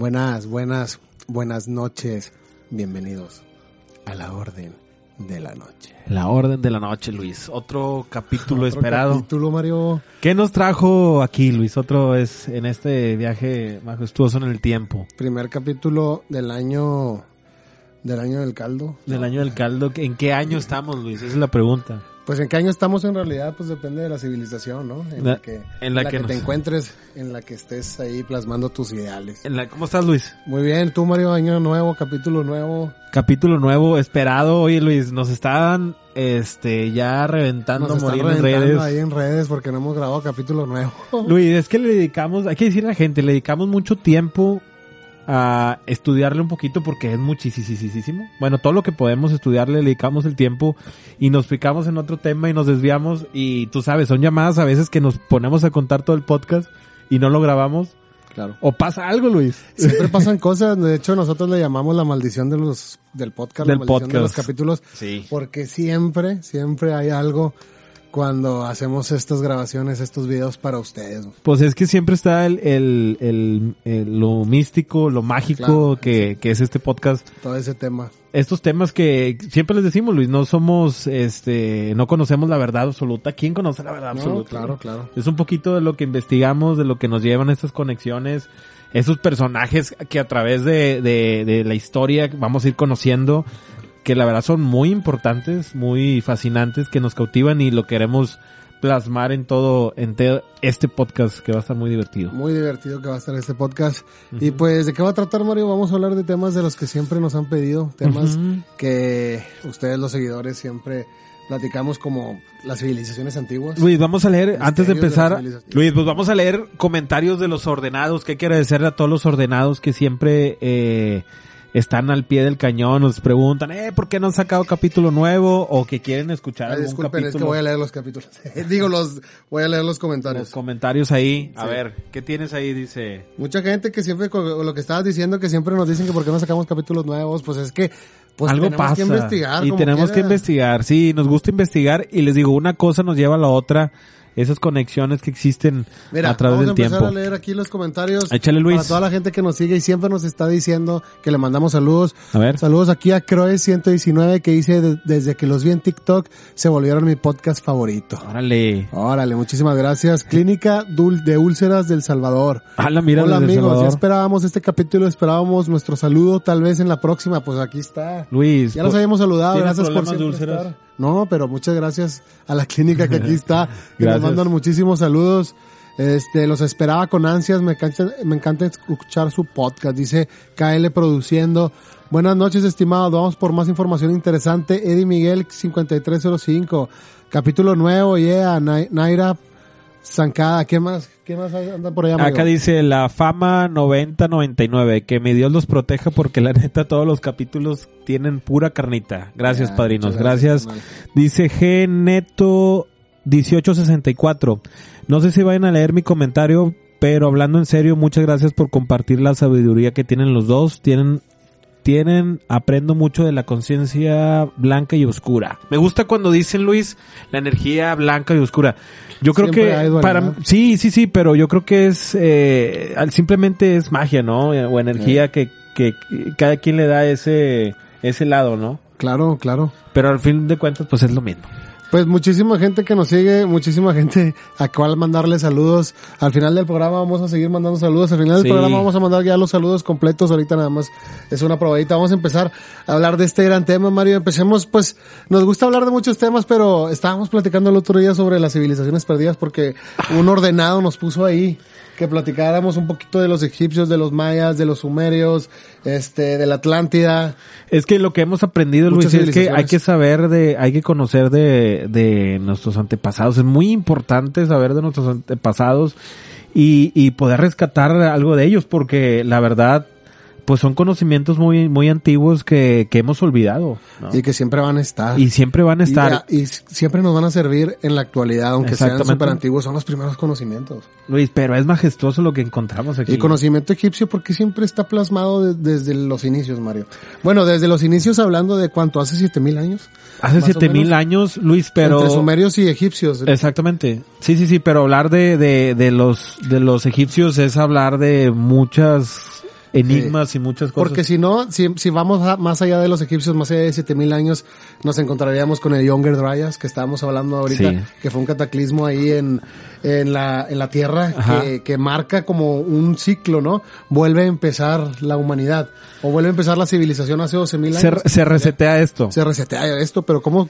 Buenas, buenas, buenas noches. Bienvenidos a la Orden de la Noche. La Orden de la Noche, Luis. Otro capítulo Otro esperado. capítulo, Mario. ¿Qué nos trajo aquí, Luis? Otro es en este viaje majestuoso en el tiempo. Primer capítulo del año del año del caldo. Del año del caldo. ¿En qué año estamos, Luis? Esa es la pregunta. Pues en qué año estamos en realidad, pues depende de la civilización, ¿no? En La- la, que, en la que te nos- encuentres, en la que estés ahí plasmando tus ideales. En la- ¿Cómo estás, Luis? Muy bien, tú Mario, año nuevo, capítulo nuevo. Capítulo nuevo, esperado. Oye, Luis, nos están este, ya reventando, Nos están morir en redes. ahí en redes porque no hemos grabado capítulo nuevo. Luis, es que le dedicamos, hay que decirle a la gente, le dedicamos mucho tiempo a estudiarle un poquito porque es muchísimo. Bueno, todo lo que podemos estudiarle, le dedicamos el tiempo y nos picamos en otro tema y nos desviamos y tú sabes, son llamadas a veces que nos ponemos a contar todo el podcast y no lo grabamos. Claro. O pasa algo, Luis. Siempre pasan cosas, de hecho nosotros le llamamos la maldición de los del podcast, Del la maldición de los capítulos, Sí. porque siempre, siempre hay algo cuando hacemos estas grabaciones, estos videos para ustedes. Pues es que siempre está el, el, el- el- lo místico, lo mágico Claro, que, que es este podcast. Todo ese tema. estos temas que siempre les decimos, Luis, no somos, este, no conocemos la verdad absoluta. ¿Quién conoce la verdad No, absoluta? claro, claro. Es un poquito de lo que investigamos, de lo que nos llevan estas conexiones, esos personajes que a través de, de, de la historia vamos a ir conociendo, que la verdad son muy importantes, muy fascinantes, que nos cautivan y lo queremos plasmar en todo, en te- este podcast que va a estar muy divertido. Muy divertido que va a estar este podcast. Y pues, ¿de qué va a tratar Mario? Vamos a hablar de temas de los que siempre nos han pedido, temas que ustedes los seguidores siempre platicamos como las civilizaciones antiguas. Luis, vamos a leer, antes de empezar. Luis, pues vamos a leer comentarios de los ordenados, que hay que agradecerle a todos los ordenados que siempre eh, están al pie del cañón, nos preguntan, eh, ¿por qué no han sacado capítulo nuevo? O que quieren escuchar Ay, algún disculpen, es que voy a leer los capítulos. Digo, los, voy a leer los comentarios. Los comentarios ahí, a Sí. ver, ¿qué tienes ahí? Dice, Mucha gente que siempre, lo que estabas diciendo, que siempre nos dicen que por qué no sacamos capítulos nuevos, pues es que, pues algo tenemos pasa. que investigar. y tenemos que investigar, sí, nos gusta investigar y les digo, una cosa nos lleva a la otra, esas conexiones que existen Mira, a través vamos del a empezar tiempo. a leer aquí los comentarios. Échale, Luis. Para toda la gente que nos sigue y siempre nos está diciendo que le mandamos saludos. A ver. Saludos aquí a Croes119 que dice, "De- desde que los vi en TikTok se volvieron mi podcast favorito. Órale. Órale, muchísimas gracias. Clínica Dul de Úlceras del Salvador. Hala, mira, Hola amigos, ya esperábamos este capítulo, esperábamos nuestro saludo, tal vez en la próxima, pues aquí está. Luis. Ya los por- habíamos saludado, ¿Tienes gracias por de úlceras? estar. No, pero muchas gracias a la clínica que aquí está. que nos mandan muchísimos saludos. Este, los esperaba con ansias, me encanta, me encanta escuchar su podcast, dice KL Produciendo. Buenas noches, estimados, vamos por más información interesante. Eddie Miguel 5305, capítulo nuevo, yeah, Nai- Naira Zancada, ¿qué más? ¿Qué más anda por allá? amigo? Acá dice la fama 9099, que mi Dios los proteja porque la neta todos los capítulos tienen pura carnita. Gracias, Ya, padrinos. Gracias. carnal. Dice G Neto 1864. No sé si vayan a leer mi comentario, pero hablando en serio, muchas gracias por compartir la sabiduría que tienen los dos. Tienen tienen, aprendo mucho de la conciencia blanca y oscura. Me gusta cuando dicen, Luis, la energía blanca y oscura. Yo creo Siempre que para sí, sí, sí, pero yo creo que es eh, simplemente es magia, ¿no? O energía que, que que cada quien le da ese ese lado, ¿no? Claro, claro. Pero al fin de cuentas, pues es lo mismo. Pues muchísima gente que nos sigue, muchísima gente a cual mandarle saludos. Al final del programa vamos a seguir mandando saludos. Al final del Sí. programa vamos a mandar ya los saludos completos. Ahorita nada más es una probadita. Vamos a empezar a hablar de este gran tema, Mario. Empecemos, pues, nos gusta hablar de muchos temas, pero estábamos platicando el otro día sobre las civilizaciones perdidas porque un ordenado nos puso ahí que platicáramos un poquito de los egipcios, de los mayas, de los sumerios, este, de la Atlántida. Es que lo que hemos aprendido, Muchas Luis, es que hay que saber de, hay que conocer de, de nuestros antepasados. Es muy importante saber de nuestros antepasados y, y poder rescatar algo de ellos, porque la verdad, pues son conocimientos muy, muy antiguos que, que hemos olvidado. ¿no? Y que siempre van a estar. Y siempre van a estar. Y, y siempre nos van a servir en la actualidad, aunque sean súper antiguos, son los primeros conocimientos. Luis, pero es majestuoso lo que encontramos aquí. Y conocimiento egipcio porque siempre está plasmado de- desde los inicios, Mario. Bueno, desde los inicios hablando de cuánto, hace siete mil años. Hace siete mil años, Luis, pero... Entre sumerios y egipcios. Exactamente. Sí, sí, sí, pero hablar de, de, de los, de los egipcios es hablar de muchas enigmas y muchas cosas. Porque si no, si, si vamos a- más allá de los egipcios, más allá de 7000 años, nos encontraríamos con el Younger Dryas que estábamos hablando ahorita, Sí. que fue un cataclismo ahí en, en la, en la Tierra que, que marca como un ciclo, ¿no? Vuelve a empezar la humanidad o vuelve a empezar la civilización hace 12000 años. se, se resetea esto. se resetea esto, pero ¿cómo,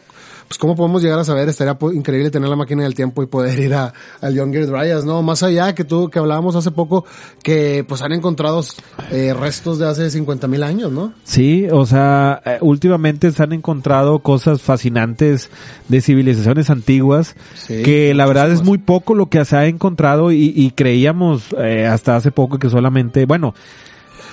pues cómo podemos llegar a saber? Estaría increíble tener la máquina del tiempo y poder ir a, al Younger Dryas, ¿no? Más allá que tú, que hablábamos hace poco, que pues han encontrado eh, restos de hace 50 mil años, ¿no? Sí, o sea, eh, últimamente se han encontrado cosas fascinantes de civilizaciones antiguas Sí, que la verdad es muy poco lo que se ha encontrado y, y creíamos eh, hasta hace poco que solamente, bueno,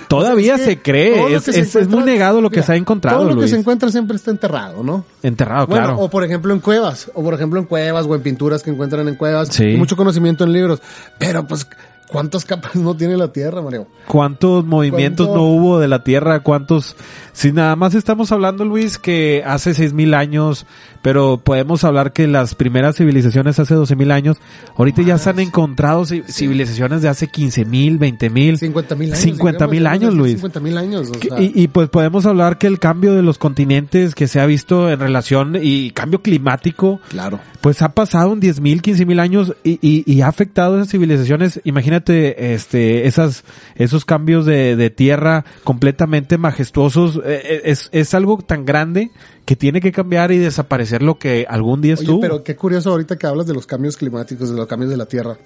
todavía es que se cree, es, que se es- es muy negado lo que mira, se ha encontrado, Todo lo que se encuentra siempre está enterrado, ¿no? Enterrado, Bueno, claro. o por ejemplo en cuevas, o por ejemplo en cuevas o en pinturas que encuentran en cuevas, Sí. y mucho conocimiento en libros. Pero pues, ¿cuántas capas no tiene la Tierra, Mario? ¿Cuántos movimientos ¿Cuánto? no hubo de la Tierra? ¿Cuántos? Si nada más estamos hablando, Luis, que hace seis mil años, pero podemos hablar que las primeras civilizaciones hace doce mil años, ahorita ya se han encontrado ci- civilizaciones de hace quince mil, veinte mil. 50 mil años. 50 mil años, Luis. 50 mil años. o Que- sea. Y, y pues podemos hablar que el cambio de los continentes que se ha visto en relación y cambio climático, claro. pues ha pasado en 10 mil, 15 mil años y, y, y ha afectado a esas civilizaciones. Imagínate, este, esas, esos cambios de, de tierra completamente majestuosos. Eh, eh, Es, es algo tan grande que tiene que cambiar y desaparecer lo que algún día Oye, estuvo. pero qué curioso ahorita que hablas de los cambios climáticos, de los cambios de la Tierra.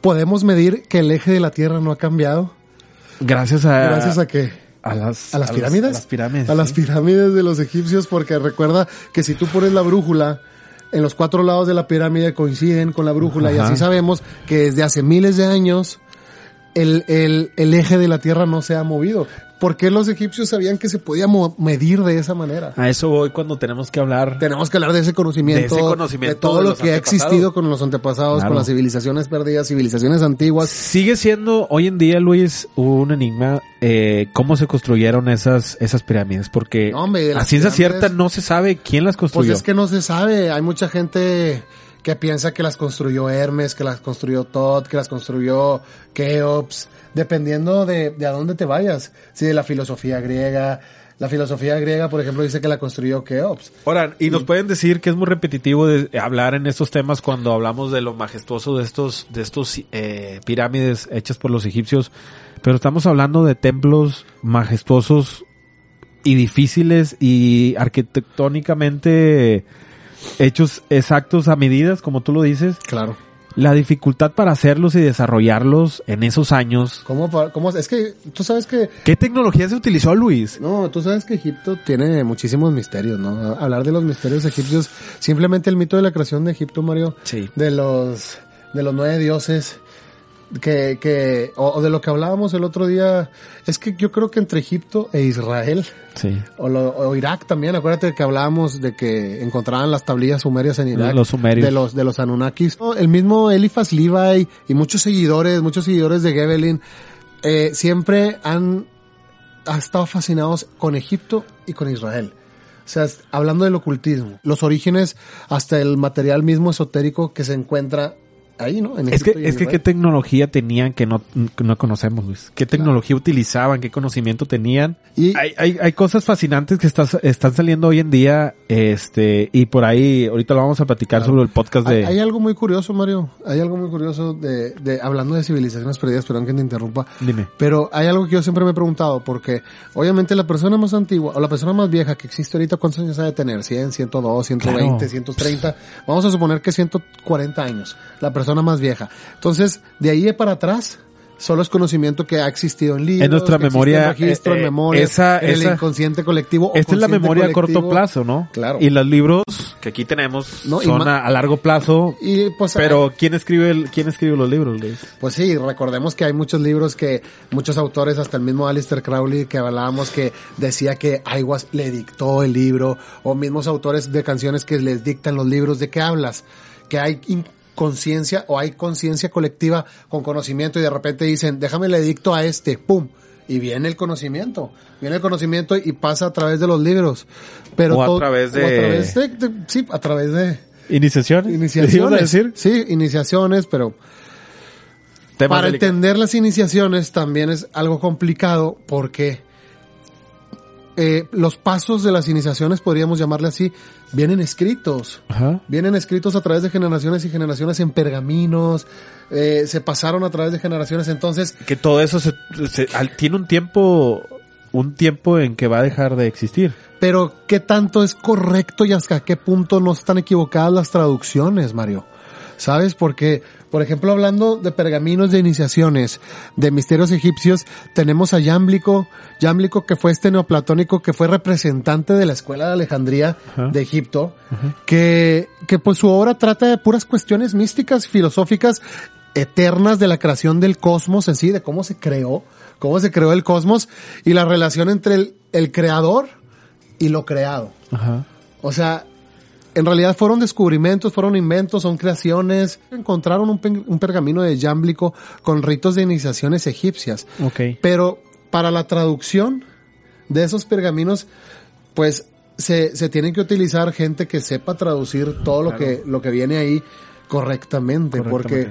¿Podemos medir que el eje de la Tierra no ha cambiado? gracias a, Gracias a qué? a las, ¿A las pirámides? a las pirámides. A las sí. pirámides de los egipcios, porque recuerda que si tú pones la brújula, en los cuatro lados de la pirámide coinciden con la brújula y así sabemos que desde hace miles de años el, el, el eje de la Tierra no se ha movido. ¿Por qué los egipcios sabían que se podía medir de esa manera? A eso voy cuando tenemos que hablar. Tenemos que hablar de ese conocimiento, De ese conocimiento de todo de lo que ha existido con los antepasados, Claro. con las civilizaciones perdidas, civilizaciones antiguas. Sigue siendo hoy en día, Luis, un enigma eh, cómo se construyeron esas esas pirámides, porque No, hombre, a ciencia pirámides- cierta no se sabe quién las Pues construyó. es que no se sabe, hay mucha gente que piensa que las construyó Hermes, que las construyó Tot, que las construyó Keops, dependiendo de, de a dónde te vayas. Si de la filosofía griega, la filosofía griega, por ejemplo, dice que la construyó Keops. Ahora, y nos pueden decir que es muy repetitivo de hablar en estos temas cuando hablamos de lo majestuoso de estos de estos eh, pirámides hechas por los egipcios, pero estamos hablando de templos majestuosos y difíciles y arquitectónicamente hechos exactos a medidas, como tú lo dices. Claro. La dificultad para hacerlos y desarrollarlos en esos años. ¿Cómo, cómo, es que tú sabes que ¿Qué tecnología se utilizó, Luis? No, tú sabes que Egipto tiene muchísimos misterios, ¿no? Hablar de los misterios egipcios, simplemente el mito de la creación de Egipto, Mario, Sí. de los de los nueve dioses que que o, o de lo que hablábamos el otro día, es que yo creo que entre Egipto e Israel Sí. o, lo- o Irak también, acuérdate que hablábamos de que encontraban las tablillas sumerias en Irak. Los sumerios. De los, de los Anunnakis. El mismo Eliphas Levi y muchos seguidores, muchos seguidores de Gebelin, eh, siempre han, han estado fascinados con Egipto y con Israel. O sea, hablando del ocultismo, los orígenes hasta el material mismo esotérico que se encuentra ahí, ¿no? En Es que, Egipto es que Israel. qué tecnología tenían que no, que no conocemos, Luis. ¿Qué tecnología utilizaban? ¿Qué conocimiento tenían? Y- hay, hay, hay cosas fascinantes que estás, están saliendo hoy en día, este, y por ahí, ahorita lo vamos a platicar sobre el podcast de... Hay, hay algo muy curioso, Mario. Hay algo muy curioso de, de hablando de civilizaciones perdidas, perdón que te interrumpa. Dime. Pero hay algo que yo siempre me he preguntado, porque obviamente la persona más antigua o la persona más vieja que existe ahorita, ¿cuántos años ha de tener? ¿100, 102, 120, Claro. 130? Vamos a suponer que 140 años, la persona más vieja. Entonces, de ahí para atrás, solo es conocimiento que ha existido en libros. En nuestra que memoria, en registro, eh, en memoria, esa- en el esa- inconsciente colectivo. o Esta es la memoria a corto plazo, ¿no? Claro. Y los libros que aquí tenemos No, son a, a largo plazo. Y pues, Pero ¿quién escribe el, quién escribe los libros, Luis? Pues sí, recordemos que hay muchos libros que muchos autores, hasta el mismo Alistair Crowley que hablábamos que decía que Aiguas le dictó el libro, o mismos autores de canciones que les dictan los libros, ¿de qué hablas? Que hay conciencia o hay conciencia colectiva con conocimiento y de repente dicen, déjame le dicto a este, pum. Y viene el conocimiento, viene el conocimiento y pasa a través de los libros. Pero O a todo- través de- o a través de- de- sí, a través de. Iniciaciones. decir? Sí, iniciaciones, pero para entender las iniciaciones también es algo complicado porque eh, los pasos de las iniciaciones, podríamos llamarle así, vienen escritos. Ajá. Vienen escritos a través de generaciones y generaciones en pergaminos, eh, se pasaron a través de generaciones, entonces Que todo eso se, tiene un tiempo, un tiempo en que va a dejar de existir. Pero ¿qué tanto es correcto y hasta qué punto no están equivocadas las traducciones, Mario? ¿Sabes? Porque, por ejemplo, hablando de pergaminos de iniciaciones, de misterios egipcios, tenemos a Yámblico, Yámblico que fue este neoplatónico que fue representante de la escuela de Alejandría Ajá. de Egipto, que, que pues su obra trata de puras cuestiones místicas, filosóficas, eternas de la creación del cosmos en sí, de cómo se creó, cómo se creó el cosmos y la relación entre el, el creador y lo creado. Ajá. O sea, en realidad fueron descubrimientos, fueron inventos, son creaciones. Encontraron un, pergamino de Yámblico con ritos de iniciaciones egipcias. Ok. Pero para la traducción de esos pergaminos, pues se, se tienen que utilizar gente que sepa traducir todo lo que, lo que viene ahí correctamente, porque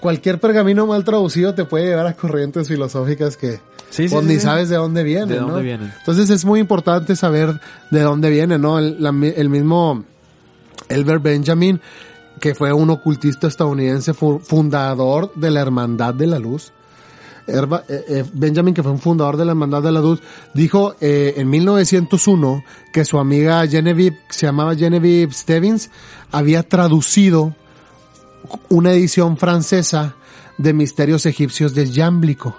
cualquier pergamino mal traducido te puede llevar a corrientes filosóficas que Sí, sí, pues, sí, ni sabes de dónde vienen, ¿De dónde ¿no? vienen? Entonces es muy importante saber de dónde viene, ¿no? El, la mi- el mismo Elbert Benjamin, que fue un ocultista estadounidense fu- fundador de la Hermandad de la Luz. Herba- eh, eh, Benjamin, que fue un fundador de la Hermandad de la Luz, dijo eh, en 1901 que su amiga Genevieve, que se llamaba Genevieve Stevens, había traducido una edición francesa de Misterios Egipcios de Yámblico.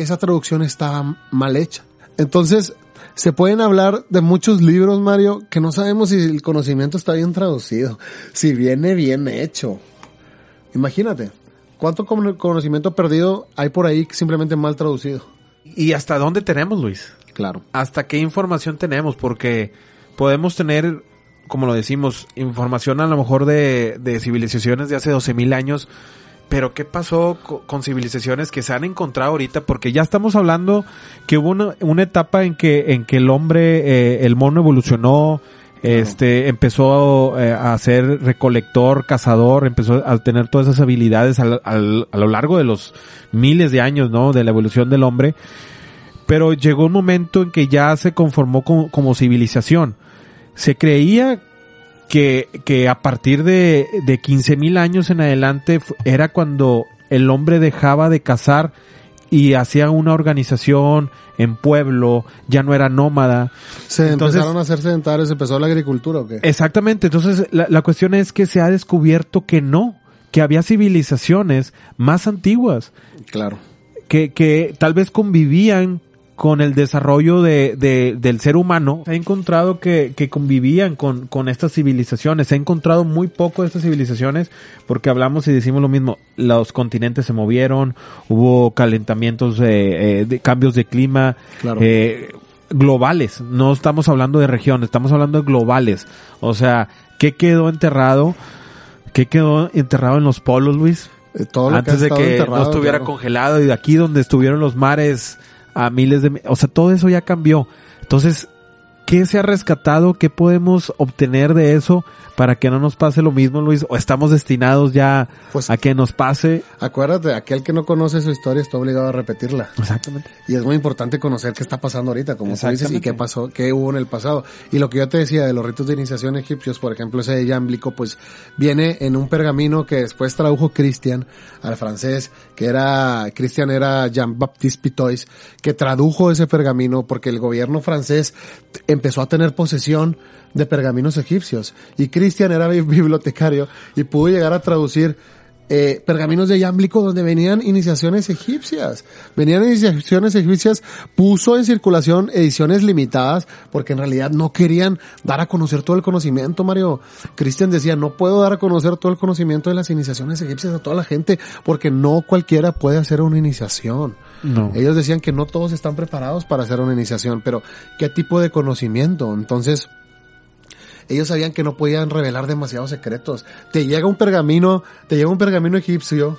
Esa traducción estaba mal hecha. Entonces, se pueden hablar de muchos libros, Mario, que no sabemos si el conocimiento está bien traducido, si viene bien hecho. Imagínate, ¿cuánto cono- conocimiento perdido hay por ahí simplemente mal traducido? ¿Y hasta dónde tenemos, Luis? Claro. ¿Hasta qué información tenemos? Porque podemos tener, como lo decimos, información a lo mejor de, de civilizaciones de hace 12.000 años, pero ¿qué pasó co- con civilizaciones que se han encontrado ahorita? Porque ya estamos hablando que hubo una, una etapa en que, en que el hombre, eh, el mono evolucionó, este, empezó eh, a ser recolector, cazador, empezó a tener todas esas habilidades al- al- a lo largo de los miles de años, ¿no? De la evolución del hombre pero llegó un momento en que ya se conformó como, como civilización. Se creía que, que a partir de, de 15.000 años en adelante era cuando el hombre dejaba de cazar y hacía una organización en pueblo, ya no era nómada. Se Entonces- empezaron a hacer sedentarios, empezó la agricultura o qué? Exactamente, entonces la, la cuestión es que se ha descubierto que no, que había civilizaciones más antiguas, Claro. que, que tal vez convivían con el desarrollo de, de- del ser humano, se ha encontrado que, que convivían con, con estas civilizaciones. Se ha encontrado muy poco de estas civilizaciones porque hablamos y decimos lo mismo. Los continentes se movieron, hubo calentamientos, eh, eh, de cambios de clima, Claro. eh, globales. No estamos hablando de regiones, estamos hablando de globales. O sea, ¿qué quedó enterrado? ¿Qué quedó enterrado en los polos, Luis? Eh, Todo lo que antes de que no estuviera claro. congelado y de aquí donde estuvieron los mares a miles de... O sea, todo eso ya cambió. Entonces, ¿qué se ha rescatado? ¿Qué podemos obtener de eso para que no nos pase lo mismo, Luis? ¿O estamos destinados ya Pues- a que nos pase? Acuérdate, aquel que no conoce su historia está obligado a repetirla. Exactamente. Y es muy importante conocer qué está pasando ahorita, como tú dices, y qué pasó, qué hubo en el pasado. Y lo que yo te decía de los ritos de iniciación egipcios, por ejemplo, ese de Yámblico, pues viene en un pergamino que después tradujo Christian al francés, que era, Christian era Jean-Baptiste Pitois, que tradujo ese pergamino porque el gobierno francés empezó a tener posesión de pergaminos egipcios. Y Christian era bi- bibliotecario y pudo llegar a traducir eh, pergaminos de Yámblico donde venían iniciaciones egipcias. Venían iniciaciones egipcias, puso en circulación ediciones limitadas porque en realidad no querían dar a conocer todo el conocimiento, Mario. Cristian decía, no puedo dar a conocer todo el conocimiento de las iniciaciones egipcias a toda la gente porque no cualquiera puede hacer una iniciación. No. Ellos decían que no todos están preparados para hacer una iniciación, pero ¿qué tipo de conocimiento? Entonces, ellos sabían que no podían revelar demasiados secretos. Te llega un pergamino, te llega un pergamino egipcio,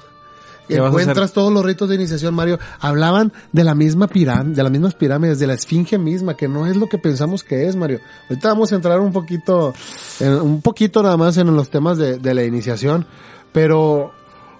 ¿Qué vas a encuentras todos los ritos de iniciación, Mario. Hablaban de la misma pirámide, de las mismas pirámides, de la esfinge misma, que no es lo que pensamos que es, Mario. Ahorita vamos a entrar un poquito, en- un poquito nada más en los temas de, de la iniciación, pero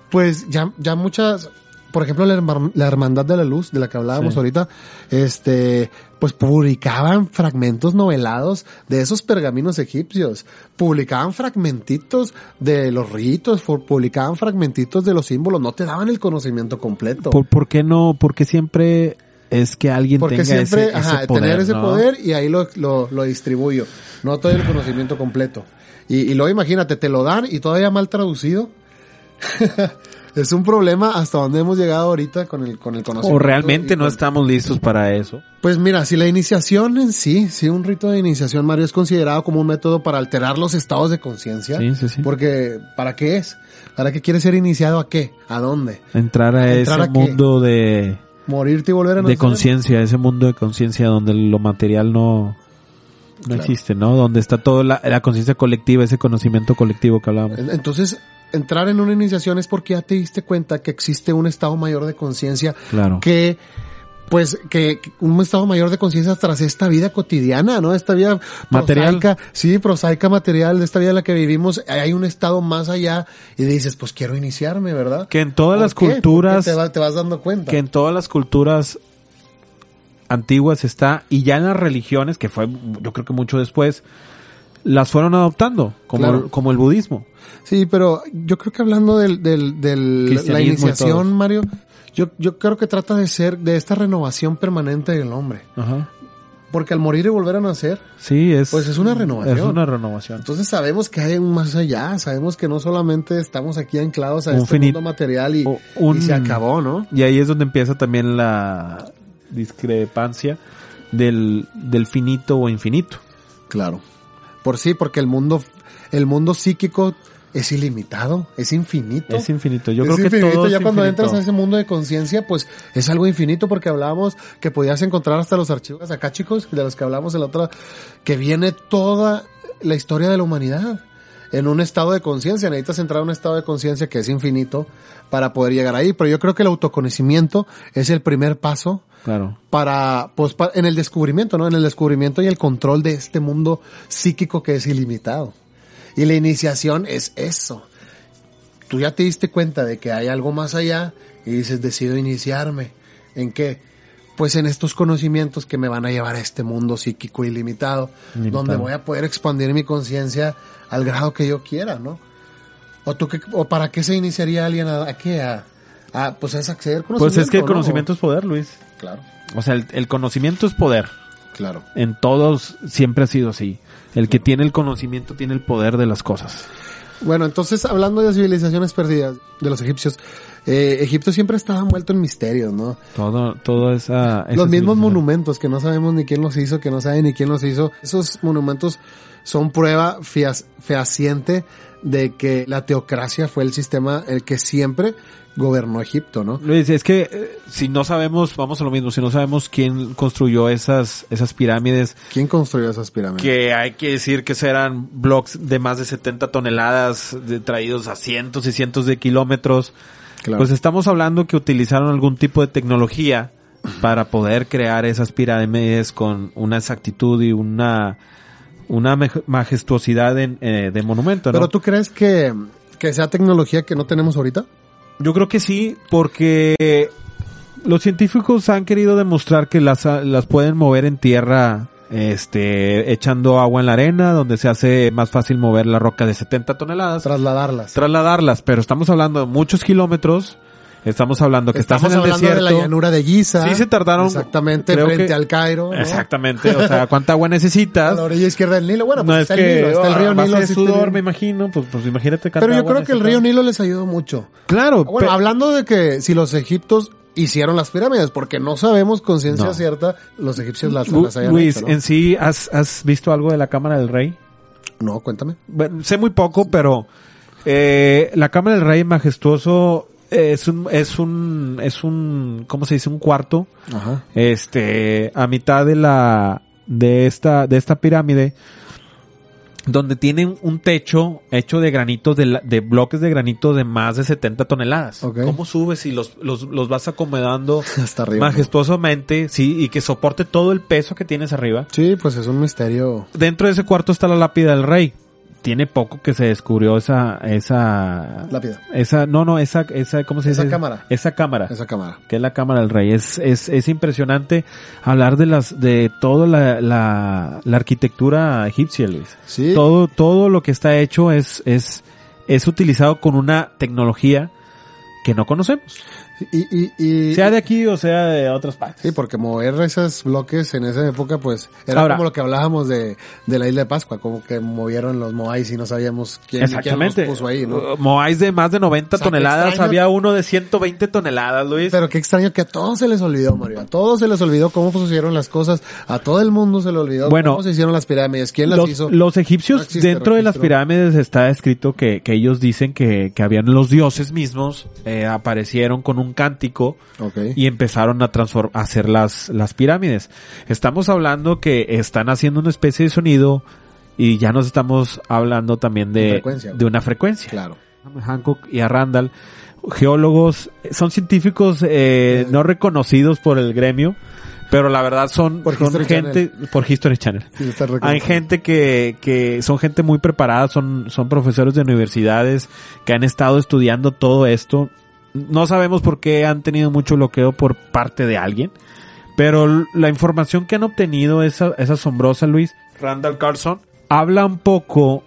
pues ya, ya muchas, por ejemplo, la, herma- la Hermandad de la Luz, de la que hablábamos Sí. ahorita, este, pues publicaban fragmentos novelados de esos pergaminos egipcios, publicaban fragmentitos de los ritos, publicaban fragmentitos de los símbolos, no te daban el conocimiento completo. ¿Por, por qué no? Porque siempre es que alguien Porque tenga siempre, ese, ajá, ese poder, tener ese ¿no? poder y ahí lo, lo, lo distribuyo. No todo el conocimiento completo. Y, y luego imagínate, te lo dan y todavía mal traducido. es un problema hasta donde hemos llegado ahorita con el, con el conocimiento. O realmente no con- estamos listos para eso. Pues mira, si la iniciación en sí, si un rito de iniciación, Mario, es considerado como un método para alterar los estados de conciencia. Sí, sí, sí. Porque, ¿para qué es? ¿Para qué quieres ser iniciado a qué? ¿A dónde? Entrar a ¿Entrar ese a mundo de, ¿Morirte y volver a de nacer? conciencia, ese mundo de conciencia donde lo material no, no Claro. existe, ¿no? Donde está toda la, la conciencia colectiva, ese conocimiento colectivo que hablábamos. Entonces, entrar en una iniciación es porque ya te diste cuenta que existe un estado mayor de conciencia Claro. que pues que un estado mayor de conciencia tras esta vida cotidiana, ¿no? Esta vida Material. prosaica, sí, prosaica material, de esta vida en la que vivimos, hay un estado más allá y dices, pues quiero iniciarme, ¿verdad? Que en todas ¿Por las qué? Culturas, te, va- te vas dando cuenta. que en todas las culturas antiguas está, y ya en las religiones, que fue yo creo que mucho después, las fueron adoptando, como, Claro. como el budismo. Sí, pero yo creo que hablando del, del, del la iniciación. Mario, yo, yo creo que trata de ser de esta renovación permanente del hombre. Ajá. Porque al morir y volver a nacer, Sí, es, Pues es una renovación. Es una renovación. Entonces sabemos que hay un más allá, sabemos que no solamente estamos aquí anclados a Un este mundo material y, un- y se acabó, ¿no? Y ahí es donde empieza también la discrepancia del, del finito o infinito. Claro. Por sí, porque el mundo, el mundo psíquico es ilimitado, es infinito. Es infinito. Yo Es creo que infinito, todo es ya cuando infinito. entras a ese mundo de conciencia, pues es algo infinito porque hablábamos que podías encontrar hasta los archivos acá, chicos, de los que hablamos en la otra, que viene toda la historia de la humanidad en un estado de conciencia. Necesitas entrar a un estado de conciencia que es infinito para poder llegar ahí. Pero yo creo que el autoconocimiento es el primer paso Claro. para, pues, pa- en el descubrimiento, ¿no? En el descubrimiento y el control de este mundo psíquico que es ilimitado. Y la iniciación es eso. Tú ya te diste cuenta de que hay algo más allá y dices, decido iniciarme. ¿En qué? Pues en estos conocimientos que me van a llevar a este mundo psíquico ilimitado, Ilimitado. donde voy a poder expandir mi conciencia al grado que yo quiera, ¿no? ¿O, tú qué- o para qué se iniciaría alguien a, a qué? A, a, pues es acceder Pues conocimiento. es que el ¿no? conocimiento es poder, Luis. Claro, O sea, el, el conocimiento es poder. claro. En todos siempre ha sido así. El que tiene el conocimiento tiene el poder de las cosas. Bueno, entonces hablando de civilizaciones perdidas de los egipcios, eh, Egipto siempre estaba envuelto en misterios, ¿no? Todo, todo esa, esa los mismos monumentos que no sabemos ni quién los hizo, que no sabe ni quién los hizo, esos monumentos son prueba fehaciente de que la teocracia fue el sistema el que siempre gobernó Egipto, ¿no? Luis, es que eh, si no sabemos, vamos a lo mismo, si no sabemos quién construyó esas, esas pirámides, ¿Quién construyó esas pirámides? que hay que decir que eran blocks de más de 70 toneladas, de- traídos a cientos y cientos de kilómetros, Claro. pues estamos hablando que utilizaron algún tipo de tecnología para poder crear esas pirámides con una exactitud y una, una majestuosidad eh, de monumento, ¿no? Pero tú crees que, que sea tecnología que no tenemos ahorita? Yo creo que sí, porque los científicos han querido demostrar que las, las pueden mover en tierra, este, echando agua en la arena, donde se hace más fácil mover la roca de 70 toneladas, Trasladarlas. trasladarlas, pero estamos hablando de muchos kilómetros, estamos hablando que Estamos estás en el hablando desierto. de la llanura de Giza. Sí se tardaron, Exactamente, frente que- al Cairo. ¿no? Exactamente, o sea, ¿cuánta agua A necesitas? la orilla izquierda del Nilo. Bueno, pues no es está que el Nilo, está el río a Nilo. de sudor, me imagino, pues, pues imagínate Pero yo creo que el río Nilo les ayudó mucho. Claro, Bueno, pe- hablando de que si los egiptos hicieron las pirámides, porque no sabemos con ciencia No. cierta los egipcios las, Lu- las hayan Luis, hecho, ¿no? en sí, ¿has, ¿has visto algo de la Cámara del Rey? No, cuéntame. Bueno, sé muy poco, pero eh, la Cámara del Rey majestuoso es un, es un, es un, ¿cómo se dice? Un cuarto, Ajá. este, a mitad de la, de esta, de esta pirámide, donde tienen un techo hecho de granitos, de, la- de bloques de granito de más de 70 toneladas. ¿Cómo subes y los, los, los vas acomodando Hasta arriba. majestuosamente, sí, y que soporte todo el peso que tienes arriba? Sí, pues es un misterio. Dentro de ese cuarto está la lápida del rey. Tiene poco que se descubrió esa, esa, Lápida. esa, no, no, esa, esa, ¿cómo se Esa dice? cámara. Esa cámara. Esa cámara. que es la cámara del rey. Es, es, es impresionante hablar de las, de toda la, la, la arquitectura egipcia, Luis. Sí. Todo, todo lo que está hecho es, es, es utilizado con una tecnología que no conocemos. Y, y, y, Sea de aquí o sea de otras partes. Sí, porque mover esos bloques en esa época, pues, era Ahora- como lo que hablábamos de, de la isla de Pascua, como que movieron los Moais y no sabíamos quién, quién los puso ahí, ¿no? Uh, Moais de más de 90 O sea, toneladas, extraño. había uno de 120 toneladas, Luis. Pero qué extraño que a todos se les olvidó, Mario. A todos se les olvidó cómo pusieron las cosas. A todo el mundo se le olvidó Bueno, cómo se hicieron las pirámides. ¿Quién las los, hizo? los egipcios No dentro de las registro. pirámides está escrito que, que ellos dicen que, que habían los dioses mismos eh, aparecieron con un cántico y empezaron a transformar a hacer las las pirámides. Estamos hablando que están haciendo una especie de sonido y ya nos estamos hablando también de Frecuencia. de una frecuencia. Claro. A Hancock y a Randall, geólogos, son científicos eh, no reconocidos por el gremio, pero la verdad son, Por son gente por History Channel. Sí, Hay gente que, que son gente muy preparada, son, son profesores de universidades que han estado estudiando todo esto. No sabemos por qué han tenido mucho bloqueo por parte de alguien, pero la información que han obtenido es asombrosa, Luis. Randall Carlson habla un poco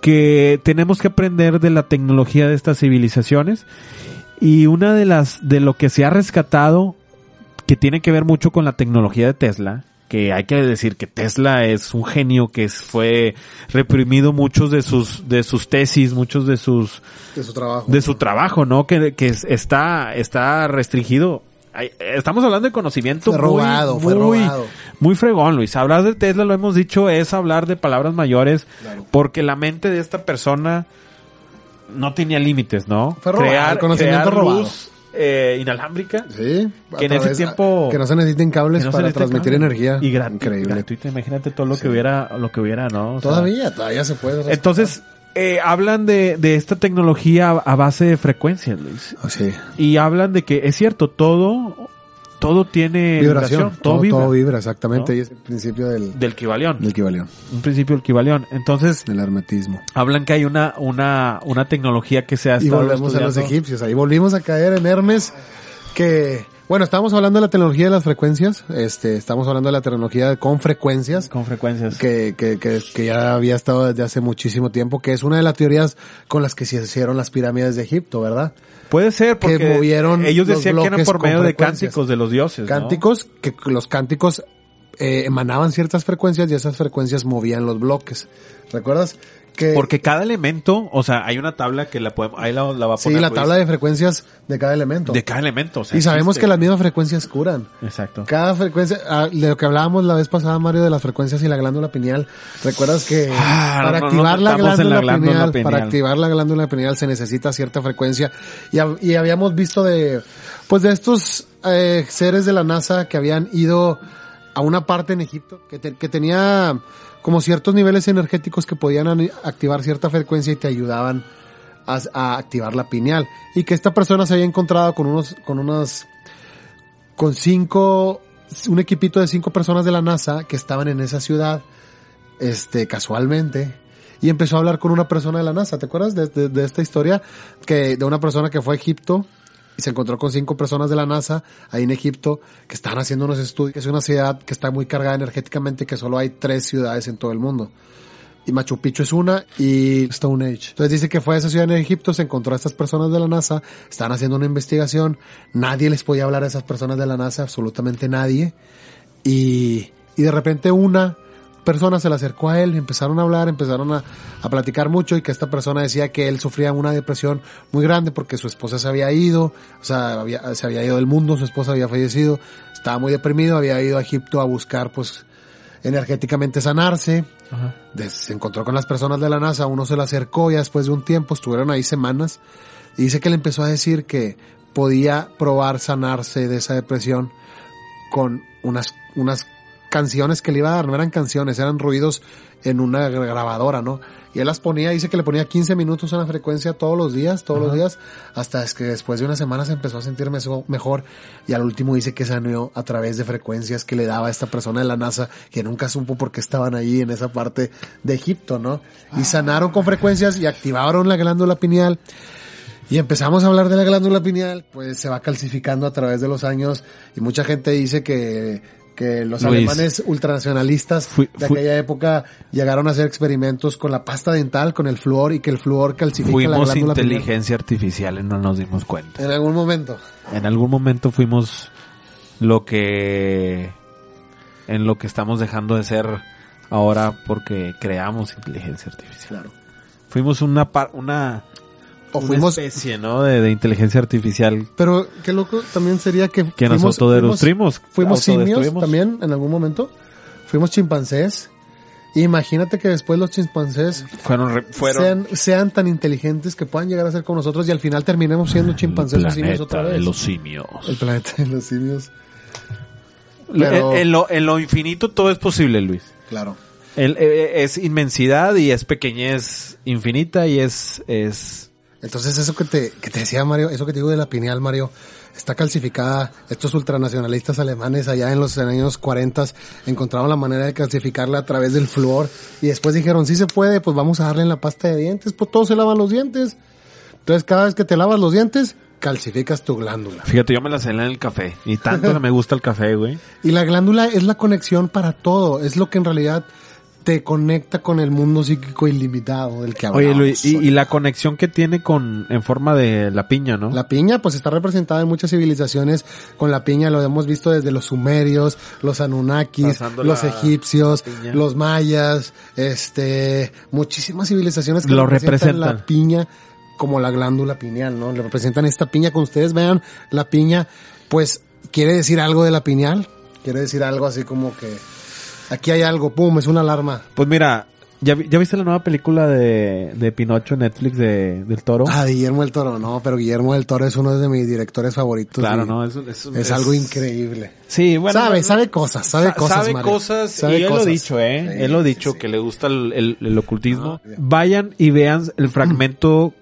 que tenemos que aprender de la tecnología de estas civilizaciones y una de las de lo que se ha rescatado que tiene que ver mucho con la tecnología de Tesla, que hay que decir que Tesla es un genio que fue reprimido muchos de sus de sus tesis, muchos de sus De su trabajo. de su trabajo, ¿no? Que, que es- está está restringido. Estamos hablando de conocimiento Fue muy, robado, fue muy, robado. muy fregón, Luis. Hablar de Tesla, lo hemos dicho, es hablar de palabras mayores, Claro. porque la mente de esta persona no tenía límites, ¿no? Fue robado, el conocimiento crear robado. luz eh, inalámbrica. Sí. Que en ese tiempo- Que no se necesiten cables no para transmitir energía. Y gratis, Increíble. gratuito. Imagínate todo lo Sí. que hubiera, lo que hubiera, ¿no? O sea, Todavía, todavía se puede. entonces, eh, hablan de, de esta tecnología a, base de frecuencias, Luis. Ah, Sí. Y hablan de que es cierto, todo, todo tiene Vibración. todo, vibra. Todo vibra, exactamente. ¿No? Y es el principio del, Del Kibalión. del equivalión, Un principio del Kibalión. Entonces, del hermetismo. hablan que hay una, una, una tecnología que se ha Y volvemos a los egipcios. Ahí volvimos a caer en Hermes, que, bueno, estamos hablando de la tecnología de las frecuencias. Este, estamos hablando de la tecnología con frecuencias. Con frecuencias. que, que, que, que ya había estado desde hace muchísimo tiempo, que es una de las teorías con las que se hicieron las pirámides de Egipto, ¿verdad? Puede ser porque que movieron ellos los decían que eran por medio de cánticos de los dioses. ¿no? Cánticos, que los cánticos eh, emanaban ciertas frecuencias y esas frecuencias movían los bloques. ¿Recuerdas? Que, Porque cada elemento, o sea, hay una tabla que la podemos, ahí la, la va a sí, poner. la Luis, tabla de frecuencias de cada elemento. de cada elemento. o sea, y sabemos existe. que las mismas frecuencias curan. Exacto. Cada frecuencia, ah, de lo que hablábamos la vez pasada, Mario, de las frecuencias y la glándula pineal. ¿Recuerdas que Ah, para no, no activar la, glándula la glándula pineal, pineal. para activar la glándula pineal se necesita cierta frecuencia? Y, y habíamos visto de, pues de estos eh, seres de la NASA que habían ido a una parte en Egipto que, te- que tenía como ciertos niveles energéticos que podían activar cierta frecuencia y te ayudaban a, a activar la pineal. Y que esta persona se había encontrado con unos, con unas, con cinco, un equipito de cinco personas de la NASA que estaban en esa ciudad, este, casualmente, y empezó a hablar con una persona de la NASA. ¿Te acuerdas de, de- de esta historia? Que, de una persona que fue a Egipto y se encontró con cinco personas de la NASA ahí en Egipto que estaban haciendo unos estudios. Es una ciudad que está muy cargada energéticamente, que solo hay tres ciudades en todo el mundo. Y Machu Picchu es una y Stone Age. Entonces dice que fue a esa ciudad en Egipto, se encontró a estas personas de la NASA, estaban haciendo una investigación, nadie les podía hablar a esas personas de la NASA, absolutamente nadie. Y, y de repente una persona se le acercó a él, empezaron a hablar, empezaron a, a platicar mucho y que esta persona decía que él sufría una depresión muy grande porque su esposa se había ido, o sea, había- se había ido del mundo, su esposa había fallecido, estaba muy deprimido, había ido a Egipto a buscar pues energéticamente sanarse, Ajá. se encontró con las personas de la NASA, uno se le acercó ya después de un tiempo, estuvieron ahí semanas, y dice que le empezó a decir que podía probar sanarse de esa depresión con unas, unas canciones que le iba a dar, no eran canciones, eran ruidos en una grabadora, ¿no? Y él las ponía, dice que le ponía 15 minutos a la frecuencia todos los días, todos los días, hasta es que después de una semana se empezó a sentir mejor y al último dice que saneó a través de frecuencias que le daba a esta persona de la NASA que nunca supo por qué estaban ahí en esa parte de Egipto, ¿no? Y sanaron con frecuencias y activaron la glándula pineal. Y empezamos a hablar de la glándula pineal, pues se va calcificando a través de los años y mucha gente dice que, que los Luis. alemanes ultranacionalistas Fui- de fui- aquella época llegaron a hacer experimentos con la pasta dental, con el flúor y que el flúor calcifica la Fuimos glándula pineal. inteligencia artificial y no nos dimos cuenta. En algún momento. En algún momento fuimos lo que en lo que estamos dejando de ser ahora porque creamos inteligencia artificial. Claro. Fuimos una par- una, O una fuimos, especie, ¿no? De, de inteligencia artificial pero qué loco también sería que que nos fuimos, autodestruimos. fuimos, fuimos simios también en algún momento. Fuimos chimpancés. Imagínate que después los chimpancés Fueron, fueron sean, sean tan inteligentes que puedan llegar a ser con nosotros y al final terminemos siendo chimpancés o el simios otra vez. de los simios. El planeta de los simios. En- Pero- En, lo, en lo infinito todo es posible, Luis. Claro. El- eh, es inmensidad y es pequeñez infinita y es, es Entonces eso que te, que te decía Mario, eso que te digo de la pineal, Mario, está calcificada. Estos ultranacionalistas alemanes allá en los años 40 encontraron la manera de calcificarla a través del flúor y después dijeron, sí se puede, pues vamos a darle en la pasta de dientes, pues todos se lavan los dientes. Entonces cada vez que te lavas los dientes, calcificas tu glándula. Fíjate, yo me la celé en el café. Y tanto me gusta el café, güey. Y la glándula es la conexión para todo, es lo que en realidad te conecta con el mundo psíquico ilimitado del que hablamos. Oye, Luis, y, y la conexión que tiene con, en forma de la piña, ¿no? La piña, pues está representada en muchas civilizaciones con la piña, lo hemos visto desde los sumerios, los anunnakis, Pasando los la- egipcios, la los mayas, este, muchísimas civilizaciones que Lo representan representan. la piña como la glándula pineal, ¿no? Le representan esta piña, cuando ustedes vean la piña, pues quiere decir algo de la pineal, quiere decir algo así como que aquí hay algo, pum, es una alarma. Pues mira, ¿ya, ya viste la nueva película de, de Pinocho en Netflix de, del toro? Ah, Guillermo del Toro, no, pero Guillermo del Toro es uno de mis directores favoritos. claro, ¿no? Es, es- Es, algo increíble. Sí, bueno. sabe, sabe cosas, sabe sa- cosas, sabe Mario. cosas, Sabe y él lo ha dicho, ¿eh? Sí, él lo ha dicho, sí. que le gusta el, el- el ocultismo. Ah. Vayan y vean el fragmento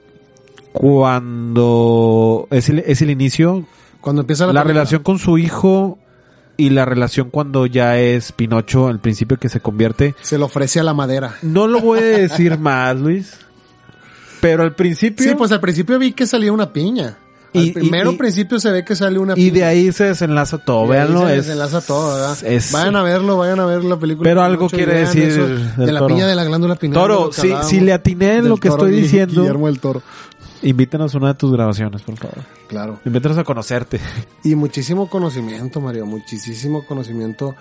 cuando es el, es el inicio, Cuando empieza la, relación con su hijo y la relación cuando ya es Pinocho, al principio que se convierte. se le ofrece a la madera. No lo voy a decir más, Luis. Pero al principio... Sí, pues al principio vi que salía una piña. Al Y- primero y- principio se ve que sale una piña. Y de ahí se desenlaza todo, véanlo. se es- desenlaza todo, ¿verdad? es- vayan a verlo, vayan a ver la película. Pero algo quiere decir eso de la toro. piña de la glándula pineal. Toro, lo si, si le atiné en lo que estoy diciendo, Guillermo del Toro. Invítanos a una de tus grabaciones, por favor. Claro. Invítanos a conocerte. Y muchísimo conocimiento, Mario, muchísimo conocimiento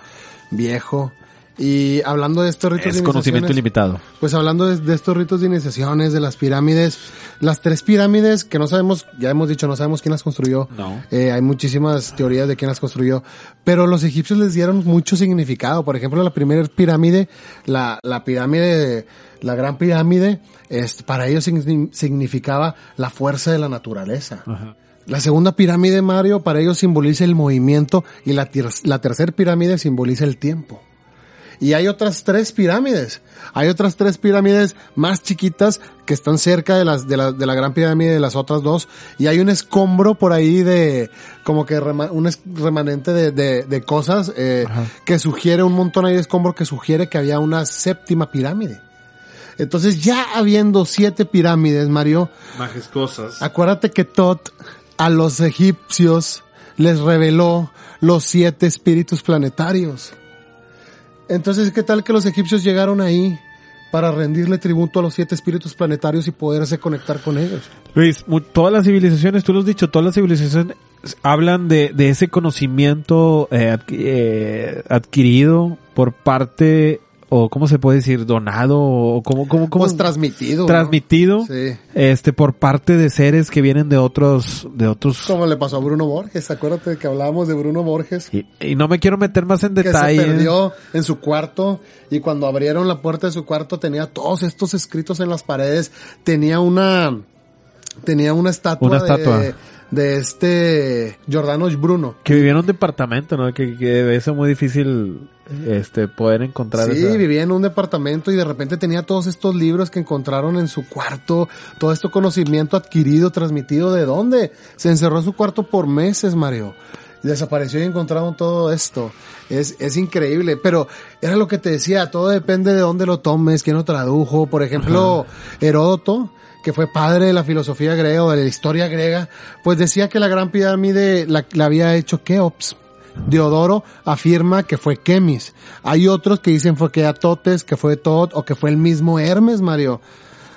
viejo. Y hablando de estos ritos Es de conocimiento ilimitado. Pues hablando de, de estos ritos de iniciaciones, de las pirámides, las tres pirámides que no sabemos, ya hemos dicho, no sabemos quién las construyó. No. Eh, hay muchísimas teorías de quién las construyó, pero los egipcios les dieron mucho significado. Por ejemplo, la primera pirámide, la, la pirámide, la gran pirámide, es, para ellos signi- significaba la fuerza de la naturaleza. La segunda pirámide, Mario, para ellos simboliza el movimiento y la, ter- la tercera pirámide simboliza el tiempo. Y hay otras tres pirámides. Hay otras tres pirámides más chiquitas que están cerca de las de la, de la gran pirámide de las otras dos. Y hay un escombro por ahí de como que rema- un remanente de, de, de cosas eh, que sugiere un montón ahí de escombro que sugiere que había una séptima pirámide. Entonces ya habiendo siete pirámides, Mario, Majestuosas. Acuérdate que Tot a los egipcios les reveló los siete espíritus planetarios. Entonces, ¿qué tal que los egipcios llegaron ahí para rendirle tributo a los siete espíritus planetarios y poderse conectar con ellos? Luis, todas las civilizaciones, tú lo has dicho, todas las civilizaciones hablan de, de ese conocimiento eh, eh, adquirido por parte, o cómo se puede decir, donado, o cómo, cómo, cómo Pues transmitido. ¿no? transmitido, Sí. este, por parte de seres que vienen de otros, de otros, Como le pasó a Bruno Borges. Acuérdate que hablábamos de Bruno Borges. y, y no me quiero meter más en Que se detalle. perdió en su cuarto y cuando abrieron la puerta de su cuarto tenía todos estos escritos en las paredes. Tenía una, tenía una estatua, Una de- estatua. de este Giordano Bruno. Que vivía en un departamento, ¿no? Que, que debe ser muy difícil este poder encontrar Sí, esa- vivía en un departamento y de repente tenía todos estos libros que encontraron en su cuarto, todo este conocimiento adquirido, transmitido, ¿de dónde? Se encerró en su cuarto por meses, Mario. Desapareció y encontraron todo esto. Es, es increíble, pero era lo que te decía, todo depende de dónde lo tomes, quién lo tradujo. Por ejemplo, Heródoto, que fue padre de la filosofía griega o de la historia griega, pues decía que la gran pirámide la, la había hecho Keops. Diodoro afirma que fue Kemis. Hay otros que dicen fue que Atotes, que fue Tot o que fue el mismo Hermes, Mario.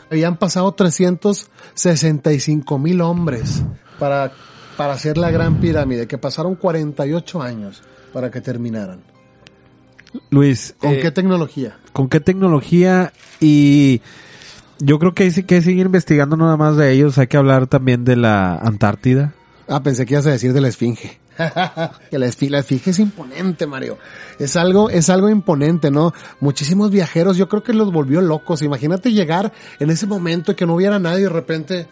Habían pasado 365 mil hombres para, para hacer la gran pirámide, que pasaron 48 años para que terminaran. Luis, ¿Con eh, qué tecnología? ¿con qué tecnología? Y yo creo que hay que seguir investigando nada más de ellos, hay que hablar también de la Antártida. Ah, pensé que ibas a decir de la esfinge. que la la esfinge es imponente, Mario. Es algo, es algo imponente, ¿no? Muchísimos viajeros, yo creo que los volvió locos. Imagínate llegar en ese momento y que no hubiera nadie y de repente,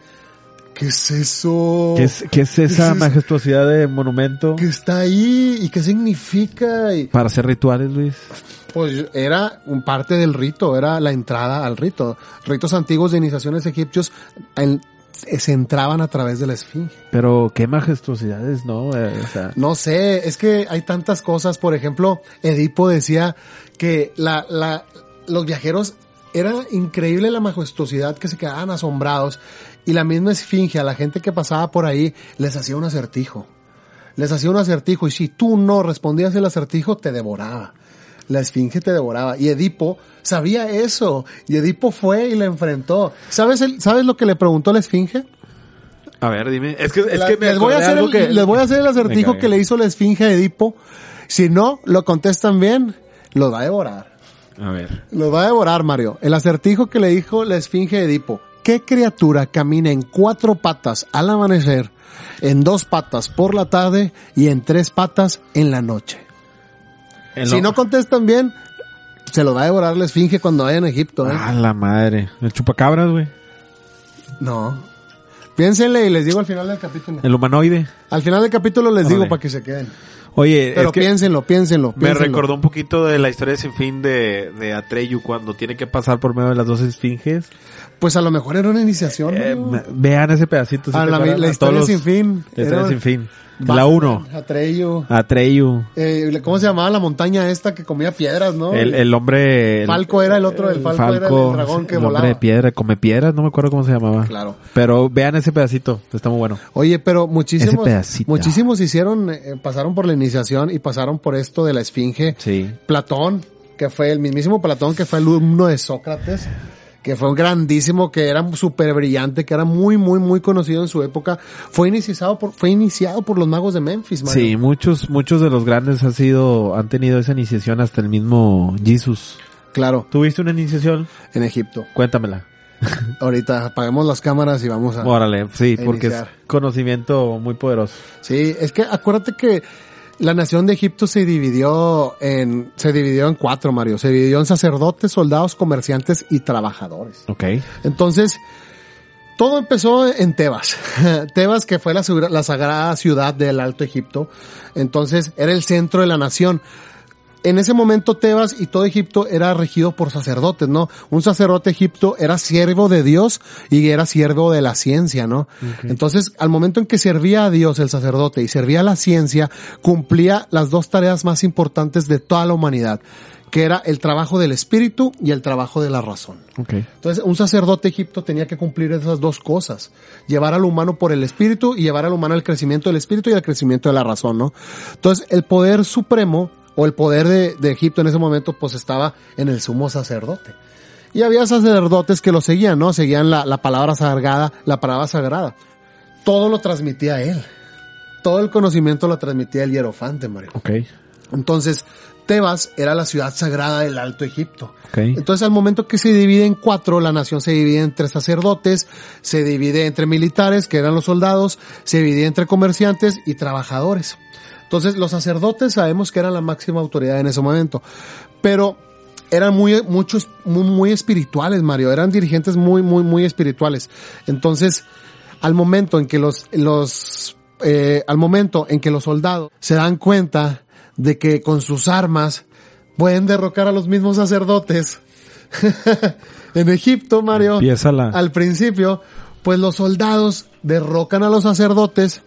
¿qué es eso? ¿Qué es, qué es esa ¿Qué es- majestuosidad de monumento ¿Qué está ahí? ¿Y qué significa? Y, para hacer rituales, Luis? pues era un parte del rito, era la entrada al rito. Ritos antiguos de iniciaciones egipcios en- se entraban a través de la esfinge. Pero qué majestuosidades, ¿no? Eh, o sea, No sé, es que hay tantas cosas. Por ejemplo, Edipo decía que la, la, los viajeros era increíble la majestuosidad que se quedaban asombrados y la misma esfinge a la gente que pasaba por ahí les hacía un acertijo. Les hacía un acertijo y si tú no respondías el acertijo te devoraba. La esfinge te devoraba y Edipo sabía eso y Edipo fue y la enfrentó. ¿Sabes el, sabes lo que le preguntó la esfinge? A ver, dime. Es que, es La- que me les, voy a hacer el, que... les voy a hacer el acertijo Venga, que le hizo la esfinge a Edipo. Si no lo contestan bien, los va a devorar. A ver. Los va a devorar, Mario. El acertijo que le dijo la esfinge a Edipo. ¿Qué criatura camina en cuatro patas al amanecer, en dos patas por la tarde y en tres patas en la noche? El Si no contestan bien, se lo va a devorar la esfinge cuando vaya en Egipto, ¿eh? Ah, la madre. El chupacabras, güey. No. Piénsenle y les digo al final del capítulo. El humanoide. Al final del capítulo les digo para que se queden. Oye, Pero es que piénsenlo, piénsenlo, Me recordó un poquito de la historia sin fin de, de Atreyu cuando tiene que pasar por medio de las dos esfinges. Pues a lo mejor era una iniciación. Eh, vean ese pedacito. ¿sí a la, acuerdas? la A historia todos sin los- fin. La historia sin fin. Batman, La uno. Atreyu. Atreyu. Eh, ¿Cómo se llamaba la montaña esta que comía piedras, no? El, el hombre... el- Falco era el otro, el Falco era el dragón que el hombre volaba. de piedra, come piedras, no me acuerdo cómo se llamaba. Claro. Pero vean ese pedacito, está muy bueno. Oye, pero muchísimos, muchísimos hicieron, eh, pasaron por la iniciación y pasaron por esto de la esfinge. Sí. Platón, que fue el mismísimo Platón, que fue alumno de Sócrates, que fue un grandísimo, que era súper brillante, que era muy, muy, muy conocido en su época, fue iniciado por, fue iniciado por los magos de Memphis, Mario. Sí, muchos, muchos de los grandes han sido, han tenido esa iniciación hasta el mismo Jesus. Claro, ¿Tuviste una iniciación? en Egipto. Cuéntamela. Ahorita apaguemos las cámaras y vamos a... Órale, sí, a porque es conocimiento muy poderoso. Sí, es que acuérdate que la nación de Egipto se dividió en, se dividió en cuatro, Mario. Se dividió en sacerdotes, soldados, comerciantes y trabajadores. Ok. Entonces, todo empezó en Tebas. Tebas, que fue la, sagrada ciudad del Alto Egipto. Entonces, era el centro de la nación. En ese momento Tebas y todo Egipto era regido por sacerdotes, ¿no? Un sacerdote egipto era siervo de Dios y era siervo de la ciencia, ¿no? Entonces, al momento en que servía a Dios el sacerdote y servía a la ciencia, cumplía las dos tareas más importantes de toda la humanidad, que era el trabajo del espíritu y el trabajo de la razón. Entonces, un sacerdote egipto tenía que cumplir esas dos cosas. Llevar al humano por el espíritu y llevar al humano al crecimiento del espíritu y al crecimiento de la razón, ¿no? Entonces, el poder supremo o el poder de, de Egipto en ese momento, pues estaba en el sumo sacerdote. Y había sacerdotes que lo seguían, ¿no? Seguían la, la palabra sagrada, la palabra sagrada. Todo lo transmitía él. Todo el conocimiento lo transmitía el hierofante, Mario. Ok. Entonces, Tebas era la ciudad sagrada del Alto Egipto. Ok. Entonces, al momento que se divide en cuatro, la nación se divide entre sacerdotes, se divide entre militares, que eran los soldados, se divide entre comerciantes y trabajadores. Entonces, los sacerdotes sabemos que eran la máxima autoridad en ese momento, pero eran muy, muchos, muy, muy espirituales, Mario, eran dirigentes muy, muy, muy espirituales. Entonces, al momento en que los, los, eh, al momento en que los soldados se dan cuenta de que con sus armas pueden derrocar a los mismos sacerdotes en Egipto, Mario, la... al principio, pues los soldados derrocan a los sacerdotes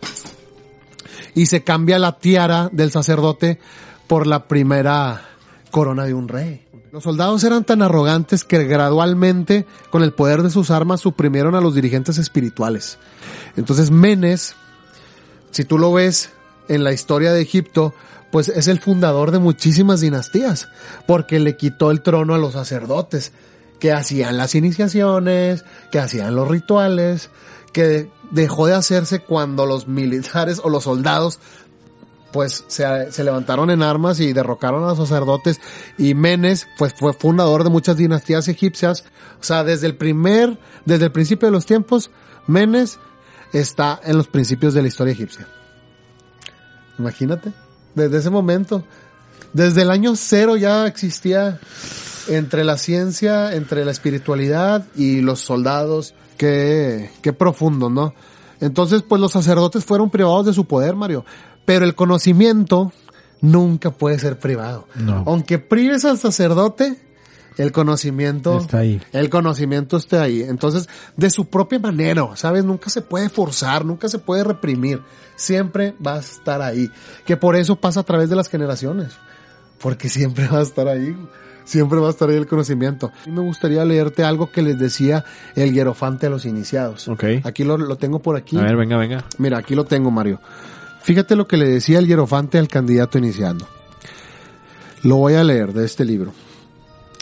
y se cambia la tiara del sacerdote por la primera corona de un rey. Los soldados eran tan arrogantes que gradualmente, con el poder de sus armas, suprimieron a los dirigentes espirituales. Entonces Menes, si tú lo ves en la historia de Egipto, pues es el fundador de muchísimas dinastías, porque le quitó el trono a los sacerdotes, que hacían las iniciaciones, que hacían los rituales, que dejó de hacerse cuando los militares o los soldados pues se, se, levantaron en armas y derrocaron a los sacerdotes y Menes pues fue fundador de muchas dinastías egipcias. O sea, desde el primer, desde el principio de los tiempos, Menes está en los principios de la historia egipcia. Imagínate, desde ese momento, desde el año cero ya existía entre la ciencia, entre la espiritualidad y los soldados, qué, qué profundo, ¿no? Entonces, pues los sacerdotes fueron privados de su poder, Mario. Pero el conocimiento nunca puede ser privado. No. Aunque prives al sacerdote, el conocimiento Está ahí. El conocimiento está ahí. Entonces, de su propia manera, ¿sabes? Nunca se puede forzar, nunca se puede reprimir. Siempre va a estar ahí. Que por eso pasa a través de las generaciones. Porque siempre va a estar ahí. Siempre va a estar ahí el conocimiento. Me gustaría leerte algo que les decía el hierofante a los iniciados. Ok. Aquí lo, lo tengo por aquí. A ver, venga, venga. Mira, aquí lo tengo, Mario. Fíjate lo que le decía el hierofante al candidato iniciando. Lo voy a leer de este libro.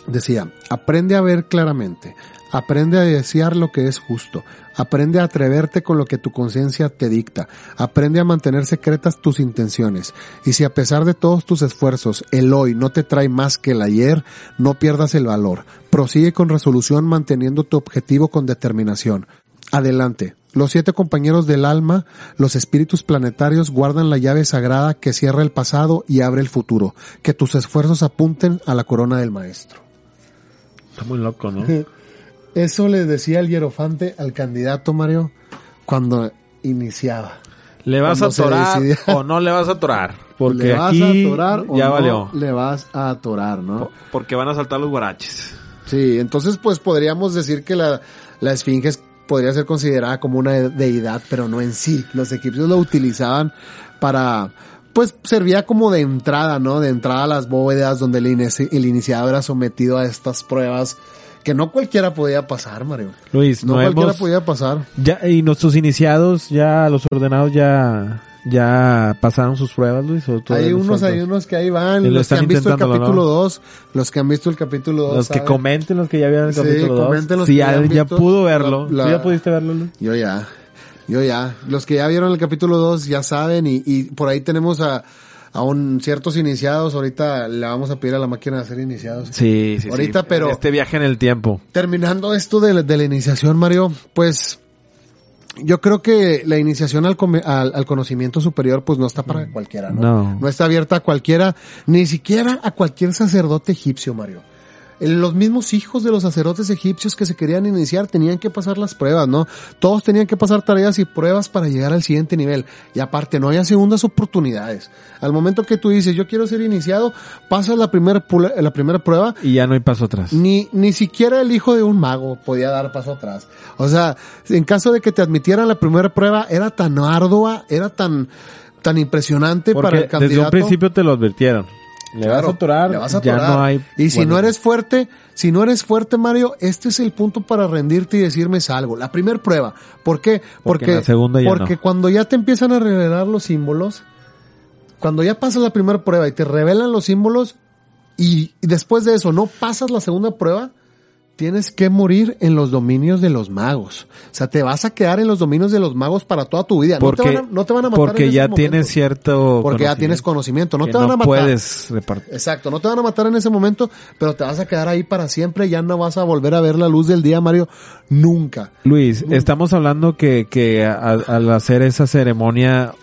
Decía, aprende a ver claramente, aprende a desear lo que es justo, aprende a atreverte con lo que tu conciencia te dicta, aprende a mantener secretas tus intenciones, y si a pesar de todos tus esfuerzos el hoy no te trae más que el ayer, no pierdas el valor, prosigue con resolución manteniendo tu objetivo con determinación. Adelante, los siete compañeros del alma, los espíritus planetarios, guardan la llave sagrada que cierra el pasado y abre el futuro. Que tus esfuerzos apunten a la corona del maestro. Está muy loco, ¿no? Eso le decía el hierofante al candidato Mario cuando iniciaba. ¿Le vas a atorar o no le vas a atorar? Porque ¿Le vas aquí a atorar o ya no valió. le vas a atorar, no? Porque van a saltar los guaraches. Sí, entonces pues podríamos decir que la, la esfinge es- podría ser considerada como una de- deidad, pero no en sí. Los egipcios lo utilizaban para, pues servía como de entrada, ¿no? De entrada a las bóvedas donde el, inici- el iniciado era sometido a estas pruebas que no cualquiera podía pasar, Mario. Luis, No no, cualquiera hemos... podía pasar. Ya, y nuestros iniciados, ya los ordenados ya, ya pasaron sus pruebas, Luis. ¿O Hay nos unos, hay unos que ahí van, Y lo los que han visto el capítulo ¿no? 2, los que han visto el capítulo 2. Los que comenten, los que ya vieron el Sí, capítulo 2. comenten los Si que ya, ya pudo verlo. la- ¿Tú la- ya pudiste verlo, Luis? Yo ya, yo ya. Los que ya vieron el capítulo 2 ya saben y, y por ahí tenemos a, a un ciertos iniciados. Ahorita le vamos a pedir a la máquina de hacer iniciados. Sí, sí, Ahorita, sí. pero- Este viaje en el tiempo. Terminando esto de, la- de la iniciación, Mario, pues yo creo que la iniciación al, al, al conocimiento superior pues no está para cualquiera, ¿no? No. No está abierta a cualquiera, ni siquiera a cualquier sacerdote egipcio, Mario. Los mismos hijos de los sacerdotes egipcios que se querían iniciar tenían que pasar las pruebas, ¿no? Todos tenían que pasar tareas y pruebas para llegar al siguiente nivel. Y aparte, no había segundas oportunidades. Al momento que tú dices, yo quiero ser iniciado, pasas la primera, la primera prueba Y ya no hay paso atrás. ni, ni siquiera el hijo de un mago podía dar paso atrás. O sea, en caso de que te admitieran la primera prueba, era tan ardua, era tan, tan impresionante para el candidato. desde un principio te lo advirtieron. Le Claro, vas a atorar, le vas a ya no hay... Y si bueno, no eres fuerte, si no eres fuerte, Mario, este es el punto para rendirte y decirme algo. La primera prueba. ¿Por qué? Porque la segunda ya porque no. cuando ya te empiezan a revelar los símbolos, cuando ya pasas la primera prueba y te revelan los símbolos y, y después de eso no pasas la segunda prueba, tienes que morir en los dominios de los magos. O sea, te vas a quedar en los dominios de los magos para toda tu vida. porque, no, te van a, no te van a matar porque en ya tienes cierto... Porque ya tienes conocimiento. No que te van a matar. puedes repartir. Exacto, no te van a matar en ese momento, pero te vas a quedar ahí para siempre, ya no vas a volver a ver la luz del día, Mario, nunca. Luis, estamos hablando que, que a- al hacer esa ceremonia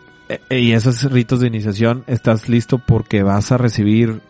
eh, y esos ritos de iniciación, estás listo porque vas a recibir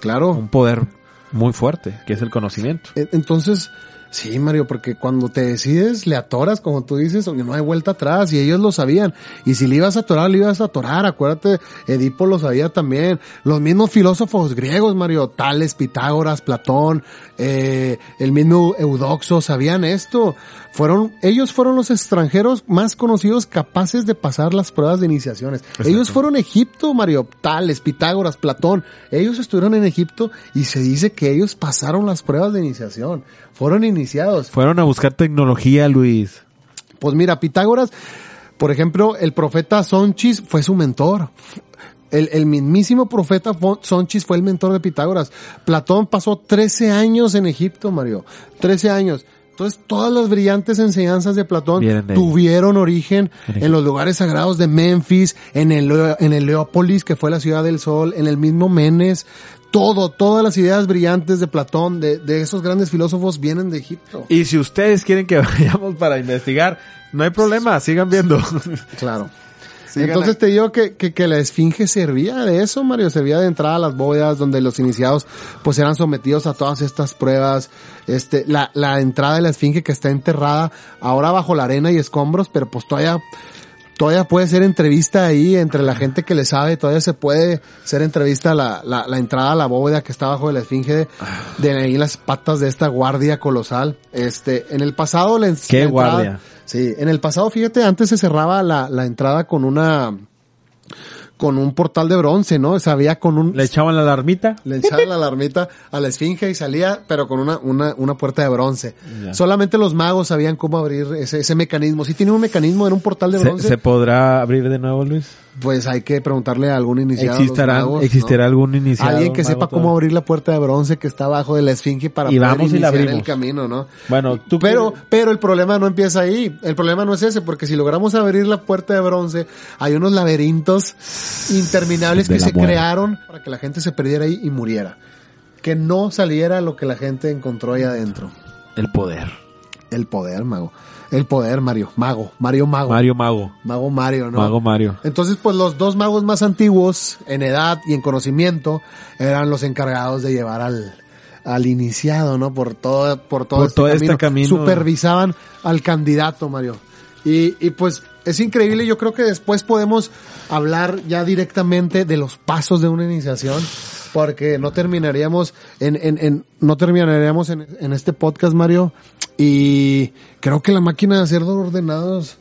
Claro. un poder muy fuerte, que es el conocimiento. E- Entonces, Sí, Mario, porque cuando te decides, le atoras, como tú dices, no hay vuelta atrás, y ellos lo sabían. Y si le ibas a atorar, le ibas a atorar, acuérdate, Edipo lo sabía también. Los mismos filósofos griegos, Mario, Tales, Pitágoras, Platón, eh, el mismo Eudoxo, sabían esto. Fueron, ellos fueron los extranjeros más conocidos capaces de pasar las pruebas de iniciaciones. Ellos fueron Egipto, Mario, Tales, Pitágoras, Platón. Ellos estuvieron en Egipto y se dice que ellos pasaron las pruebas de iniciación. Fueron iniciados. Fueron a buscar tecnología, Luis. Pues mira, Pitágoras, por ejemplo, el profeta Sonchis fue su mentor. El, el mismísimo profeta Sonchis fue el mentor de Pitágoras. Platón pasó 13 años en Egipto, Mario. 13 años. Entonces, todas las brillantes enseñanzas de Platón de tuvieron origen En en los lugares sagrados de Memphis, en el, en el Leópolis, que fue la ciudad del sol, en el mismo Menes. Todo, todas las ideas brillantes de Platón, de, de esos grandes filósofos, vienen de Egipto. Y si ustedes quieren que vayamos para investigar, no hay problema, sigan viendo. Claro. Entonces a- te digo que, que, que la esfinge servía de eso, Mario, servía de entrada a las bóvedas donde los iniciados pues eran sometidos a todas estas pruebas, este, la, la entrada de la esfinge que está enterrada ahora bajo la arena y escombros, pero pues todavía, todavía puede ser entrevista ahí entre la gente que le sabe, todavía se puede ser entrevista la, la, la entrada a la bóveda que está bajo de la esfinge de, de ahí las patas de esta guardia colosal. Este, en el pasado la, ¿Qué la entrada- guardia? Sí, en el pasado, fíjate, antes se cerraba la, la entrada con una, con un portal de bronce, ¿no? Se había con un, Le echaban la alarmita. le echaban la alarmita a la esfinge y salía, pero con una, una, una puerta de bronce. Ya. Solamente los magos sabían cómo abrir ese, ese mecanismo. Si tiene un mecanismo en un portal de ¿Se, bronce, se podrá abrir de nuevo, Luis? Pues hay que preguntarle a algún iniciado. ¿Existirá. ¿Existirá algún iniciado? Alguien que sepa cómo abrir la puerta de bronce que está abajo de la esfinge para Y poder vamos y la iniciar el camino, ¿no? Bueno, tú Pero, pero el problema no empieza ahí. El problema no es ese, porque si logramos abrir la puerta de bronce, hay unos laberintos interminables De que se muerte. crearon para que la gente se perdiera ahí y muriera. Que no saliera lo que la gente encontró ahí adentro. el poder. El poder, mago. El poder, Mario. Mago. Mario Mago. Mario Mago. Mago Mario, ¿no? Mago Mario. Entonces, pues los dos magos más antiguos en edad y en conocimiento eran los encargados de llevar al, al iniciado, ¿no? Por todo, por todo, Por este, todo este camino. camino. Supervisaban al candidato, Mario. Y, y pues es increíble, yo creo que después podemos hablar ya directamente de los pasos de una iniciación, porque no terminaríamos en, en, en no terminaríamos en, en este podcast, Mario. Y creo que la máquina de hacer dos ordenados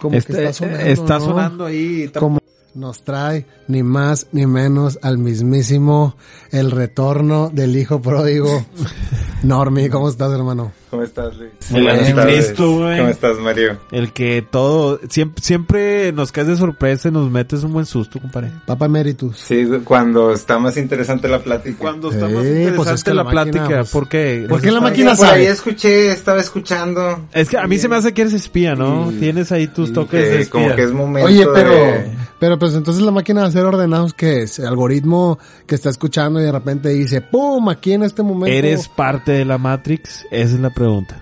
como Este- que está sonando. está ¿no? sonando ahí. Como nos trae ni más ni menos al mismísimo el retorno del hijo pródigo. Normi, ¿cómo estás, hermano? ¿Cómo estás, Luis? Muy Buenas bien, tardes. Cristo, güey. ¿Cómo estás, Mario? El que todo, siempre, siempre nos caes de sorpresa y nos metes un buen susto, compadre. Papa Emeritus. Sí, cuando está más interesante la plática. Cuando está más Eh, interesante pues es que la, la máquina, plática, pues, ¿por qué? ¿por qué la máquina por ahí sabe? escuché, estaba escuchando. Es que a mí se me hace que eres espía, ¿no? Y- Tienes ahí tus toques que de espía. como que es momento Oye, pero, de- pero pues entonces la máquina de hacer ordenados, ¿qué es? El algoritmo que está escuchando y de repente dice, ¡pum! Aquí en este momento. ¿Eres parte de la Matrix? Esa es la pregunta.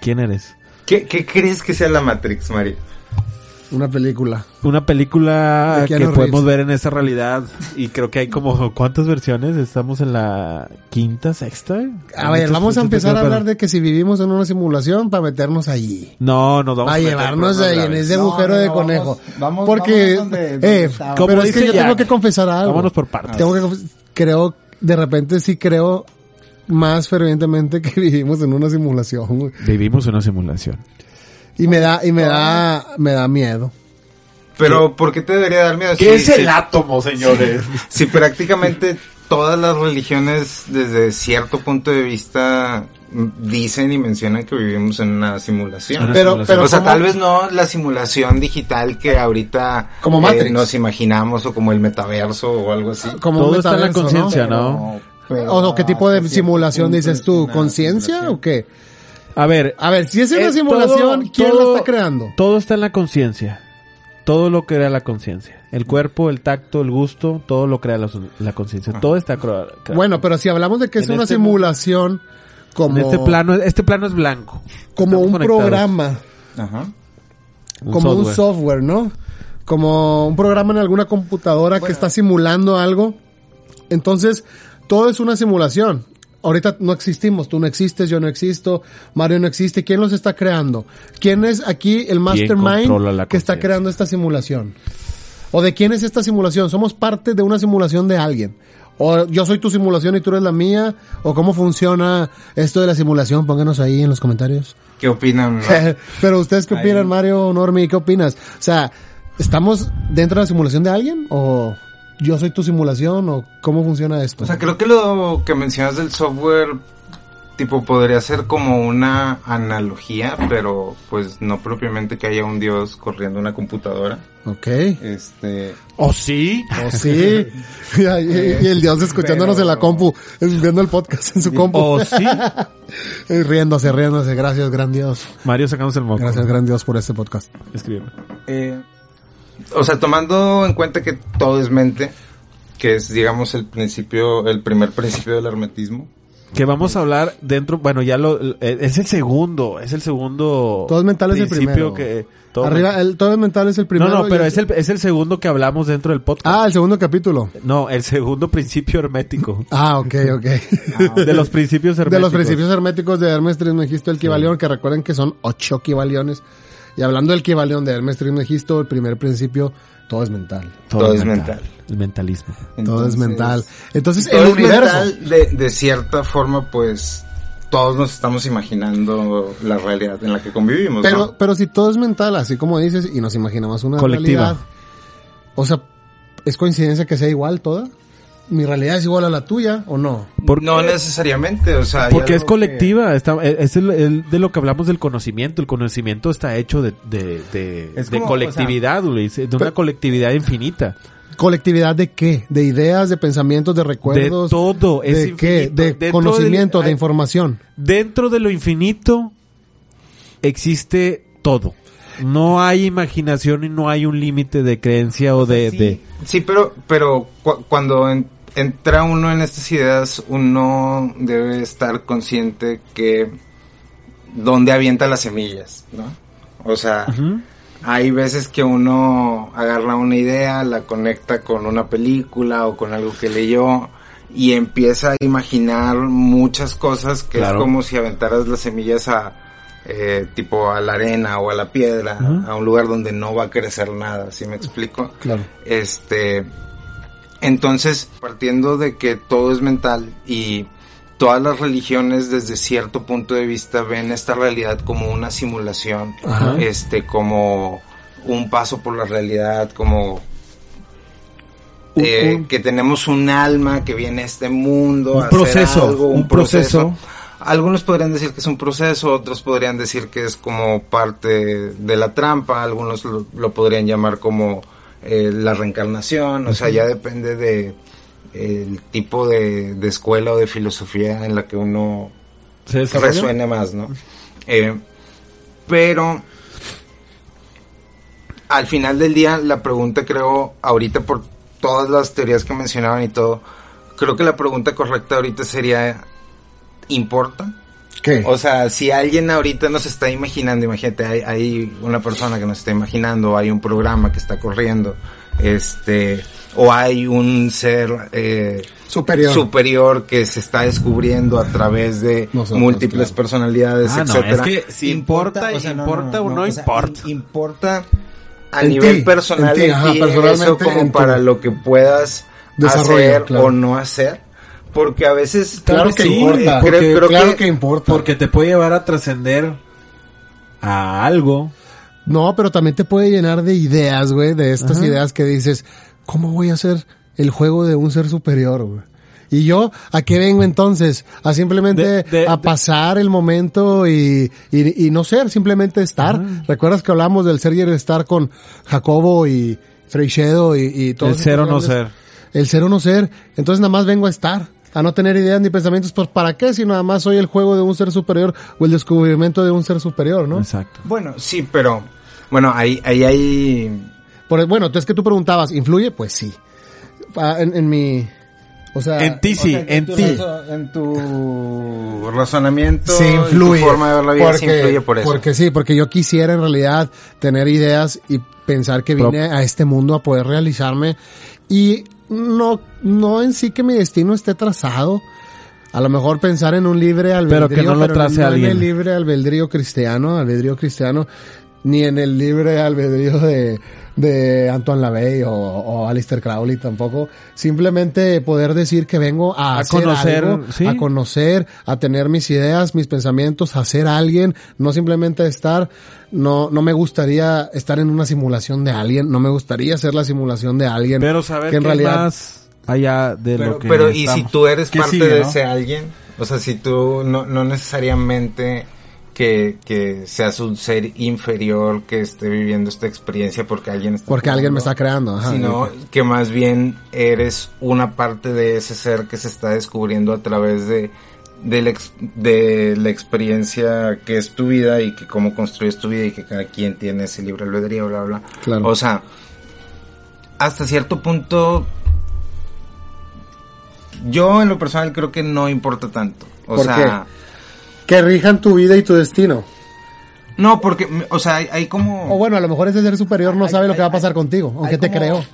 ¿Quién eres? ¿Qué, ¿Qué crees que sea la Matrix, Mario? Una película. Una película que podemos ver en esta realidad y creo que hay como ¿cuántas versiones? Estamos en la quinta, sexta. A ver, vamos a empezar a hablar de que si vivimos en una simulación para meternos allí. No, nos vamos a a llevarnos ahí en ese agujero no, de no, conejo. vamos- vamos- Porque, donde- eh. Como pero es que yo tengo que confesar algo. Vámonos por partes. Tengo que conf- creo, de repente sí creo más fervientemente que vivimos en una simulación. Vivimos una simulación. Y me da, y me da, me da miedo. Pero, ¿por qué te debería dar miedo? ¿Qué Si- es si- el átomo, señores? Si prácticamente todas las religiones, desde cierto punto de vista, dicen y mencionan que vivimos en una simulación. Una Pero, simulación. pero o sea, tal vez no la simulación digital que ahorita Como eh, Matrix. nos imaginamos o como el metaverso o algo así. como Todo está en la conciencia, ¿no? ¿no? Pero- O, qué tipo de simulación dices es tú, conciencia o qué? A ver, A ver, si es una Eh, simulación, todo- ¿quién todo- la está creando? todo está en la conciencia. Todo lo crea la conciencia. El cuerpo, el tacto, el gusto, todo lo crea la, la conciencia. Todo está crea- creado. Bueno, pero si hablamos de que es En una este simulación como, en este plano, este plano es blanco. como Estamos un conectados. programa, Ajá. como un software, ¿no? Como un programa en alguna computadora que está simulando algo. Entonces, todo es una simulación. ahorita no existimos, tú no existes, yo no existo, Mario no existe, ¿quién los está creando? ¿Quién es aquí el mastermind la que está creando esta simulación? ¿O de quién es esta simulación? ¿Somos parte de una simulación de alguien? ¿O yo soy tu simulación y tú eres la mía? ¿O cómo funciona esto de la simulación? Pónganos ahí en los comentarios. ¿Qué opinan? Pero ustedes qué opinan, Ahí. Mario, Normi, ¿qué opinas? O sea, ¿estamos dentro de la simulación de alguien? ¿O yo soy tu simulación? ¿O cómo funciona esto? O sea, creo que lo que mencionas del software, tipo, podría ser como una analogía, pero pues no propiamente que haya un dios corriendo una computadora. ok. Este, ¿Oh, sí? O sí. y, y- y el dios escuchándonos Pero- en la compu, viendo el podcast en su compu. ¿Oh, sí? Y riéndose, riéndose. Gracias, gran Dios. Mario sacándose el moco. Gracias, gran Dios, por este podcast. Escríbeme. eh, o sea, tomando en cuenta que todo es mente, que es, digamos, el principio, el primer principio del hermetismo. Que vamos a hablar dentro, bueno, ya lo, eh, es el segundo, es el segundo. Todo es mental es el principio primero. Que, todo- Arriba, el todo es mental es el primero. no, no, pero es el, es el segundo que hablamos dentro del podcast. Ah, el segundo capítulo. No, el segundo principio hermético. Ah, ok, ok. De los principios herméticos. De los principios herméticos de Hermes Trismegisto, el Kibalión, que recuerden que son ocho Kibaliones. Y hablando del Kibalión de Hermes Trismegisto, el primer principio, todo es mental. Todo es mental. El mentalismo. todo es mental. Entonces, todo el es universo. mental, de, de cierta forma, pues, todos nos estamos imaginando la realidad en la que convivimos, Pero, ¿no? pero si todo es mental, así como dices, y nos imaginamos una Colectiva. realidad. O sea, ¿es coincidencia que sea igual toda? ¿Mi realidad es igual a la tuya o no? ¿Por no necesariamente, o sea... Porque es colectiva, está, es el, el- de lo que hablamos del conocimiento. El conocimiento está hecho de, de, de, Es de como, colectividad, Luis, de una Pero- colectividad infinita. ¿Colectividad de qué? ¿De ideas, de pensamientos, de recuerdos? de todo, es ¿De qué? ¿De Dentro conocimiento, del- de información? Dentro de lo infinito existe todo. No hay imaginación y no hay un límite de creencia o de... sí, de- sí, pero, pero cu- cuando en- entra uno en estas ideas, uno debe estar consciente que dónde avienta las semillas, ¿no? O sea, hay veces que uno agarra una idea, la conecta con una película o con algo que leyó y empieza a imaginar muchas cosas que Claro. es como si aventaras las semillas a eh, tipo a la arena o a la piedra, a un lugar donde no va a crecer nada, ¿sí me explico? Claro. Este, entonces, partiendo de que todo es mental y todas las religiones desde cierto punto de vista ven esta realidad como una simulación, Ajá. este, como un paso por la realidad, como eh, que tenemos un alma que viene a este mundo, Un a hacer proceso, algo, un proceso. Algunos podrían decir que es un proceso, otros podrían decir que es como parte de la trampa, algunos lo, lo podrían llamar como eh, la reencarnación, o sea, ya depende de el tipo de, de escuela o de filosofía en la que uno ¿Se resuene más, ¿no? Eh, pero al final del día la pregunta creo ahorita por todas las teorías que mencionaban y todo, creo que la pregunta correcta ahorita sería ¿importa? ¿Qué? O sea, si alguien ahorita nos está imaginando, imagínate, hay, hay una persona que nos está imaginando, hay un programa que está corriendo, este, o hay un ser eh, Superior. superior que se está descubriendo a través de Nosotros, múltiples claro. personalidades, Ah, no, etcétera. es que si importa, o sea, importa o no o importa. im- importa a En nivel personal en ajá, personalmente eso como para lo que puedas hacer claro. o no hacer. Porque a veces Claro que sí, importa. creo- porque- creo claro que- que, importa. Porque te puede llevar a trascender a algo. No, pero también te puede llenar de ideas, güey, de estas Ajá. ideas que dices, ¿cómo voy a hacer el juego de un ser superior, güey? Y yo, ¿a qué vengo entonces? A simplemente De- de- a de- pasar el momento y, y, y no ser, simplemente estar. Ajá. ¿Recuerdas que hablamos del ser y el estar con Jacobo y Freixedo y, y todos El ser o no ser. El ser o no ser. Entonces nada más vengo a estar, a no tener ideas ni pensamientos, pues ¿para qué? Si nada más soy el juego de un ser superior o el descubrimiento de un ser superior, ¿no? Exacto. Bueno, sí, pero bueno, ahí, ahí hay Por, bueno, entonces que tú preguntabas, ¿influye? Pues sí. Ah, En, en mi, o sea, En ti sí, O sea, en ti. en tu razonamiento, sí en influye. tu forma de ver la vida sí porque, influye por eso. Porque sí, porque yo quisiera en realidad tener ideas y pensar que vine a este mundo a poder realizarme y no, no en sí que mi destino esté trazado, a lo mejor pensar en un libre albedrío, Pero que no lo trace no en alguien. el libre albedrío cristiano, albedrío cristiano, ni en el libre albedrío de, de Antoine Lavey o, o Alistair Crowley tampoco. Simplemente poder decir que vengo a, A hacer conocer, algo, sí. a conocer, a tener mis ideas, mis pensamientos, a ser alguien, no simplemente estar, no, no me gustaría estar en una simulación de alguien, no me gustaría ser la simulación de alguien. Pero saber que en qué realidad más allá de Pero, lo que pero y si estamos. tú eres ¿Qué parte sigue, de no? ese alguien, o sea, si tú no, no necesariamente que, que seas un ser inferior que esté viviendo esta experiencia porque alguien está porque alguien me está creando, ajá. sino que más bien eres una parte de ese ser que se está descubriendo a través de de la, de la experiencia que es tu vida y que cómo construyes tu vida y que cada quien tiene ese libre albedrío, bla, bla. Claro. O sea, hasta cierto punto, yo en lo personal creo que no importa tanto. O ¿Por sea, que rijan tu vida y tu destino. no, porque, o sea, hay, hay como... O bueno, a lo mejor ese ser superior no hay- sabe lo que va a hay- pasar contigo, aunque te como- creo.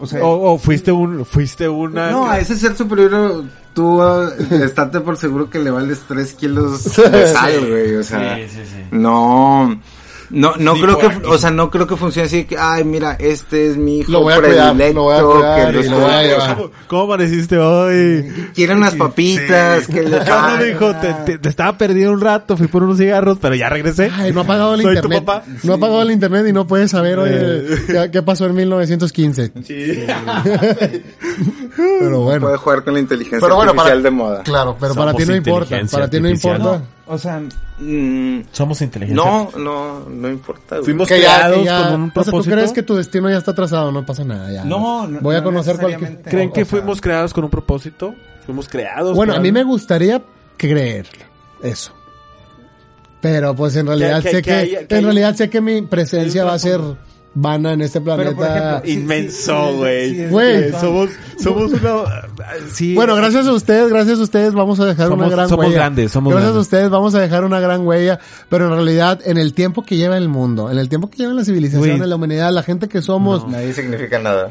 O sea, O, o fuiste un, fuiste una. No, a ese ser superior tú uh, estate por seguro que le vales 3 kilos de sal, güey, o sea, no, no, no creo que, aquí. o sea, no creo que funcione así que, ay, mira, este es mi hijo Lo voy a cuidar, predilecto, lo voy a cuidar que lo voy a llevar. ¿Cómo, cómo amaneciste hoy? quiere unas papitas, que le ¿Qué onda, mijo? Te, te- te estaba perdido un rato, fui por unos cigarros, pero ya regresé. Ay, no ha pagado el Soy tu internet. papá. No ha pagado el internet y no puedes saber, oye, ¿qué, qué pasó en 1915? Pero bueno. puede jugar con la inteligencia Pero bueno, artificial para- de moda. Claro, pero para Somos ti no importa. Para ti no importa. O sea, mm, Somos inteligentes. no, no, no importa. güey. Fuimos Que creados ya- con un o sea, tú propósito. crees que tu destino ya está trazado, no pasa nada ya. No, no, Voy a no conocer cualquier... ¿Creen O que sea, fuimos creados con un propósito? Fuimos creados. Bueno, a mí me gustaría creer eso. Pero pues en realidad que- sé que que, haya- que en realidad sé que mi presencia va a ser vana en este planeta. ejemplo, Inmenso, sí, güey. sí, sí, Güey. sí, Somos, somos una... Sí. Bueno, gracias a ustedes, gracias a ustedes vamos a dejar Somos- una gran somos huella. grandes, somos gracias grandes. a ustedes vamos a dejar una gran huella, pero en realidad en el tiempo que lleva el mundo, en el tiempo que lleva la civilización, en la humanidad, la gente que somos Nadie significa nada.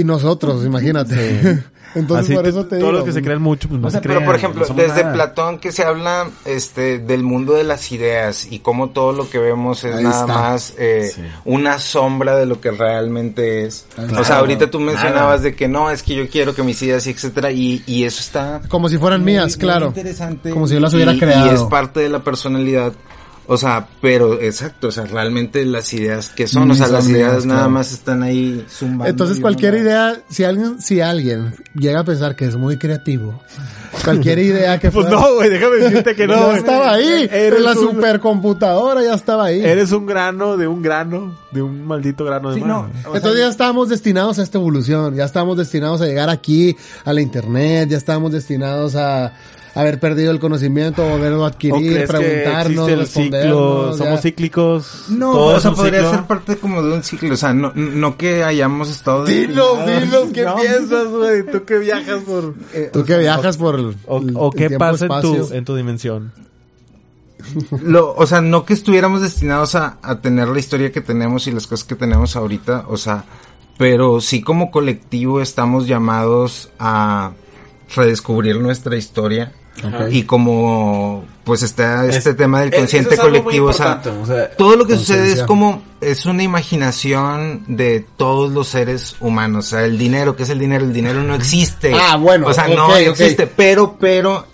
Y nosotros, imagínate. Entonces Así por eso te todos digo. los que se creen mucho, pues no O sea, se pero crean, por ejemplo, no desde nada. Platón que se habla este del mundo de las ideas y cómo todo lo que vemos es Ahí nada está. más eh, Sí. una sombra de lo que realmente es. Claro. o sea, ahorita tú mencionabas de que no, es que yo quiero que mis ideas y etcétera y, y eso está Como si fueran muy- mías, muy claro. interesante. Como si yo las hubiera Y- creado. Y es parte de la personalidad. O sea, pero exacto, o sea, realmente las ideas que son, o sea, Son las ideas nada claro. más están ahí zumbando. Entonces cualquier idea, si alguien, si alguien llega a pensar que es muy creativo, cualquier idea que Pues fuera- no, güey, déjame decirte que no. ya estaba ahí, Eres en la un- supercomputadora ya estaba ahí. Eres un grano de un grano, de un maldito grano de Sí, mar. no, sea, Entonces ya estábamos destinados a esta evolución, ya estábamos destinados a llegar aquí, a la internet, ya estábamos destinados a haber perdido el conocimiento, volverlo a ¿O adquirir, crees que preguntarnos, el ciclo? respondernos. Somos ya. cíclicos. No, todo o sea, podría ciclo. ser parte como de un ciclo, o sea, no, no que hayamos estado... Dinos, destinados- dinos, ¿qué No. piensas, güey? Tú que viajas por... Eh, Tú que viajas por el, O, el- o el qué tiempo, pasa en tu, en tu dimensión. Lo, o sea, no que estuviéramos destinados a, a tener la historia que tenemos y las cosas que tenemos ahorita, o sea, pero sí como colectivo estamos llamados a redescubrir nuestra historia. Y como pues está este Es- tema del consciente es colectivo, o sea, importante, o sea, todo lo que sucede es como es una imaginación de todos los seres humanos, o sea, el dinero, ¿qué es el dinero? El dinero no existe. Ah, bueno, o sea, ok, no existe, pero pero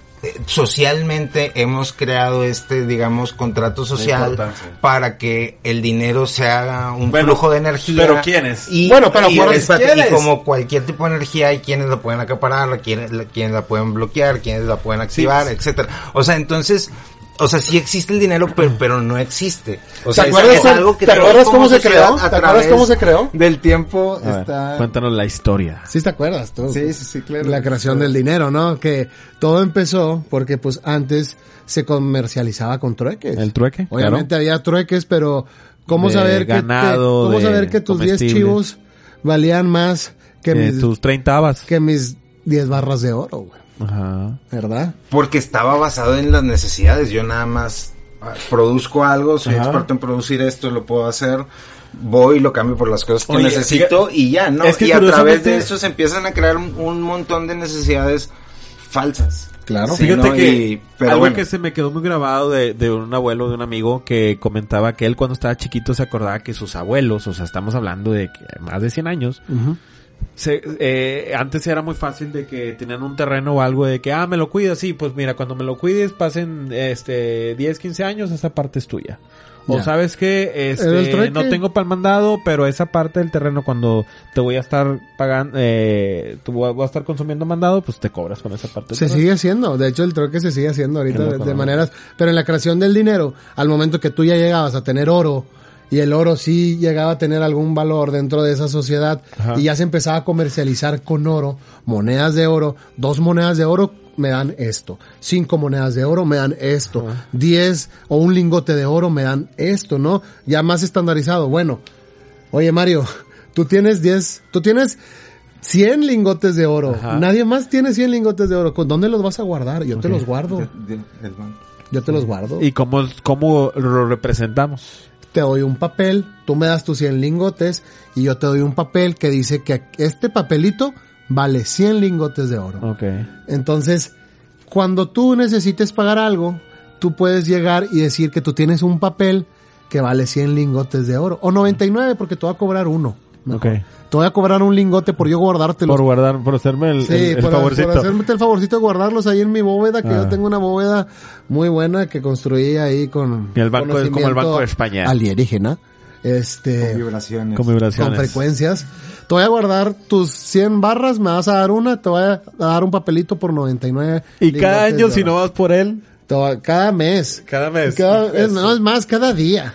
socialmente hemos creado este, digamos, contrato social para que el dinero sea un Bueno, flujo de energía. pero ¿quiénes? Y, Bueno, pero y, como cualquier tipo de energía hay quienes la pueden acaparar, quienes la, quienes la pueden bloquear, quienes la pueden activar, etcétera. O sea, entonces, o sea, sí existe el dinero, pero, pero no existe. O sea, ¿Te es- acuerdas es, cómo- algo que te acuerdas cómo se creó? ¿Te acuerdas cómo se creó? Del tiempo A ver, está... Cuéntanos la historia. Sí te acuerdas tú. Sí, sí, sí, claro. La creación del dinero, ¿no? Que todo empezó porque pues antes se comercializaba con trueques. ¿El trueque? Obviamente había trueques, pero ¿cómo De saber que, ganado, que- cómo saber que tus 10 comestibles. chivos valían más que, Que mis tus 30 habas. que mis 10 barras de oro, güey? Ajá. ¿Verdad? Porque estaba basado en las necesidades. Yo nada más ah, produzco algo, soy Ajá. experto en producir esto, lo puedo hacer. Voy y lo cambio por las cosas que Oye, necesito y ya, ¿no? es que y a través de eso se empiezan a crear un, un montón de necesidades falsas. Claro. Sí, Fíjate ¿no? que Y- pero algo bueno. que se me quedó muy grabado de, de un abuelo, de un amigo que comentaba que él cuando estaba chiquito se acordaba que sus abuelos, o sea, estamos hablando de que más de 100 años, Ujú. Se, eh, antes era muy fácil de que tenían un terreno o algo de que, ah, me lo cuidas, sí, pues mira, cuando me lo cuides pasen este 10, 15 años, esa parte es tuya. O Ya. sabes que este, no tengo para el mandado, pero esa parte del terreno cuando te voy a estar pagando, eh, te voy a, estar consumiendo mandado, pues te cobras con esa parte. del Se sigue haciendo, de hecho el trueque se sigue haciendo ahorita de, de maneras, pero en la creación del dinero, al momento que tú ya llegabas a tener oro y el oro sí llegaba a tener algún valor dentro de esa sociedad Ajá. y ya se empezaba a comercializar con oro, monedas de oro, dos monedas de oro me dan esto, cinco monedas de oro me dan esto, diez o un lingote de oro me dan esto, ¿no? Ya más estandarizado. Bueno, oye Mario, tú tienes diez, tú tienes 100 lingotes de oro. Ajá. Nadie más tiene 100 lingotes de oro. ¿Con dónde los vas a guardar? Yo te los guardo. De- de- del banco. Yo te los guardo. ¿Y cómo, cómo lo representamos? Te doy un papel, tú me das tus 100 lingotes y yo te doy un papel que dice que este papelito vale 100 lingotes de oro. Ok. Entonces, cuando tú necesites pagar algo, tú puedes llegar y decir que tú tienes un papel que vale 100 lingotes de oro. O 99 porque te voy a cobrar uno. Mejor. Ok. Te voy a cobrar un lingote por yo guardártelo. Por guardar, por hacerme el, Sí, el- el por, favorcito. por hacerme el favorcito de guardarlos ahí en mi bóveda, que Ah. yo tengo una bóveda muy buena que construí ahí con... Y el banco es como el Banco de España. Alienígena. Con Este... vibraciones. Con vibraciones. Con frecuencias. Te voy a guardar tus 100 barras, me vas a dar una, te voy a dar un papelito por 99. Y cada año, si no vas por él, Cada mes. cada mes. Cada- es, no, es más, cada día.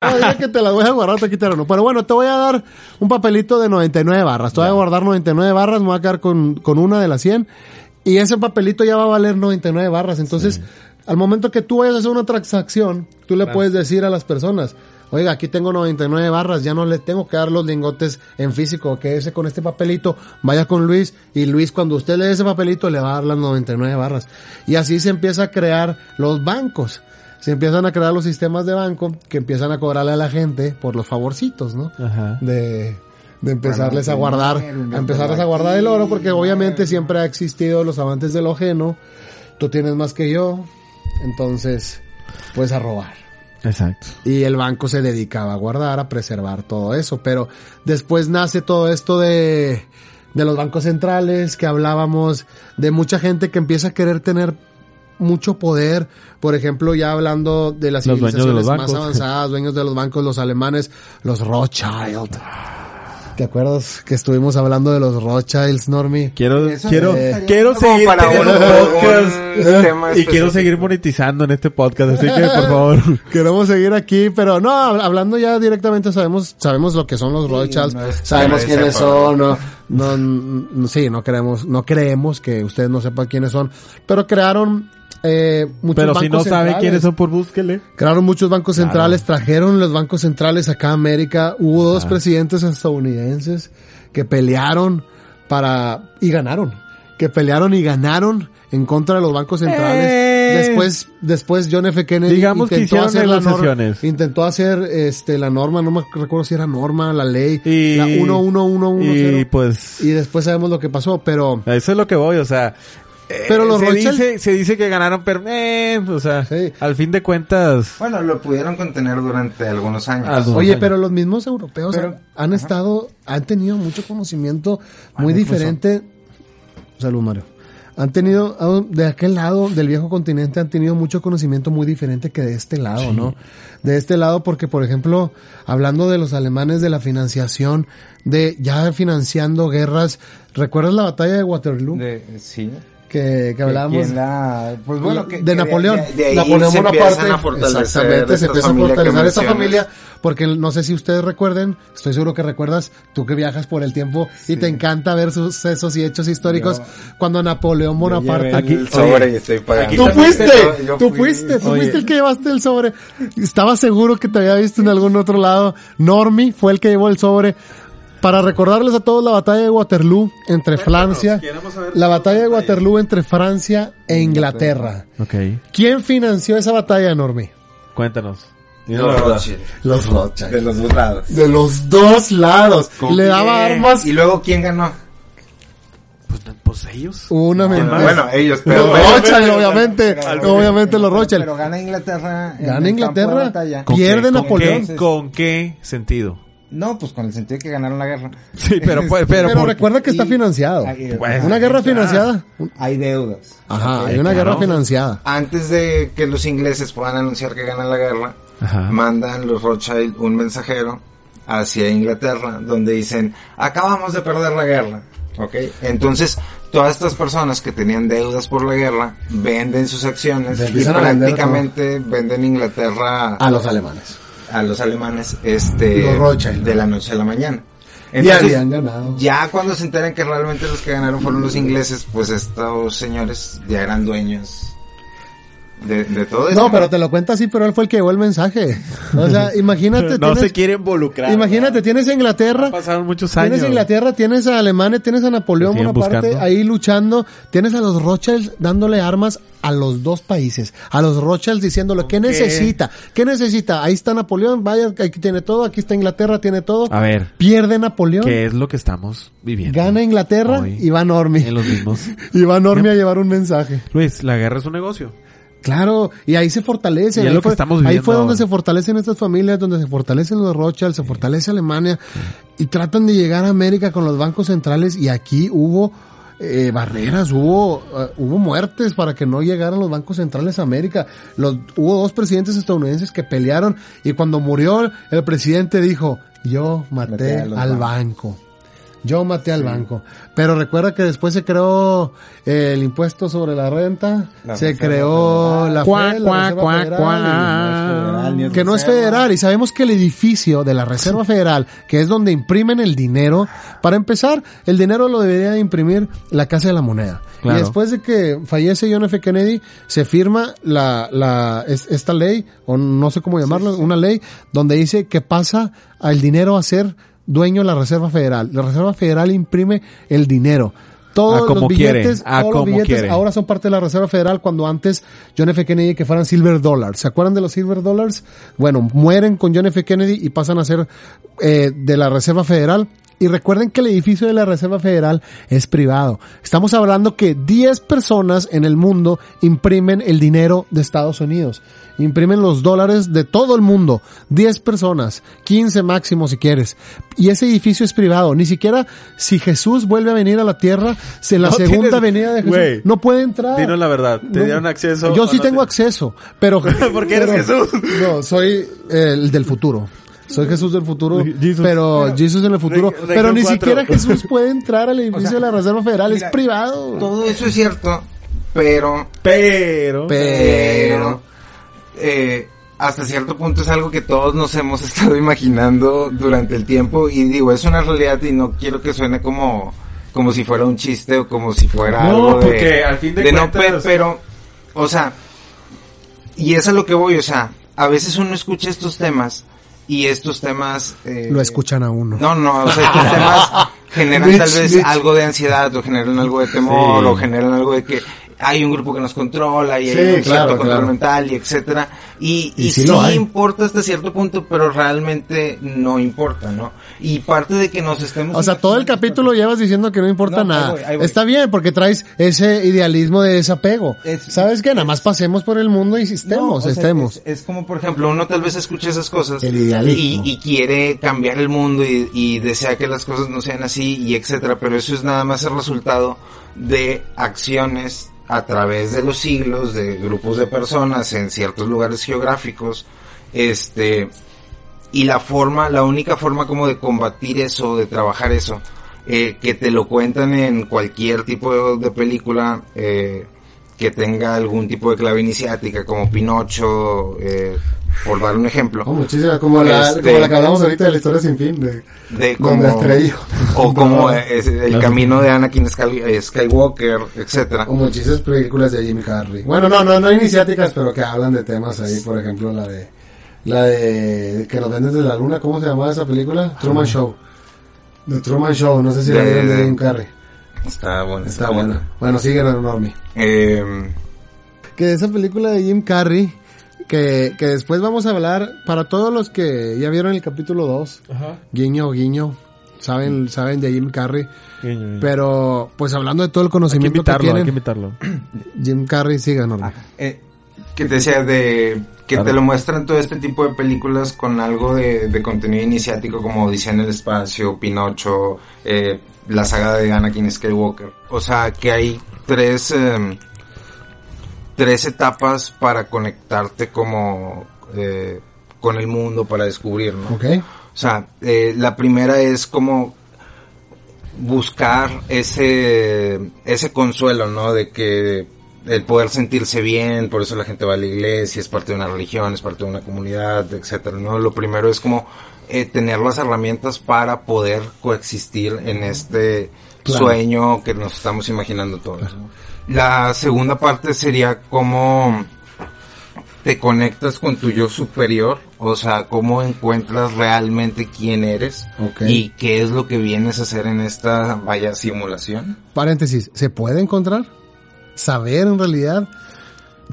Cada día que te las voy a guardar te quitaron uno. Pero bueno, te voy a dar un papelito de 99 barras. Te voy a guardar 99 barras, me voy a quedar con, con una de las 100. Y ese papelito ya va a valer 99 barras. Entonces, al momento que tú vayas a hacer una transacción, tú le puedes decir a las personas, oiga, aquí tengo 99 barras, ya no le tengo que dar los lingotes en físico, que ese con este papelito, vaya con Luis, y Luis cuando usted le dé ese papelito le va a dar las 99 barras. Y así se empieza a crear los bancos. Se empiezan a crear los sistemas de banco que empiezan a cobrarle a la gente por los favorcitos, ¿no? Ajá. de, de empezarles a guardar, a empezarles a guardar el oro, porque obviamente siempre ha existido los amantes del ajeno. Tú tienes más que yo, entonces puedes a robar. Exacto. Y el banco se dedicaba a guardar, a preservar todo eso. Pero después nace todo esto de, de los bancos centrales, que hablábamos, de mucha gente que empieza a querer tener mucho poder. Por ejemplo, ya hablando de las Los de civilizaciones más avanzadas, dueños de los bancos, los alemanes, los Rothschild. ¿Te acuerdas que estuvimos hablando de los Rothschilds, Normi? Quiero, Eso quiero, quiero seguir para teniendo un- podcast. un tema Y quiero seguir monetizando en este podcast, así que por favor. Queremos seguir aquí, pero no, hab- hablando ya directamente sabemos, sabemos lo que son los Rothschilds, no es- sabemos quiénes sepa. son, no, no, no, sí, no queremos, no creemos que ustedes no sepan quiénes son, pero crearon, eh, muchos Pero si no sabe centrales. quiénes son, por búsquele. Crearon muchos bancos Claro. centrales, trajeron los bancos centrales acá a América, hubo dos Ah. presidentes estadounidenses que pelearon para, y ganaron, que pelearon y ganaron en contra de los bancos centrales. Eh. Después, después John F. Kennedy Digamos intentó hacer la norma, intentó hacer este la norma, no me recuerdo si era norma, la ley, Y, la y 11110 pues, y después sabemos lo que pasó, pero eso es lo que voy, o sea. Eh, Pero los se dice, se dice que ganaron, pero, eh, o sea, Sí. al fin de cuentas, Bueno, lo pudieron contener durante algunos años. Algunos Oye, años. pero los mismos europeos Pero- han, estado, han tenido mucho conocimiento muy Bueno, diferente. Salud, Mario. Han tenido, ah, de aquel lado del viejo continente, han tenido mucho conocimiento muy diferente que de este lado, ¿no? De este lado, porque, por ejemplo, hablando de los alemanes de la financiación, de ya financiando guerras, ¿recuerdas la batalla de Waterloo? De- sí. Que, que hablábamos ¿Quién la- pues bueno, que- de que Napoleón. de- de ahí Napoleón se a fortalecer Exactamente, se empieza a fortalecer mencionas. familia. Porque no sé si ustedes recuerden, estoy seguro que recuerdas, tú que viajas por el tiempo y te encanta ver sucesos y hechos históricos, Yo- cuando Napoleón Bonaparte. Aquí- el sobre y estoy pagando. aquí Tú fuiste, Yo- yo tú fui- fuiste, tú Oye. fuiste el que llevaste el sobre. Estaba seguro que te había visto en algún otro lado. Normi fue el que llevó el sobre. Para recordarles a todos la batalla de Waterloo entre Francia, la batalla de Waterloo entre Francia e Inglaterra. ok, ¿Quién financió esa batalla, Normi? cuéntanos. Los Rothschild. Los Rothschild. De los dos lados. De los dos lados. ¿Con Le daba armas. ¿Y luego quién ganó? Pues, no, pues ellos. Una ¿Quién men- más? Bueno, ellos, Los pero... Rothschild, obviamente. obviamente los Rothschild. Pero gana Inglaterra. Gana Inglaterra. batalla. ¿Con pierde Napoleón. qué? ¿Con qué sentido? No, pues con el sentido de que ganaron la guerra. Sí, pero, pues, pero, recuerda que está financiado. Ay, Bueno, Una guerra financiada. Hay deudas. Ajá, hay Ok, una claro. guerra financiada. Antes de que los ingleses puedan anunciar que ganan la guerra, Ajá. mandan los Rothschild un mensajero hacia Inglaterra donde dicen, acabamos de perder la guerra. ¿Ok? Entonces, todas estas personas que tenían deudas por la guerra venden sus acciones y vender prácticamente venden Inglaterra A los alemanes. A los alemanes este Rothschild. de la noche a la mañana. Entonces, habían ganado. ya cuando se enteran que realmente los que ganaron fueron los ingleses, pues estos señores ya eran dueños de, de todo eso. No, pero te lo cuenta así, pero él fue el que llevó el mensaje. O sea, imagínate. no tienes- se quiere involucrar. Imagínate, tienes a Inglaterra, Pasaron muchos años. tienes a Inglaterra, tienes a Alemania, tienes a Napoleón Bonaparte buscando. ahí luchando, tienes a los Rothschilds dándole armas a los dos países, a los Rothschilds diciéndole, ¿qué Ok. necesita? ¿Qué necesita? Ahí está Napoleón, vaya, aquí tiene todo, aquí está Inglaterra, tiene todo. A ver, Pierde Napoleón, ¿qué es lo que estamos viviendo? gana Inglaterra Hoy. y va Normi. En los mismos. Y va Normi a llevar un mensaje. Luis, la guerra es un negocio. Claro, y ahí se fortalece. Ahí lo que fue, Ahí fue donde se fortalecen estas familias, donde se fortalecen los Rothschild, se fortalece Alemania y tratan de llegar a América con los bancos centrales y aquí hubo eh, barreras, hubo eh, hubo muertes para que no llegaran los bancos centrales a América. Los, hubo dos presidentes estadounidenses que pelearon y cuando murió el presidente dijo, yo maté al bancos". banco. Yo maté al banco. Pero recuerda que después se creó eh, el impuesto sobre la renta, La se creó la Reserva Federal, federal, que no es federal y sabemos que el edificio de la Reserva Federal, que es donde imprimen el dinero, para empezar, el dinero lo debería de imprimir la Casa de la Moneda. Claro. Y después de que fallece John F. Kennedy, se firma la, la, es- esta ley, o no sé cómo llamarlo, una ley, donde dice que pasa al dinero a ser dueño de la Reserva Federal. La Reserva Federal imprime el dinero. Todos A como los billetes, a todos los billetes ahora son parte de la Reserva Federal cuando antes John F. Kennedy que fueran silver dollars. ¿Se acuerdan de los silver dollars? Bueno, mueren con John F. Kennedy y pasan a ser eh, de la Reserva Federal. Y recuerden que el edificio de la Reserva Federal es privado. Estamos hablando que 10 personas en el mundo imprimen el dinero de Estados Unidos. Imprimen los dólares de todo el mundo. 10 personas. 15 máximo si quieres. Y ese edificio es privado. Ni siquiera si Jesús vuelve a venir a la tierra, si en la No segunda tienes- venida de Jesús, no puede entrar. dinos la verdad, ¿te No. dieron acceso Yo sí no tengo te- acceso, pero... Porque eres pero- Jesús. No, soy el del futuro. Soy Jesús del futuro, Jesus. pero Jesús en el futuro. Pero ni siquiera. Jesús puede entrar al edificio O sea, de la Reserva Federal, mira, es privado. Todo eso es cierto, pero, Pero... pero, eh, hasta cierto punto es algo que todos nos hemos estado imaginando durante el tiempo y digo, es una realidad y no quiero que suene como, como si fuera un chiste o como si fuera No, algo de, porque al fin de no, cuentas- pe- pero, o sea, y es a lo que voy, o sea, a veces uno escucha estos temas y estos temas... eh, Lo escuchan a uno. No, no, o sea, estos temas generan tal vez algo de ansiedad o generan algo de temor Sí. o generan algo de que hay un grupo que nos controla y hay Sí, un cierto control claro. mental y etcétera. Y, Y y sí hay. importa hasta cierto punto, pero realmente no importa, ¿no? Y parte de que nos estemos... O sea, todo el capítulo llevas diciendo que no importa No, ahí nada. voy, ahí voy. Está bien, porque traes ese idealismo de desapego. Es- ¿Sabes qué? Nada más pasemos por el mundo y No, estemos, sea, estemos. Es, es como, por ejemplo, uno tal vez escucha esas cosas El y, y quiere cambiar el mundo y, y desea que las cosas no sean así y etcétera, pero eso es nada más el resultado de acciones a través de los siglos de grupos de personas en ciertos lugares geográficos, este, y la forma, la única forma como de combatir eso, de trabajar eso, eh, que te lo cuentan en cualquier tipo de, de película, eh, que tenga algún tipo de clave iniciática, como Pinocho, eh, por dar un ejemplo. Oh, muchísimas, como la, Este- como la que hablamos ahorita de la historia sin fin, de, de donde como, estrelló. o como es el camino de Anakin eh, Skywalker, etcétera. O muchísimas películas de Jim Carrey. Bueno, no, no, no iniciáticas, pero que hablan de temas ahí, por ejemplo, la de, la de, que nos ven desde la luna, ¿cómo se llamaba esa película? Truman Show. The Truman Show, no sé si la De- vieron de de- Jim Carrey. Está bueno. Está buena. Bueno, sigue Normie. Eh, Que esa película de Jim Carrey, que, que después vamos a hablar, para todos los que ya vieron el capítulo 2, guiño, guiño, saben, saben de Jim Carrey, Pero, pues hablando de todo el Hay que conocimiento que, invitarlo, hay que tienen, invitarlo. Jim Carrey siga, Norma. Eh, que te decía de que te lo muestran todo este tipo de películas con algo de, de contenido iniciático como Odisea en el espacio, Pinocho, eh, la saga de Anakin Skywalker. O sea, que hay tres eh, tres etapas para conectarte como eh, con el mundo para descubrir, ¿no? O sea, eh, la primera es como buscar ese, ese consuelo, ¿no? De que el poder sentirse bien, por eso la gente va a la iglesia, es parte de una religión, es parte de una comunidad, etcétera, ¿no? Lo primero es como eh, tener las herramientas para poder coexistir en este Claro. sueño que nos estamos imaginando todos. La segunda parte sería como te conectas con tu yo superior, o sea, cómo encuentras realmente quién eres y qué es lo que vienes a hacer en esta vaya simulación. Paréntesis, ¿se puede encontrar? ¿Saber en realidad